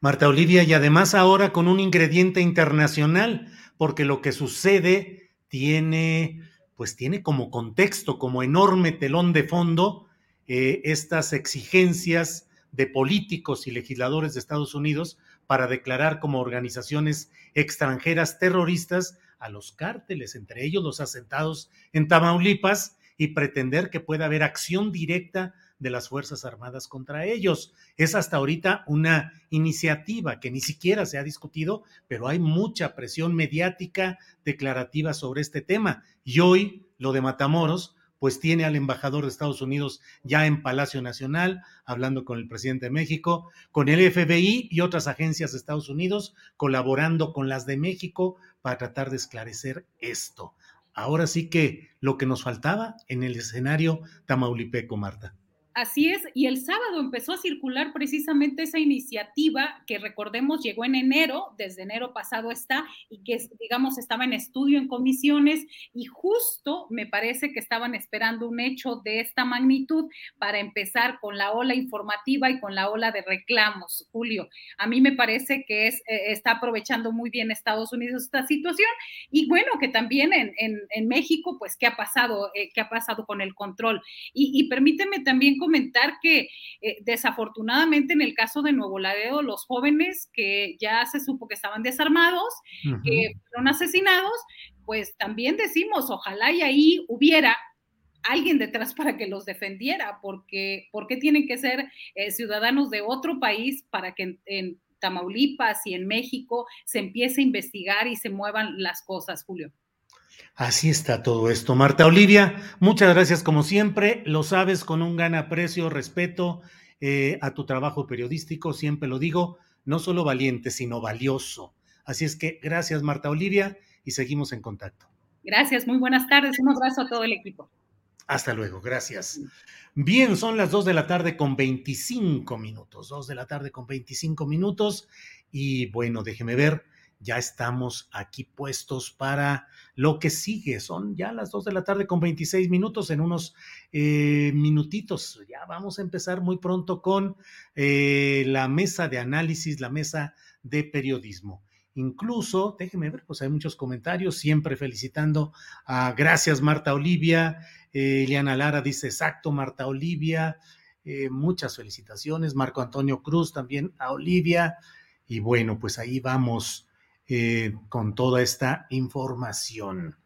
Marta Olivia, y además ahora con un ingrediente internacional, porque lo que sucede tiene, pues tiene como contexto, como enorme telón de fondo, eh, estas exigencias de políticos y legisladores de Estados Unidos para declarar como organizaciones extranjeras terroristas a los cárteles, entre ellos los asentados en Tamaulipas, y pretender que pueda haber acción directa de las Fuerzas Armadas contra ellos. Es hasta ahorita una iniciativa que ni siquiera se ha discutido, pero hay mucha presión mediática declarativa sobre este tema. Y hoy lo de Matamoros, pues tiene al embajador de Estados Unidos ya en Palacio Nacional, hablando con el presidente de México, con el FBI y otras agencias de Estados Unidos, colaborando con las de México para tratar de esclarecer esto. Ahora sí que lo que nos faltaba en el escenario tamaulipeco, Marta. Así es, y el sábado empezó a circular precisamente esa iniciativa que recordemos llegó en enero, desde enero pasado está, y que digamos estaba en estudio en comisiones y justo me parece que estaban esperando un hecho de esta magnitud para empezar con la ola informativa y con la ola de reclamos, Julio. A mí me parece que eh, está aprovechando muy bien Estados Unidos esta situación y bueno, que también en, en, México, pues, ¿qué ha pasado? Eh, ¿Qué ha pasado con el control? Y, y permíteme también comentar que eh, desafortunadamente en el caso de Nuevo Laredo, los jóvenes que ya se supo que estaban desarmados, que fueron asesinados, pues también decimos, ojalá y ahí hubiera alguien detrás para que los defendiera, porque ¿por qué tienen que ser eh, ciudadanos de otro país para que en Tamaulipas y en México se empiece a investigar y se muevan las cosas, Julio? Así está todo esto. Marta Olivia, muchas gracias como siempre. Lo sabes con un gran aprecio, respeto eh, a tu trabajo periodístico, siempre lo digo, no solo valiente, sino valioso. Así es que gracias Marta Olivia y seguimos en contacto. Gracias, muy buenas tardes. Un abrazo a todo el equipo. Hasta luego, gracias. Bien, son las 2 de la tarde con 25 minutos, 2 de la tarde con 25 minutos y bueno, déjeme ver ya estamos aquí puestos para lo que sigue. Son ya las 2 de la tarde con 26 minutos, en unos eh, minutitos. Ya vamos a empezar muy pronto con eh, la mesa de análisis, la mesa de periodismo. Incluso, déjenme ver, pues hay muchos comentarios, siempre felicitando a gracias Marta Olivia. Eh, Eliana Lara dice exacto, Marta Olivia. muchas felicitaciones. Marco Antonio Cruz también a Olivia. Y bueno, pues ahí vamos eh, con toda esta información.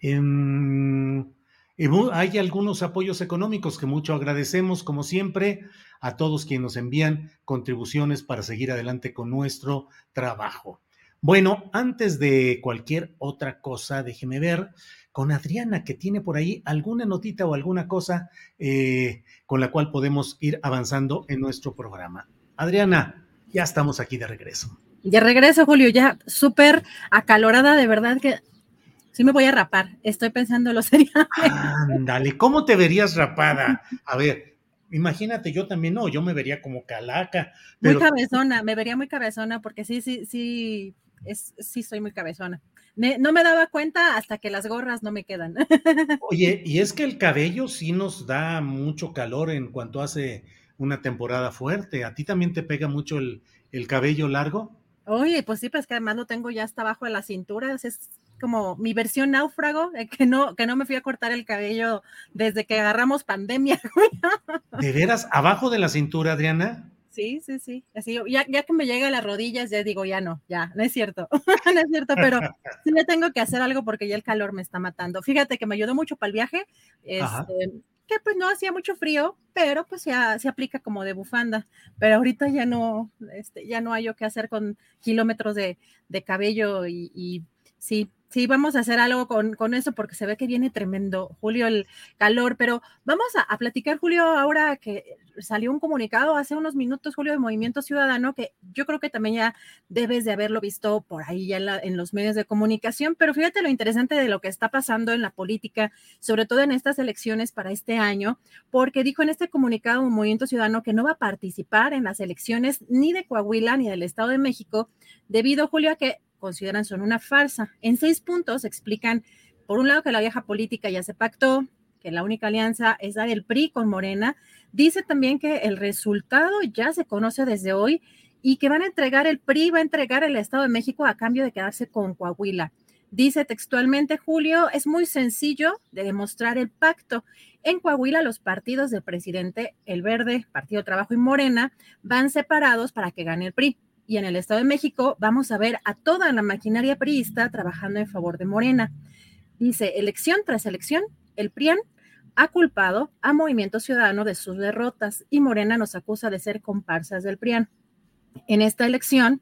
Em, hay algunos apoyos económicos que mucho agradecemos, como siempre, a todos quienes nos envían contribuciones para seguir adelante con nuestro trabajo. Bueno, antes de cualquier otra cosa, déjeme ver con Adriana, que tiene por ahí alguna notita o alguna cosa eh, con la cual podemos ir avanzando en nuestro programa. Adriana, Ya estamos aquí de regreso. De regreso, Julio, ya súper acalorada, de verdad que sí me voy a rapar. Estoy pensando lo sería. Ándale, ¿cómo te verías rapada? A ver, imagínate, yo también no, yo me vería como calaca. Muy cabezona, me vería muy cabezona porque sí, sí, sí, es, sí soy muy cabezona. no me daba cuenta hasta que las gorras no me quedan. Oye, y es que el cabello sí nos da mucho calor en cuanto hace una temporada fuerte. ¿A ti también te pega mucho el, el cabello largo? Oye, pues sí, pues que además lo tengo ya hasta abajo de la cintura, es como mi versión náufrago, que no, que no me fui a cortar el cabello desde que agarramos pandemia. ¿De veras? ¿Abajo de la cintura, Adriana? Sí, sí, sí. Así, ya, ya que me llega a las rodillas, ya digo, ya no, ya, no es cierto, no es cierto, pero sí me tengo que hacer algo porque ya el calor me está matando. Fíjate que me ayudó mucho para el viaje. Este, que pues no hacía mucho frío, pero pues ya se aplica como de bufanda. Pero ahorita ya no, este, ya no hay yo que hacer con kilómetros de, de cabello y, y sí, Sí, vamos a hacer algo con, con, eso porque se ve que viene tremendo, Julio, el calor, pero vamos a, platicar, Julio, ahora que salió un comunicado hace unos minutos, Julio, de Movimiento Ciudadano, que yo creo que también ya debes de haberlo visto por ahí ya en, los medios de comunicación, pero fíjate lo interesante de lo que está pasando en la política, sobre todo en estas elecciones para este año, porque dijo en este comunicado un Movimiento Ciudadano que no va a participar en las elecciones ni de Coahuila ni del Estado de México, debido, Julio, a que consideran son una farsa. En seis puntos explican, por un lado, que la vieja política ya se pactó, que la única alianza es la del PRI con Morena. Dice también que el resultado ya se conoce desde hoy y que van a entregar, el PRI va a entregar el Estado de México a cambio de quedarse con Coahuila. Dice textualmente Julio, es muy sencillo de demostrar el pacto. En Coahuila los partidos del presidente, el Verde, Partido Trabajo y Morena, van separados para que gane el PRI y en el Estado de México vamos a ver a toda la maquinaria priista trabajando en favor de Morena. Dice, elección tras elección, el PRIAN ha culpado a Movimiento Ciudadano de sus derrotas y Morena nos acusa de ser comparsas del PRIAN. En esta elección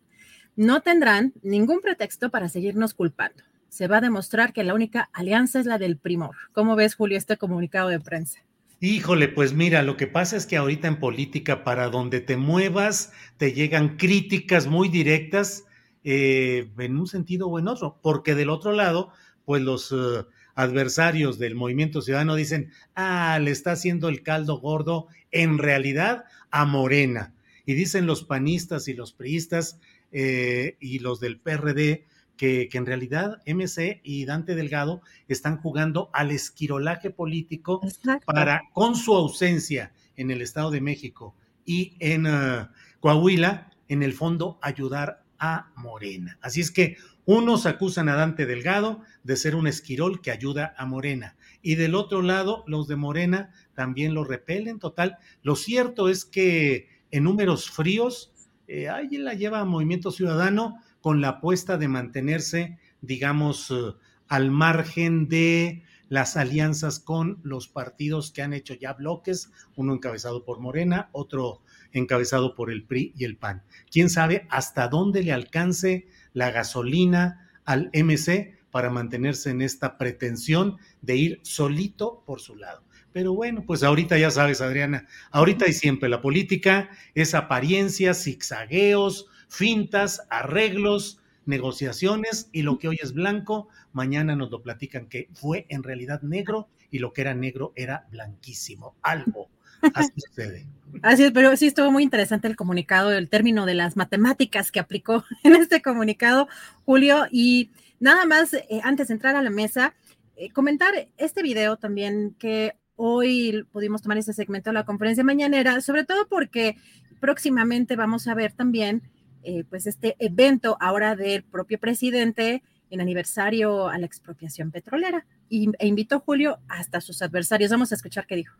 no tendrán ningún pretexto para seguirnos culpando. Se va a demostrar que la única alianza es la del primor. ¿Cómo ves, Julio, este comunicado de prensa? Híjole, pues mira, lo que pasa es que ahorita en política, para donde te muevas, te llegan críticas muy directas eh, en un sentido o en otro, porque del otro lado, pues los eh, adversarios del movimiento ciudadano dicen, ah, le está haciendo el caldo gordo en realidad a Morena. Y dicen los panistas y los priistas eh, y los del PRD, que, en realidad MC y Dante Delgado están jugando al esquirolaje político para, con su ausencia en el Estado de México y en uh, Coahuila, en el fondo ayudar a Morena. Así es que unos acusan a Dante Delgado de ser un esquirol que ayuda a Morena. Y del otro lado, los de Morena también lo repelen. Total, lo cierto es que en números fríos, eh, ahí la lleva Movimiento Ciudadano, con la apuesta de mantenerse, digamos, eh, al margen de las alianzas con los partidos que han hecho ya bloques, uno encabezado por Morena, otro encabezado por el PRI y el PAN. ¿Quién sabe hasta dónde le alcance la gasolina al MC para mantenerse en esta pretensión de ir solito por su lado? Pero bueno, pues ahorita ya sabes, Adriana, ahorita y siempre la política es apariencia, zigzagueos, fintas, arreglos, negociaciones y lo que hoy es blanco, mañana nos lo platican que fue en realidad negro y lo que era negro era blanquísimo, algo. Así sucede. Así es, pero sí estuvo muy interesante el comunicado, el término de las matemáticas que aplicó en este comunicado, Julio. Y nada más, eh, antes de entrar a la mesa, eh, comentar este video también que hoy pudimos tomar ese segmento de la conferencia mañanera, sobre todo porque próximamente vamos a ver también eh, pues este evento ahora del propio presidente en aniversario a la expropiación petrolera y, e invitó Julio hasta sus adversarios. Vamos a escuchar qué dijo.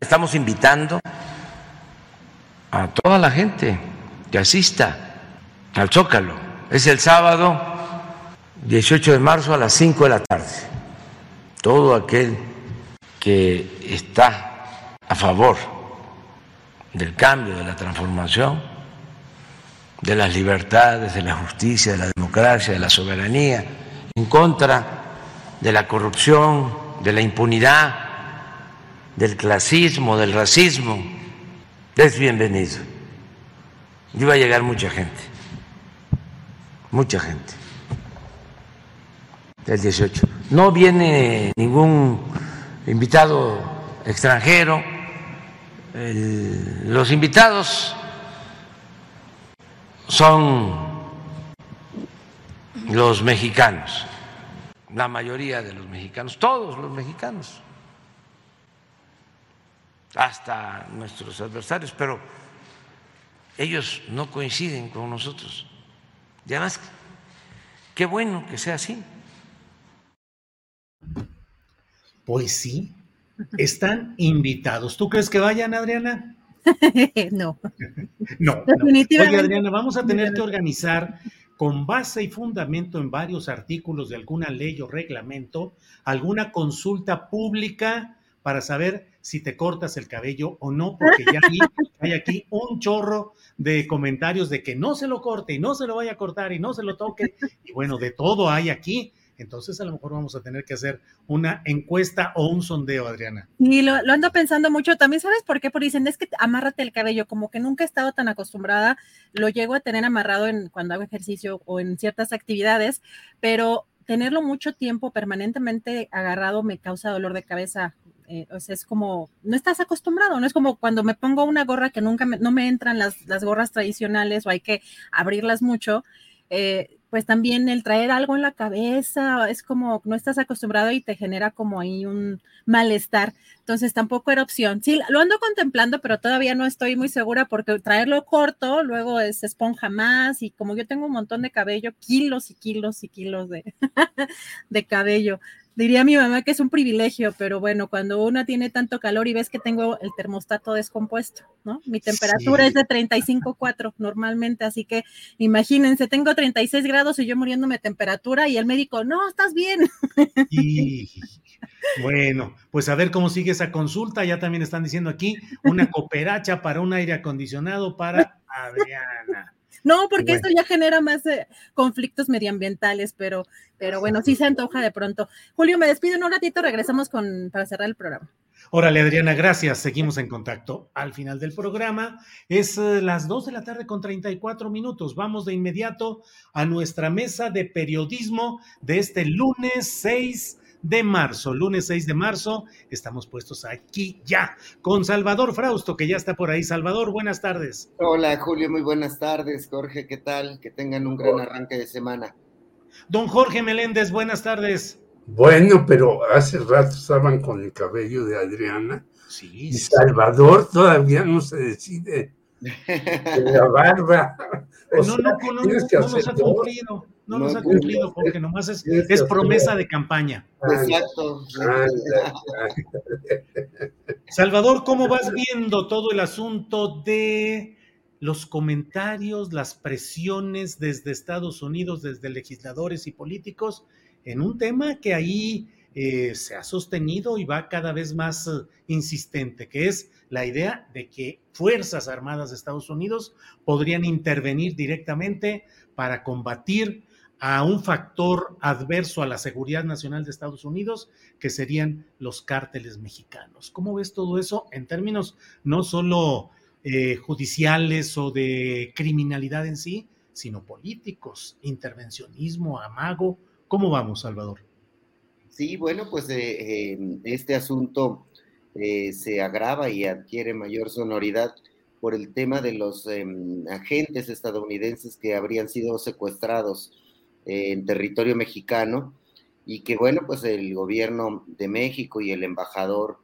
Estamos invitando a toda la gente que asista al Zócalo. Es el sábado 18 de marzo a las 5 de la tarde. Todo aquel que está a favor del cambio, de la transformación, de las libertades, de la justicia, de la democracia, de la soberanía, en contra de la corrupción, de la impunidad, del clasismo, del racismo, es bienvenido. iba a llegar mucha gente, mucha gente, el 18. No viene ningún invitado extranjero, los invitados son los mexicanos, la mayoría de los mexicanos, todos los mexicanos, hasta nuestros adversarios, pero ellos no coinciden con nosotros. Y además, qué bueno que sea así. Pues sí, están invitados. ¿Tú crees que vayan, Adriana? no. No, Definitivamente. Oye, Adriana, vamos a tener que organizar con base y fundamento en varios artículos de alguna ley o reglamento, alguna consulta pública para saber si te cortas el cabello o no, porque ya hay, aquí un chorro de comentarios de que no se lo corte y no se lo vaya a cortar y no se lo toque. Y bueno, de todo hay aquí. Entonces a lo mejor vamos a tener que hacer una encuesta o un sondeo, Adriana. Y lo, ando pensando mucho. También sabes por qué, porque dicen, es que amárrate el cabello, como que nunca he estado tan acostumbrada, lo llego a tener amarrado en, cuando hago ejercicio o en ciertas actividades, pero tenerlo mucho tiempo permanentemente agarrado me causa dolor de cabeza. Eh, o sea, es como, no estás acostumbrado, no es como cuando me pongo una gorra que nunca me, no me entran las, las gorras tradicionales o hay que abrirlas mucho. Eh, pues también el traer algo en la cabeza es como no estás acostumbrado y te genera como ahí un malestar. Entonces tampoco era opción. Sí, lo ando contemplando, pero todavía no estoy muy segura porque traerlo corto luego es esponja más y como yo tengo un montón de cabello, kilos y kilos y kilos de, de cabello. Diría mi mamá que es un privilegio, pero bueno, cuando uno tiene tanto calor y ves que tengo el termostato descompuesto, ¿no? Mi temperatura es de 35.4 normalmente, así que imagínense, tengo 36 grados y yo muriéndome de temperatura y el médico, no, estás bien. Y, bueno, pues a ver cómo sigue esa consulta. Ya también están diciendo aquí una cooperacha para un aire acondicionado para Adriana. No, porque esto ya genera más eh, conflictos medioambientales, pero, pero bueno, sí se antoja de pronto. Julio, me despido en un ratito, regresamos con, para cerrar el programa. Órale, Adriana, gracias. Seguimos en contacto. Al final del programa es eh, las 2 de la tarde con 34 minutos. Vamos de inmediato a nuestra mesa de periodismo de este lunes 6 de marzo, lunes 6 de marzo. Estamos puestos aquí ya con Salvador Frausto, que ya está por ahí. Salvador, buenas tardes. Hola, Julio, muy buenas tardes. Jorge, ¿qué tal? Que tengan un gran arranque de semana. Don Jorge Meléndez, buenas tardes. Bueno, pero hace rato estaban con el cabello de Adriana. Sí. Y Salvador todavía no se decide la barba. no, no, no, no, nos ha cumplido. No, nos ha cumplido porque nomás es, es promesa de campaña. Exacto. Salvador, ¿cómo vas viendo todo el asunto de los comentarios, las presiones desde Estados Unidos, desde legisladores y políticos, en un tema que ahí eh, se ha sostenido y va cada vez más eh, insistente, que es la idea de que Fuerzas Armadas de Estados Unidos podrían intervenir directamente para combatir a un factor adverso a la seguridad nacional de Estados Unidos, que serían los cárteles mexicanos. ¿Cómo ves todo eso en términos no solo eh, judiciales o de criminalidad en sí, sino políticos, intervencionismo, amago? ¿Cómo vamos, Salvador? Sí, bueno, pues eh, eh, este asunto se agrava y adquiere mayor sonoridad por el tema de los em, agentes estadounidenses que habrían sido secuestrados en territorio mexicano y que bueno, pues el gobierno de México y el embajador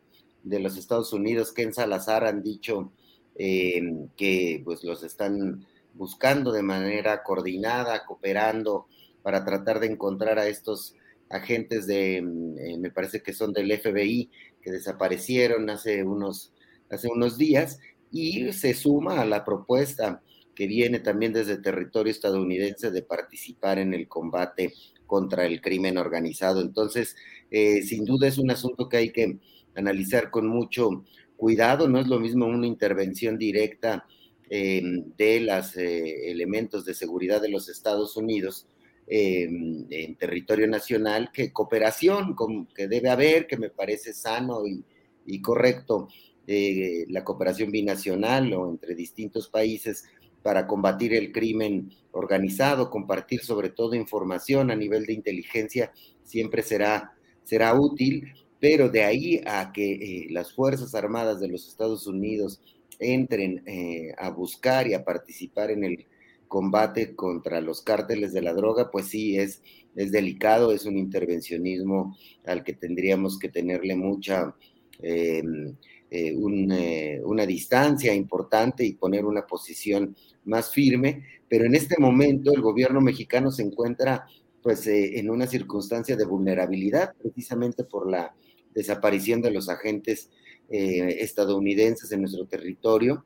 de los Estados Unidos, Ken Salazar, han dicho eh, que pues los están buscando de manera coordinada, cooperando para tratar de encontrar a estos agentes de, eh, me parece que son del FBI, que desaparecieron hace unos, hace unos días, y se suma a la propuesta que viene también desde territorio estadounidense de participar en el combate contra el crimen organizado. Entonces, eh, sin duda es un asunto que hay que analizar con mucho cuidado, no es lo mismo una intervención directa eh, de los eh, elementos de seguridad de los Estados Unidos en territorio nacional que cooperación que debe haber, que me parece sano y, correcto, la cooperación binacional o entre distintos países para combatir el crimen organizado, compartir sobre todo información a nivel de inteligencia siempre será, será útil, pero de ahí a que eh, las Fuerzas Armadas de los Estados Unidos entren eh, a buscar y a participar en el combate contra los cárteles de la droga, pues sí, es, es delicado, es un intervencionismo al que tendríamos que tenerle mucha, em, eh, una distancia importante y poner una posición más firme, pero en este momento el gobierno mexicano se encuentra pues eh, en una circunstancia de vulnerabilidad precisamente por la desaparición de los agentes eh, estadounidenses en nuestro territorio.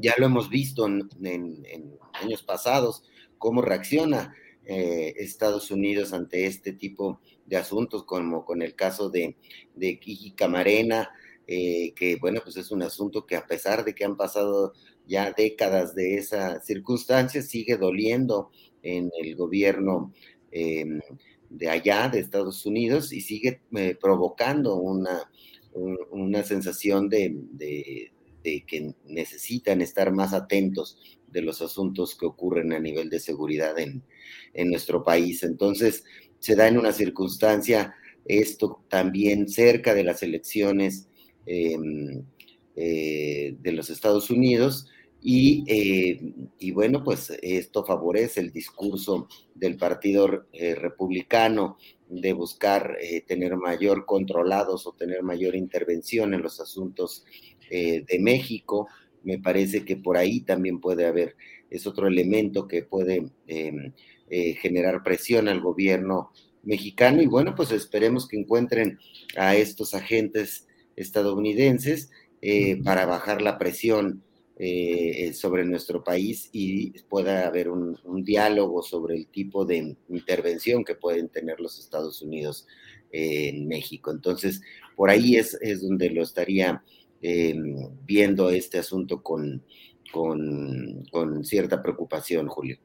Ya lo hemos visto en, años pasados, cómo reacciona eh, Estados Unidos ante este tipo de asuntos, como con el caso de, de Kiki Camarena, que bueno, pues es un asunto que a pesar de que han pasado ya décadas de esa circunstancia, sigue doliendo en el gobierno em, de allá, de Estados Unidos, y sigue eh, provocando una, una sensación de, que necesitan estar más atentos de los asuntos que ocurren a nivel de seguridad en, nuestro país. Entonces, se da en una circunstancia esto también cerca de las elecciones em, eh, de los Estados Unidos, eh, y, bueno, pues esto favorece el discurso del Partido eh, Republicano de buscar eh, tener mayor controlados o tener mayor intervención en los asuntos de México. Me parece que por ahí también puede haber, es otro elemento que puede em, generar presión al gobierno mexicano y bueno, pues esperemos que encuentren a estos agentes estadounidenses para bajar la presión eh, sobre nuestro país y pueda haber un, diálogo sobre el tipo de intervención que pueden tener los Estados Unidos en México. Entonces, por ahí es, es donde lo estaría eh, viendo este asunto con, con, con cierta preocupación, Julio.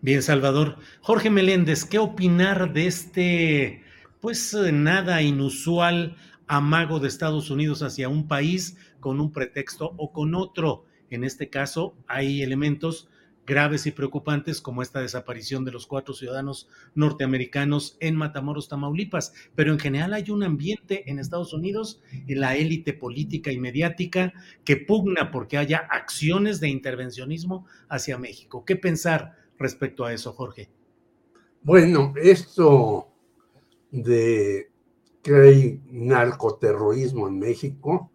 Bien, Salvador. Jorge Meléndez, ¿qué opinar de este, pues nada inusual amago de Estados Unidos hacia un país con un pretexto o con otro? En este caso, hay elementos graves y preocupantes como esta desaparición de los cuatro ciudadanos norteamericanos en Matamoros, Tamaulipas. Pero en general hay un ambiente en Estados Unidos, en la élite política y mediática, que pugna porque haya acciones de intervencionismo hacia México. ¿Qué pensar respecto a eso, Jorge? Bueno, esto de que hay narcoterrorismo en México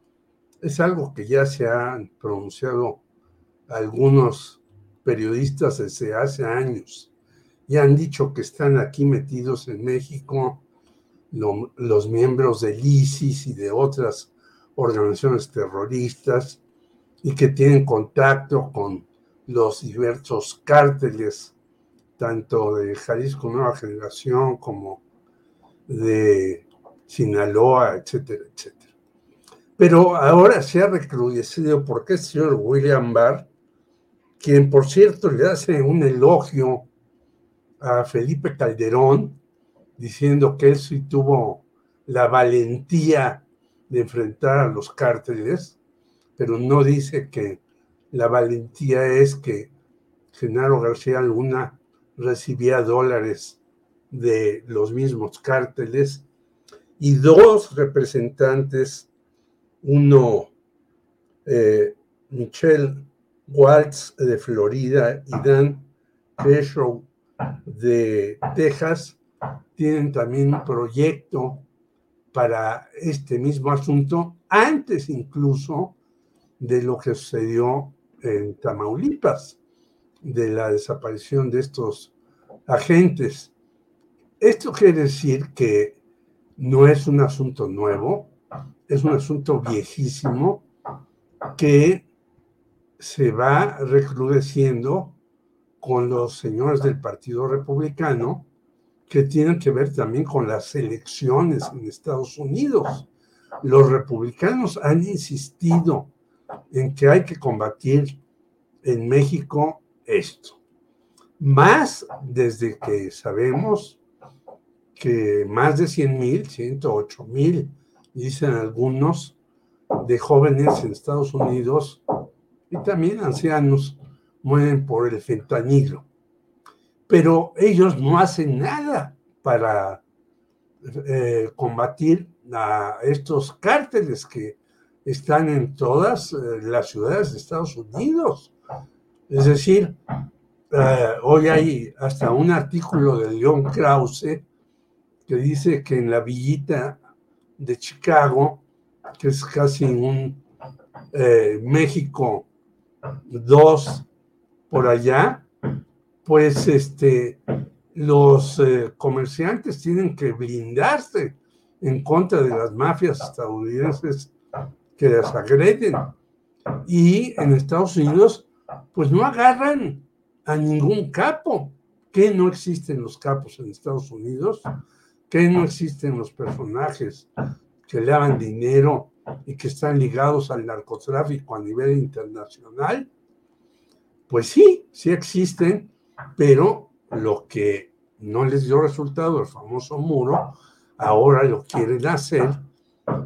es algo que ya se han pronunciado algunos periodistas desde hace años. Ya han dicho que están aquí metidos en México los miembros del ISIS y de otras organizaciones terroristas y que tienen contacto con los diversos cárteles, tanto de Jalisco Nueva Generación como de Sinaloa, etcétera, etcétera. Pero ahora se ha recrudecido porque el señor William Barr, quien por cierto le hace un elogio a Felipe Calderón, diciendo que él sí tuvo la valentía de enfrentar a los cárteles, pero no dice que la valentía es que Genaro García Luna recibía dólares de los mismos cárteles y dos representantes uno eh, Michelle Waltz de Florida y Dan Peshow de Texas tienen también un proyecto para este mismo asunto, antes incluso de lo que sucedió en Tamaulipas, de la desaparición de estos agentes. Esto quiere decir que no es un asunto nuevo, es un asunto viejísimo que se va recrudeciendo con los señores del Partido Republicano, que tienen que ver también con las elecciones en Estados Unidos. Los republicanos han insistido en que hay que combatir en México esto. Más desde que sabemos que más de 100 mil, 108 mil dicen algunos, de jóvenes en Estados Unidos y también ancianos mueren por el fentanilo. Pero ellos no hacen nada para eh, combatir a estos cárteles que están en todas eh, las ciudades de Estados Unidos. Es decir, eh, hoy hay hasta un artículo de León Krause que dice que en la villita de Chicago, que es casi un México 2 por allá, pues este, los eh, comerciantes tienen que blindarse en contra de las mafias estadounidenses que las agreden. Y en Estados Unidos, pues no agarran a ningún capo. que no existen los capos en Estados Unidos? que no existen los personajes que le lavan dinero y que están ligados al narcotráfico a nivel internacional? Pues sí, sí existen, pero lo que no les dio resultado, el famoso muro, ahora lo quieren hacer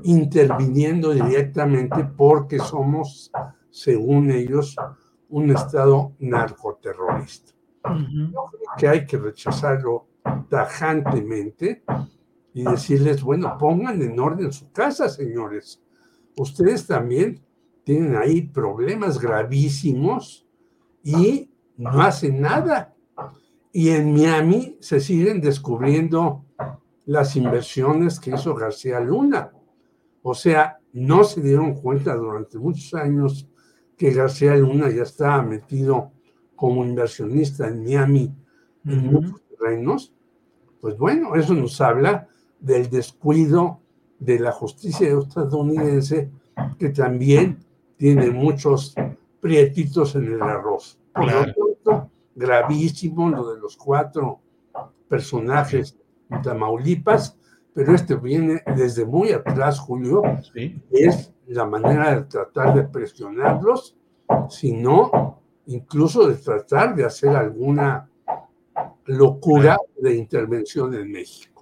interviniendo directamente porque somos, según ellos, un Estado narcoterrorista. Yo creo que hay que rechazarlo tajantemente y decirles, bueno, pongan en orden su casa, señores. Ustedes también tienen ahí problemas gravísimos y no hacen nada. Y en Miami se siguen descubriendo las inversiones que hizo García Luna. O sea, no se dieron cuenta durante muchos años que García Luna ya estaba metido como inversionista en Miami en muchos terrenos. Pues bueno, eso nos habla del descuido de la justicia estadounidense que también tiene muchos prietitos en el arroz. Por lo tanto, gravísimo lo de los cuatro personajes de Tamaulipas, pero este viene desde muy atrás, Julio. Es la manera de tratar de presionarlos, sino incluso de tratar de hacer alguna locura de intervención en México.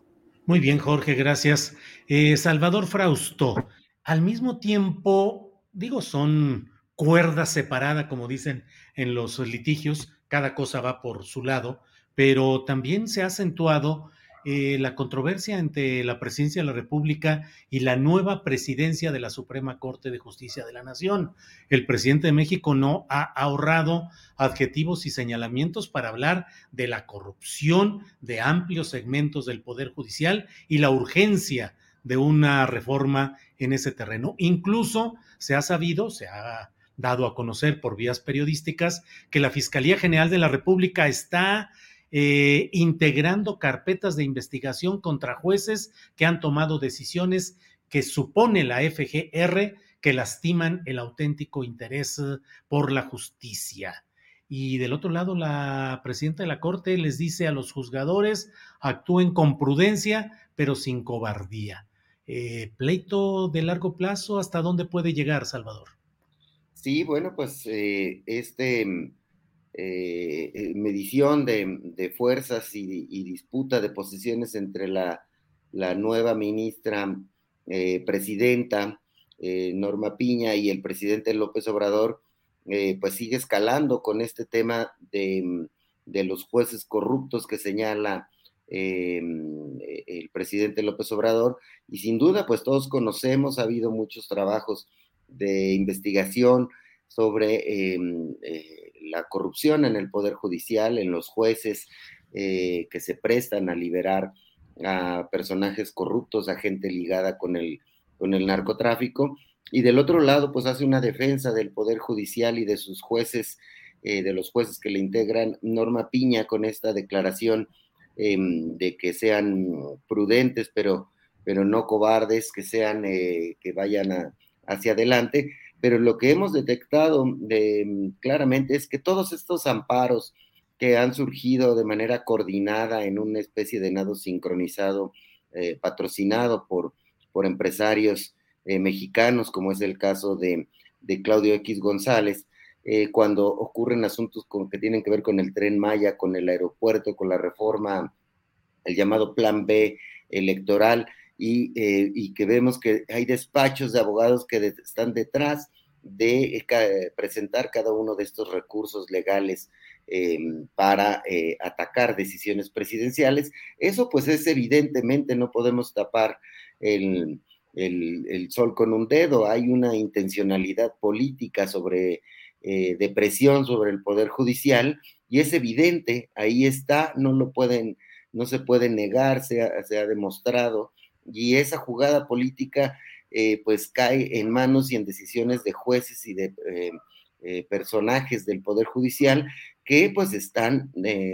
Muy bien, Jorge, gracias. Eh, Salvador Frausto, al mismo tiempo, digo, son cuerda separada, como dicen en los litigios, cada cosa va por su lado, pero también se ha acentuado eh, la controversia entre la presidencia de la República y la nueva presidencia de la Suprema Corte de Justicia de la Nación. El presidente de México no ha ahorrado adjetivos y señalamientos para hablar de la corrupción de amplios segmentos del Poder Judicial y la urgencia de una reforma en ese terreno. Incluso se ha sabido, se ha dado a conocer por vías periodísticas que la Fiscalía General de la República está eh, integrando carpetas de investigación contra jueces que han tomado decisiones que supone la FGR que lastiman el auténtico interés por la justicia. Y del otro lado, la presidenta de la Corte les dice a los juzgadores, actúen con prudencia, pero sin cobardía. Eh, pleito de largo plazo, ¿hasta dónde puede llegar, Salvador? Sí, bueno, pues eh, este mm, eh, eh, medición de, fuerzas y, disputa de posiciones entre la, nueva ministra presidenta Norma Piña y el presidente López Obrador, pues sigue escalando con este tema de, los jueces corruptos que señala el presidente López Obrador. Y sin duda, pues todos conocemos, ha habido muchos trabajos de investigación sobre eh, la corrupción en el Poder Judicial, en los jueces eh, que se prestan a liberar a personajes corruptos, a gente ligada con el, con el narcotráfico. Y del otro lado, pues hace una defensa del Poder Judicial y de sus jueces, eh, de los jueces que le integran, Norma Piña, con esta declaración em, de que sean prudentes, pero, pero no cobardes, que sean, que vayan hacia adelante pero lo que hemos detectado mm, claramente es que todos estos amparos que han surgido de manera coordinada en una especie de nado sincronizado, eh, patrocinado por, por empresarios eh, mexicanos, como es el caso de, Claudio X González, eh, cuando ocurren asuntos con, que tienen que ver con el tren Maya, con el aeropuerto, con la reforma, el llamado Plan B electoral, y, y que vemos que hay despachos de abogados que están detrás de eh, presentar cada uno de estos recursos legales em, para eh, atacar decisiones presidenciales. Eso pues es evidentemente, no podemos tapar el, sol con un dedo, hay una intencionalidad política sobre eh, de presión sobre el Poder Judicial y es evidente, ahí está, no lo pueden, no se puede negar, se ha demostrado, y esa jugada política eh, pues cae en manos y en decisiones de jueces y de eh, eh, personajes del Poder Judicial que pues están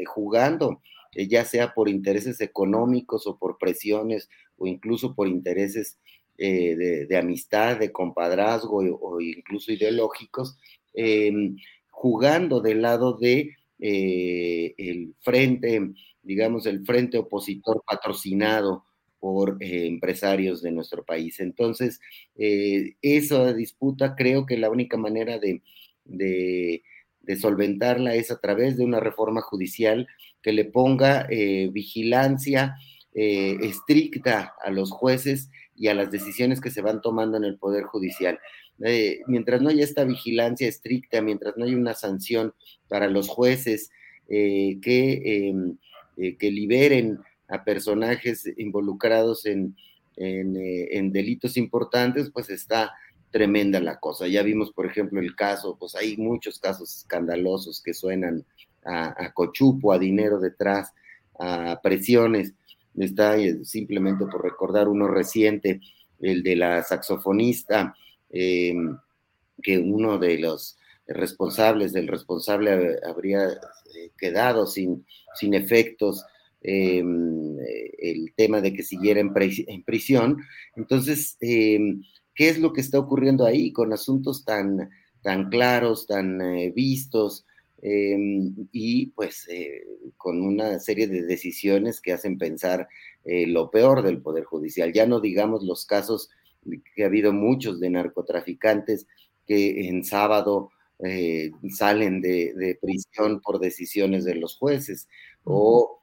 jugando, ya sea por intereses económicos o por presiones o incluso por intereses de, amistad, de compadrazgo o, incluso ideológicos, em, jugando del lado de el frente, digamos, el frente opositor patrocinado por eh, empresarios de nuestro país. Entonces, eh, esa disputa creo que la única manera de, solventarla es a través de una reforma judicial que le ponga eh, vigilancia estricta a los jueces y a las decisiones que se van tomando en el Poder Judicial. mientras no haya esta vigilancia estricta, mientras no haya una sanción para los jueces em, que liberen a personajes involucrados en, eh, en, delitos importantes, pues está tremenda la cosa. Ya vimos, por ejemplo, el caso, pues hay muchos casos escandalosos que suenan a, cochupo, a dinero detrás, a presiones. Está eh, simplemente por recordar uno reciente, el de la saxofonista, em, que uno de los responsables, del responsable habría eh, quedado sin, sin efectos eh, el tema de que siguiera en, prisión. Entonces, em, ¿qué es lo que está ocurriendo ahí con asuntos tan, tan claros, tan eh, vistos? Em, y pues eh, con una serie de decisiones que hacen pensar lo peor del Poder Judicial. Ya no digamos los casos que ha habido muchos de narcotraficantes que en sábado salen de, de, prisión por decisiones de los jueces o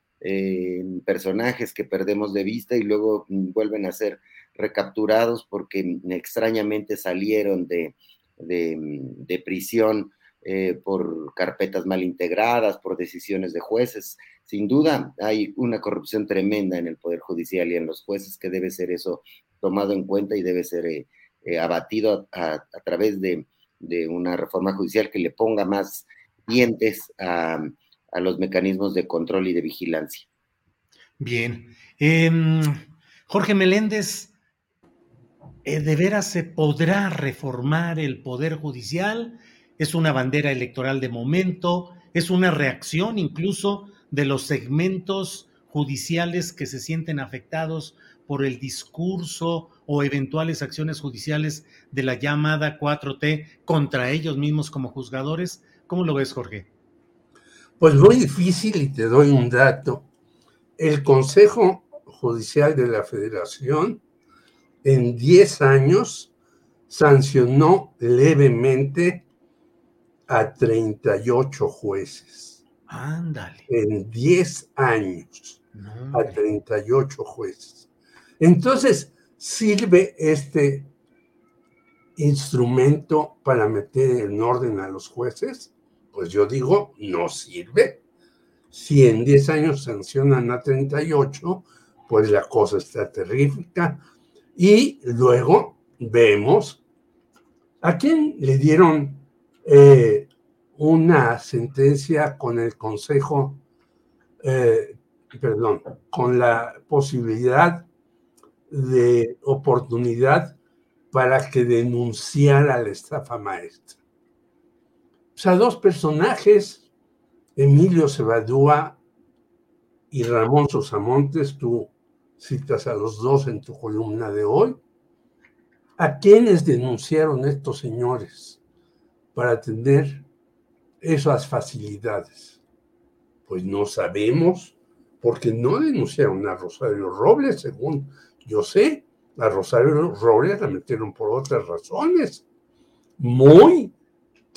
personajes que perdemos de vista y luego mm, vuelven a ser recapturados porque mm, extrañamente salieron de, mm, prisión eh, por carpetas mal integradas, por decisiones de jueces. Sin duda hay una corrupción tremenda en el Poder Judicial y en los jueces que debe ser eso tomado en cuenta y debe ser eh, eh, abatido a, través de, de, una reforma judicial que le ponga más dientes a a los mecanismos de control y de vigilancia. Bien. Em, Jorge Meléndez, eh, ¿de veras se podrá reformar el Poder Judicial? ¿Es una bandera electoral de momento? ¿Es una reacción incluso de los segmentos judiciales que se sienten afectados por el discurso o eventuales acciones judiciales de la llamada 4T contra ellos mismos como juzgadores? ¿Cómo lo ves, Jorge? Pues muy difícil y te doy un dato. El Consejo Judicial de la Federación en 10 años sancionó levemente a 38 jueces. Ándale. En 10 años a 38 jueces. Entonces, sirve este instrumento para meter en orden a los jueces pues yo digo, no sirve. Si en 10 años sancionan a 38, pues la cosa está terrífica. Y luego vemos a quién le dieron eh, una sentencia con el Consejo, eh, perdón, con la posibilidad de oportunidad para que denunciara la estafa maestra. O sea, dos personajes, Emilio Sebadúa y Ramón Sosamontes, tú citas a los dos en tu columna de hoy. ¿A quiénes denunciaron estos señores para tener esas facilidades? Pues no sabemos, porque no denunciaron a Rosario Robles, según yo sé. A Rosario Robles la metieron por otras razones, muy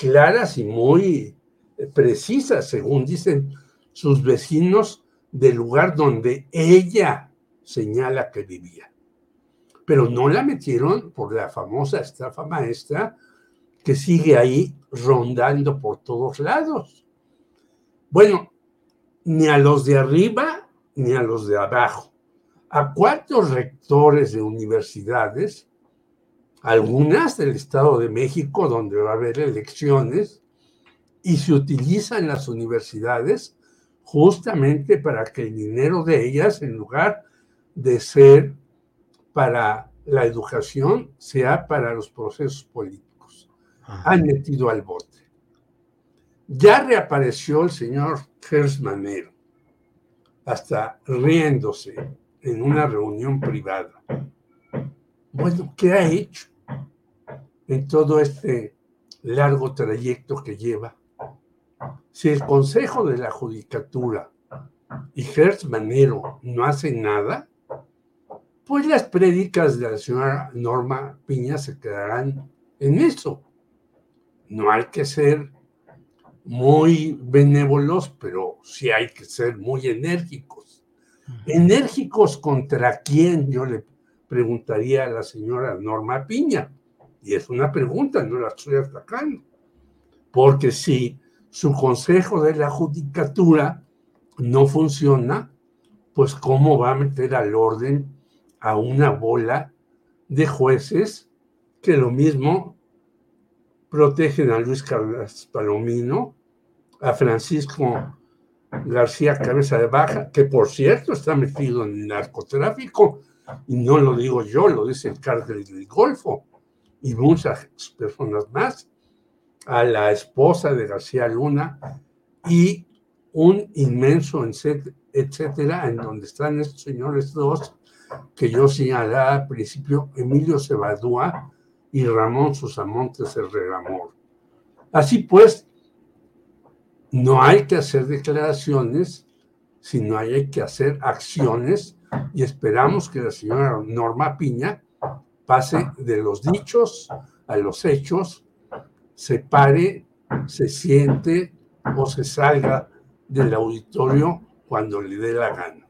claras y muy eh, precisas, según dicen sus vecinos, del lugar donde ella señala que vivía. Pero no la metieron por la famosa estafa maestra que sigue ahí rondando por todos lados. Bueno, ni a los de arriba ni a los de abajo. A cuatro rectores de universidades, algunas del Estado de México, donde va a haber elecciones, y se utilizan las universidades justamente para que el dinero de ellas, en lugar de ser para la educación, sea para los procesos políticos. Han metido al bote. Ya reapareció el señor Gersmanero, hasta riéndose en una reunión privada. Bueno, ¿qué ha hecho en todo este largo trayecto que lleva? Si el Consejo de la Judicatura y Gertz Manero no hacen nada, pues las prédicas de la señora Norma Piña se quedarán en eso. No hay que ser muy benévolos, pero sí hay que ser muy enérgicos. ¿Enérgicos contra quién? Yo le preguntaría a la señora Norma Piña. Y es una pregunta, no la estoy atacando. Porque si su consejo de la judicatura no funciona, pues cómo va a meter al orden a una bola de jueces que lo mismo protegen a Luis Carlos Palomino, a Francisco García Cabeza de Baja, que por cierto está metido en narcotráfico, y no lo digo yo, lo dice el cártel del Golfo, y muchas personas más a la esposa de García Luna y un inmenso etcétera, en donde están estos señores dos que yo señalaba al principio, Emilio Cebadúa y Ramón Susamontes el Regamor. Así pues, no hay que hacer declaraciones, sino hay que hacer acciones y esperamos que la señora Norma Piña pase de los dichos a los hechos se pare, se siente o se salga del auditorio cuando le dé la gana.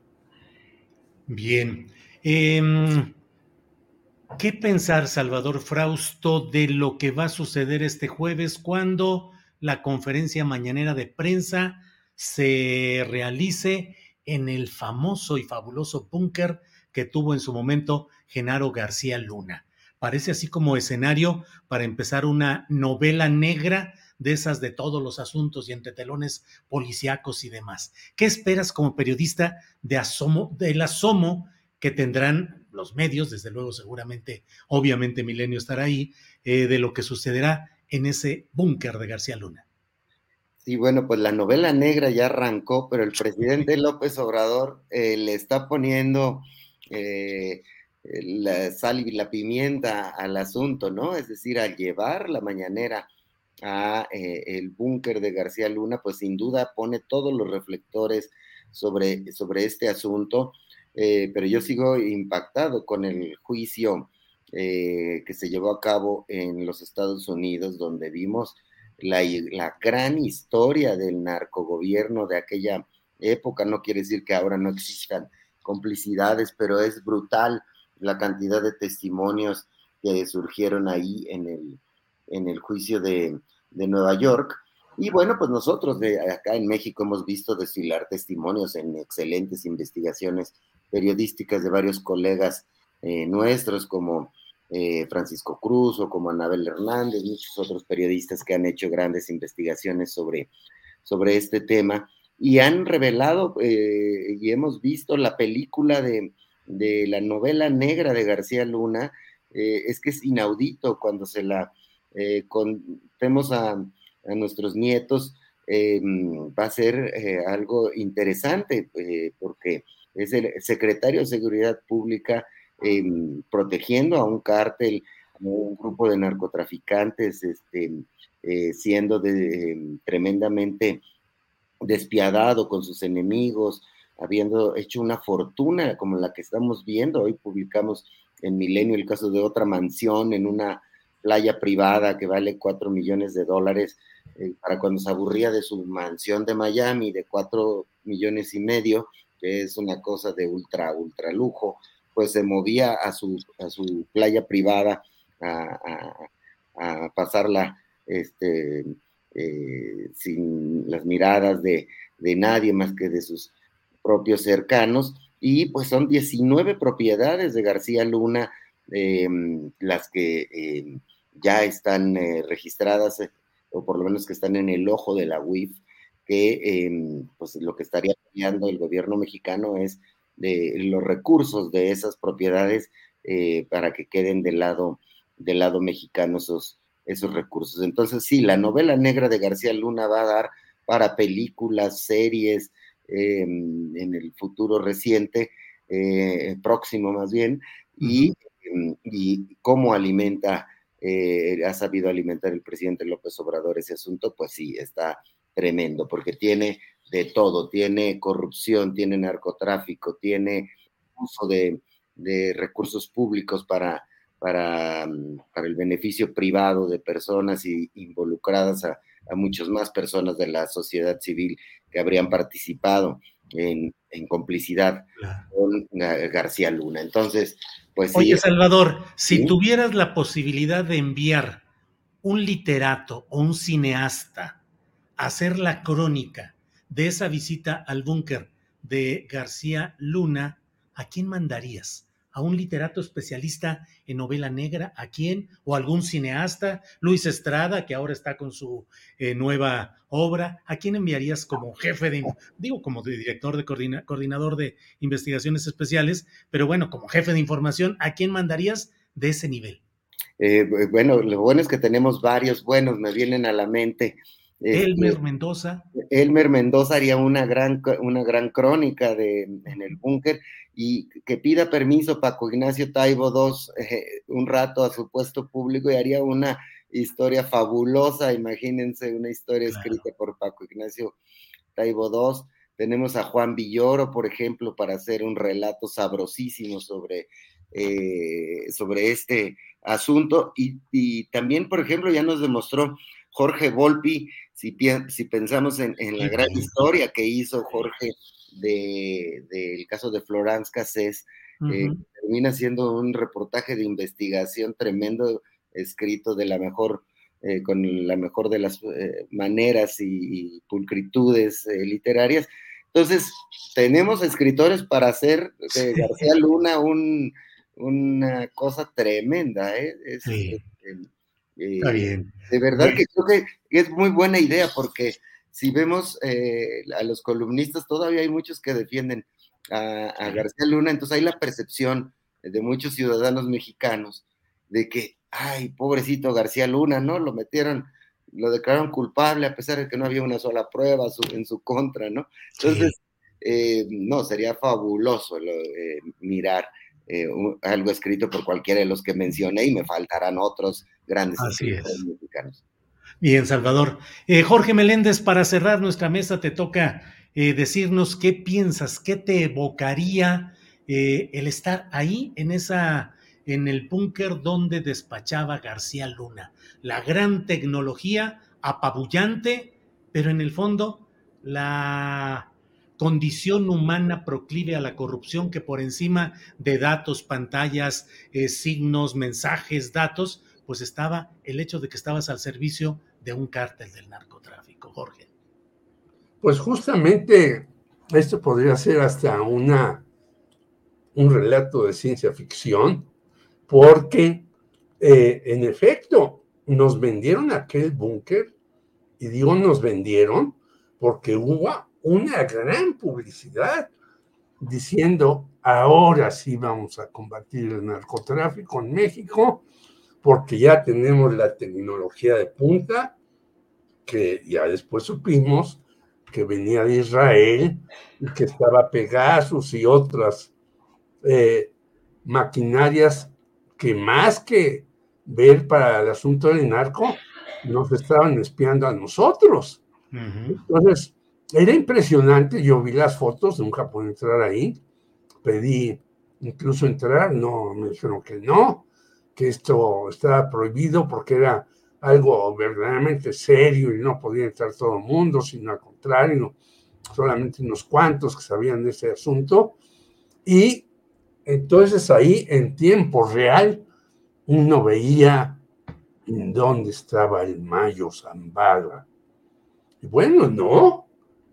Bien. Em, ¿Qué pensar, Salvador Frausto, de lo que va a suceder este jueves cuando la conferencia mañanera de prensa se realice en el famoso y fabuloso búnker que tuvo en su momento Genaro García Luna? parece así como escenario para empezar una novela negra de esas de todos los asuntos y entre telones policíacos y demás. ¿Qué esperas como periodista de asomo, del asomo que tendrán los medios, desde luego seguramente, obviamente Milenio estará ahí, eh, de lo que sucederá en ese búnker de García Luna? Sí, bueno, pues la novela negra ya arrancó, pero el presidente López Obrador eh, le está poniendo... Eh, la sal y la pimienta al asunto, ¿no? Es decir, al llevar la mañanera a eh, el búnker de García Luna, pues sin duda pone todos los reflectores sobre, sobre este asunto, eh, pero yo sigo impactado con el juicio eh, que se llevó a cabo en los Estados Unidos, donde vimos la, la gran historia del narcogobierno de aquella época. No quiere decir que ahora no existan complicidades, pero es brutal la cantidad de testimonios que surgieron ahí en el, en el juicio de, Nueva York. Y bueno, pues nosotros de acá en México hemos visto desfilar testimonios en excelentes investigaciones periodísticas de varios colegas eh, nuestros, como eh, Francisco Cruz o como Anabel Hernández, muchos otros periodistas que han hecho grandes investigaciones sobre, sobre este tema y han revelado eh, y hemos visto la película de de la novela negra de García Luna, eh, es que es inaudito cuando se la eh, contemos a, nuestros nietos, eh, va a ser algo interesante, porque es el secretario de Seguridad Pública protegiendo a un cártel, a un grupo de narcotraficantes, este, siendo tremendamente despiadado con sus enemigos, habiendo hecho una fortuna como la que estamos viendo. Hoy publicamos en Milenio el caso de otra mansión en una playa privada que vale cuatro millones de dólares eh, para cuando se aburría de su mansión de Miami de cuatro millones y medio, que es una cosa de ultra, ultra lujo, pues se movía a su, a su playa privada a, a, pasarla este, eh, sin las miradas de, de nadie más que de sus propios cercanos. Y pues son 19 propiedades de García Luna em, las que em, ya están eh, registradas, eh, o por lo menos que están en el ojo de la UIF, que em, pues lo que estaría cambiando el gobierno mexicano es de los recursos de esas propiedades eh, para que queden del lado, lado mexicano esos, esos recursos. Entonces, sí, la novela negra de García Luna va a dar para películas, series, en el futuro reciente, eh, próximo más bien, y, em, y cómo alimenta, eh, ha sabido alimentar el presidente López Obrador ese asunto, pues sí, está tremendo, porque tiene de todo, tiene corrupción, tiene narcotráfico, tiene uso de, recursos públicos para, para, mm, para, el beneficio privado de personas y involucradas a, a muchas más personas de la sociedad civil que habrían participado en, complicidad con García Luna. Entonces, pues... Oye, Salvador, si tuvieras la posibilidad de enviar un literato o un cineasta a hacer la crónica de esa visita al búnker de García Luna, ¿a quién mandarías? ¿A un literato especialista en novela negra? ¿A quién? ¿O algún cineasta? Luis Estrada, que ahora está con su eh, nueva obra. ¿A quién enviarías como jefe de, digo, como director de coordinador de investigaciones especiales, pero bueno, como jefe de información, ¿a quién mandarías de ese nivel? Eh, bueno, lo bueno es que tenemos varios buenos, me vienen a la mente. Elmer este, Mendoza. Elmer Mendoza haría una gran, una gran crónica de, en el búnker y que pida permiso Paco Ignacio Taibo II eh, un rato a su puesto público y haría una historia fabulosa, imagínense una historia escrita por Paco Ignacio Taibo II. Tenemos a Juan Villoro, por ejemplo, para hacer un relato sabrosísimo sobre, eh, sobre este asunto. Y, y también, por ejemplo, ya nos demostró Jorge Volpi si, pensamos en, la gran historia que hizo Jorge del caso de Florence Cassés, eh, termina siendo un reportaje de investigación tremendo, escrito de la mejor, eh, con la mejor de las eh, maneras y, pulcritudes literarias. Entonces, tenemos escritores para hacer de García Luna una cosa tremenda. sí. Está eh, bien. De verdad que creo que es muy buena idea porque si vemos eh, a los columnistas, todavía hay muchos que defienden a, García Luna, entonces hay la percepción de muchos ciudadanos mexicanos de que, ay, pobrecito García Luna, ¿no? Lo metieron, lo declararon culpable a pesar de que no había una sola prueba en su contra, ¿no? Entonces, eh, no, sería fabuloso mirar eh, algo escrito por cualquiera de los que mencioné y me faltarán otros grandes escritores mexicanos. Bien, Salvador. Eh, Jorge Meléndez, para cerrar nuestra mesa, te toca eh, decirnos qué piensas, qué te evocaría el estar ahí en esa, en el búnker donde despachaba García Luna. La gran tecnología apabullante, pero en el fondo la condición humana proclive a la corrupción que por encima de datos, pantallas, eh, signos, mensajes, datos, pues estaba el hecho de que estabas al servicio de un cártel del narcotráfico, Jorge. Pues justamente esto podría ser hasta una un relato de ciencia ficción, porque eh, en efecto nos vendieron aquel búnker, y digo nos vendieron porque hubo una gran publicidad diciendo, ahora sí vamos a combatir el narcotráfico en México, porque ya tenemos la tecnología de punta, que ya después supimos que venía de Israel y que estaba Pegasus y otras eh, maquinarias que más que ver para el asunto del narco, nos estaban espiando a nosotros. Entonces, era impresionante, yo vi las fotos, nunca pude entrar ahí, pedí incluso entrar, no, me dijeron que no, que esto estaba prohibido porque era algo verdaderamente serio y no podía entrar todo el mundo, sino al contrario, solamente unos cuantos que sabían de ese asunto. Y entonces ahí en tiempo real uno veía en dónde estaba el Mayo Zambada. Y bueno, no,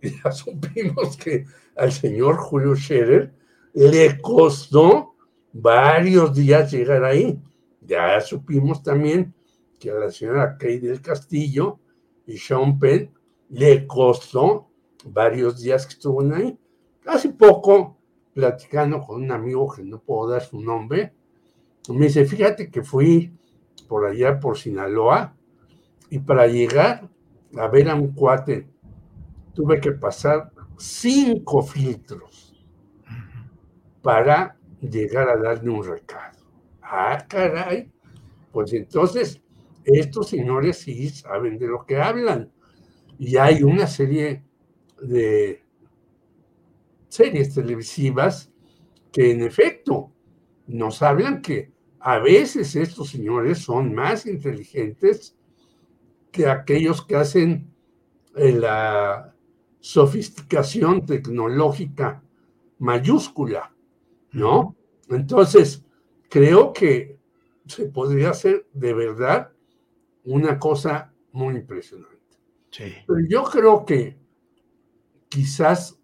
ya supimos que al señor Julio Scherer le costó varios días llegar ahí. Ya supimos también que a la señora Kay del Castillo y Sean Penn le costó varios días que estuvo ahí. Hace poco, platicando con un amigo que no puedo dar su nombre, me dice, fíjate que fui por allá por Sinaloa y para llegar a ver a un cuate tuve que pasar cinco filtros para llegar a darle un recado. Ah, caray. Pues entonces, estos señores sí saben de lo que hablan. Y hay una serie de series televisivas que en efecto nos hablan que a veces estos señores son más inteligentes que aquellos que hacen eh, la sofisticación tecnológica mayúscula, ¿no? Entonces, creo que se podría hacer de verdad una cosa muy impresionante. Pero yo creo que quizás,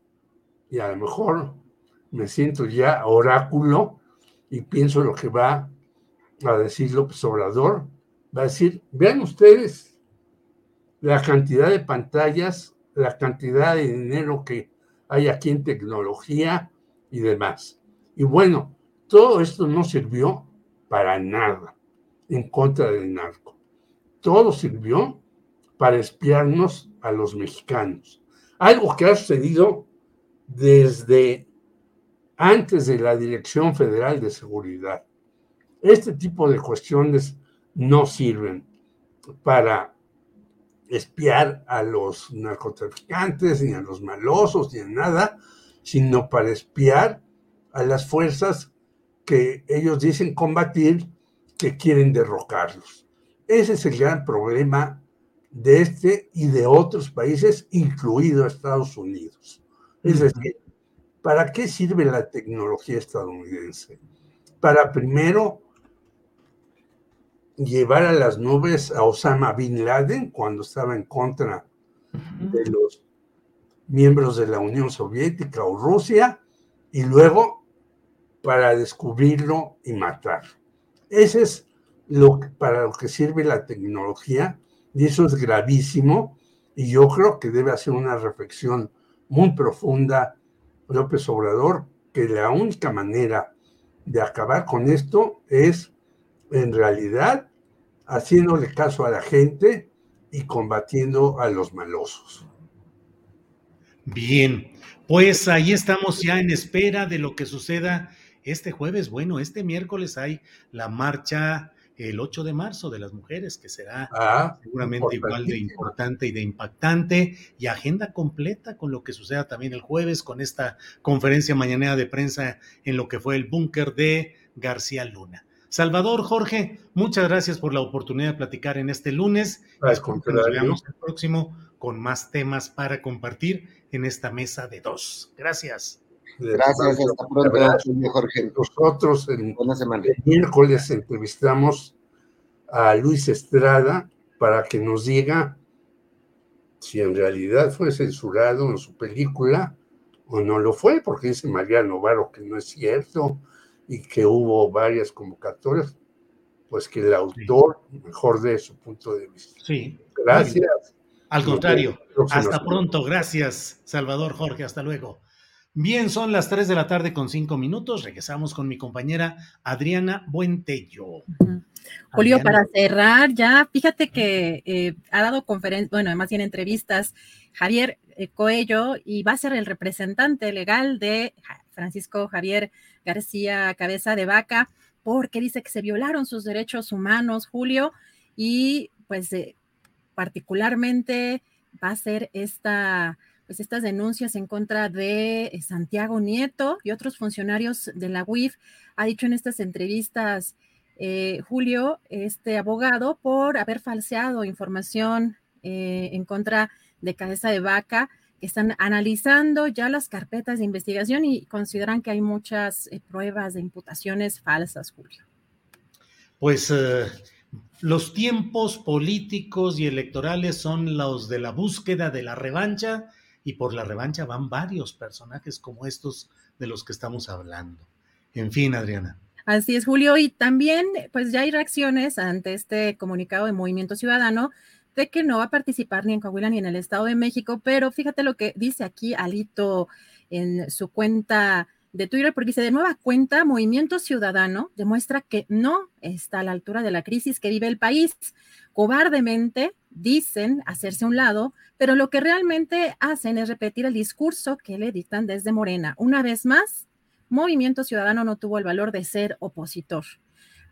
y a lo mejor me siento ya oráculo y pienso lo que va a decir López Obrador, va a decir, vean ustedes la cantidad de pantallas, la cantidad de dinero que hay aquí en tecnología y demás. Y bueno, todo esto no sirvió para nada en contra del narco. Todo sirvió para espiarnos a los mexicanos. Algo que ha sucedido desde antes de la Dirección Federal de Seguridad. Este tipo de cuestiones no sirven para espiar a los narcotraficantes, ni a los malosos, ni a nada, sino para espiar a las fuerzas que ellos dicen combatir, que quieren derrocarlos. Ese es el gran problema de este y de otros países, incluido Estados Unidos. Es decir, ¿para qué sirve la tecnología estadounidense? Para primero llevar a las nubes a Osama Bin Laden cuando estaba en contra de los miembros de la Unión Soviética o Rusia y luego para descubrirlo y matar. Ese es lo para lo que sirve la tecnología y eso es gravísimo y yo creo que debe hacer una reflexión muy profunda López Obrador que la única manera de acabar con esto es en realidad haciéndole caso a la gente y combatiendo a los malosos. Bien, pues ahí estamos ya en espera de lo que suceda este jueves. Bueno, este miércoles hay la marcha el 8 de marzo de las mujeres, que será ah, seguramente igual de importante y de impactante, y agenda completa con lo que suceda también el jueves con esta conferencia mañanera de prensa en lo que fue el búnker de García Luna. Salvador, Jorge, muchas gracias por la oportunidad de platicar en este lunes. Que nos veamos el próximo con más temas para compartir en esta mesa de dos. Gracias. Gracias, hasta pronto, Jorge. Nosotros el, miércoles entrevistamos a Luis Estrada para que nos diga si en realidad fue censurado en su película o no lo fue, porque dice Mariano Varo que no es cierto y que hubo varias convocatorias, pues que el autor mejor de su punto de vista. Sí. Gracias. Al contrario, hasta pronto. Gracias, Salvador Jorge. Hasta luego. Bien, son las 3 de la tarde con 5 minutos. Regresamos con mi compañera Adriana Buentello. Julio, para cerrar, ya fíjate que eh, ha dado conferencias, bueno, además tiene entrevistas Javier eh, Coello y va a ser el representante legal de Francisco Javier García Cabeza de Vaca, porque dice que se violaron sus derechos humanos, Julio, y pues eh, particularmente va a ser esta pues estas denuncias en contra de eh, Santiago Nieto y otros funcionarios de la UIF. Ha dicho en estas entrevistas eh, Julio, este abogado, por haber falseado información en contra de Cabeza de Vaca, están analizando ya las carpetas de investigación y consideran que hay muchas pruebas de imputaciones falsas, Julio. Pues los tiempos políticos y electorales son los de la búsqueda de la revancha y por la revancha van varios personajes como estos de los que estamos hablando. En fin, Adriana. Así es, Julio. Y también, pues ya hay reacciones ante este comunicado de Movimiento Ciudadano de que no va a participar ni en Coahuila ni en el Estado de México, pero fíjate lo que dice aquí Alito en su cuenta de Twitter, porque dice de nueva cuenta, Movimiento Ciudadano demuestra que no está a la altura de la crisis que vive el país. Cobardemente dicen hacerse a un lado, pero lo que realmente hacen es repetir el discurso que le dictan desde Morena. Una vez más, Movimiento Ciudadano no tuvo el valor de ser opositor.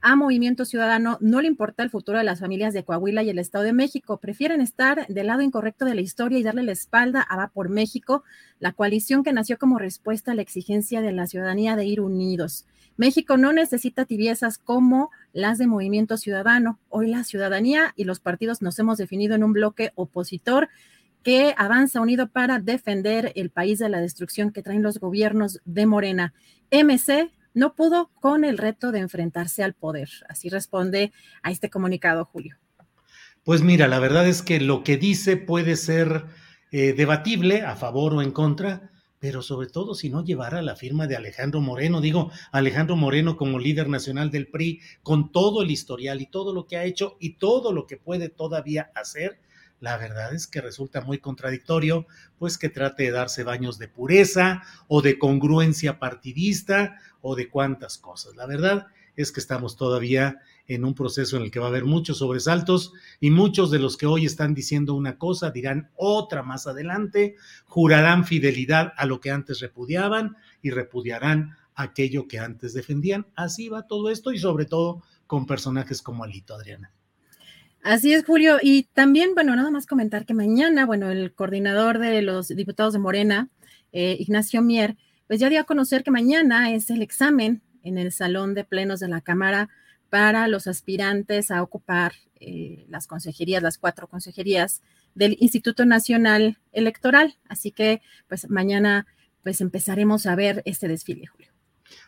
A Movimiento Ciudadano no le importa el futuro de las familias de Coahuila y el Estado de México. Prefieren estar del lado incorrecto de la historia y darle la espalda a Va por México, la coalición que nació como respuesta a la exigencia de la ciudadanía de ir unidos. México no necesita tibiezas como las de Movimiento Ciudadano. Hoy la ciudadanía y los partidos nos hemos definido en un bloque opositor que avanza unido para defender el país de la destrucción que traen los gobiernos de Morena. MC no pudo con el reto de enfrentarse al poder. Así responde a este comunicado, Julio. Pues mira, la verdad es que lo que dice puede ser eh, debatible a favor o en contra, pero sobre todo si no llevara la firma de Alejandro Moreno, digo, Alejandro Moreno como líder nacional del PRI, con todo el historial y todo lo que ha hecho y todo lo que puede todavía hacer, la verdad es que resulta muy contradictorio, pues que trate de darse baños de pureza o de congruencia partidista o de cuantas cosas. La verdad es que estamos todavía en un proceso en el que va a haber muchos sobresaltos y muchos de los que hoy están diciendo una cosa dirán otra más adelante, jurarán fidelidad a lo que antes repudiaban y repudiarán aquello que antes defendían. Así va todo esto y sobre todo con personajes como Alito, Adriana. Así es, Julio. Y también, bueno, nada más comentar que mañana, bueno, el coordinador de los diputados de Morena, eh, Ignacio Mier, pues ya dio a conocer que mañana es el examen en el Salón de Plenos de la Cámara para los aspirantes a ocupar eh, las consejerías, las cuatro consejerías del Instituto Nacional Electoral. Así que, pues mañana, pues empezaremos a ver este desfile, Julio.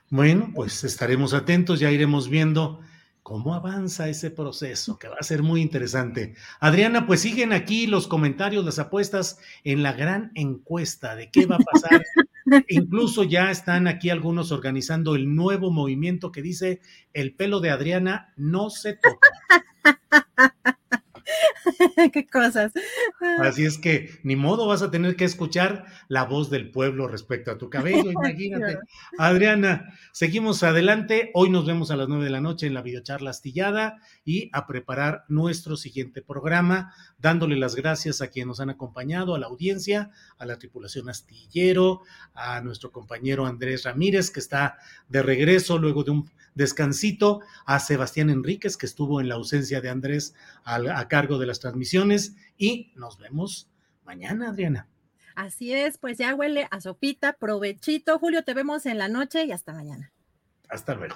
Bueno, pues estaremos atentos, ya iremos viendo cómo avanza ese proceso, que va a ser muy interesante. Adriana, pues siguen aquí los comentarios, las apuestas en la gran encuesta de qué va a pasar. Incluso ya están aquí algunos organizando el nuevo movimiento que dice el pelo de Adriana no se toca. Qué cosas. Así es que ni modo vas a tener que escuchar la voz del pueblo respecto a tu cabello, imagínate. Adriana, seguimos adelante. Hoy nos vemos a las nueve de la noche en la videocharla astillada y a preparar nuestro siguiente programa, dándole las gracias a quienes nos han acompañado, a la audiencia, a la tripulación astillero, a nuestro compañero Andrés Ramírez, que está de regreso luego de un descansito, a Sebastián Enríquez, que estuvo en la ausencia de Andrés a, cargo de las transmisiones, y nos vemos mañana, Adriana. Así es, pues ya huele a sopita, provechito. Julio, te vemos en la noche y hasta mañana. Hasta luego.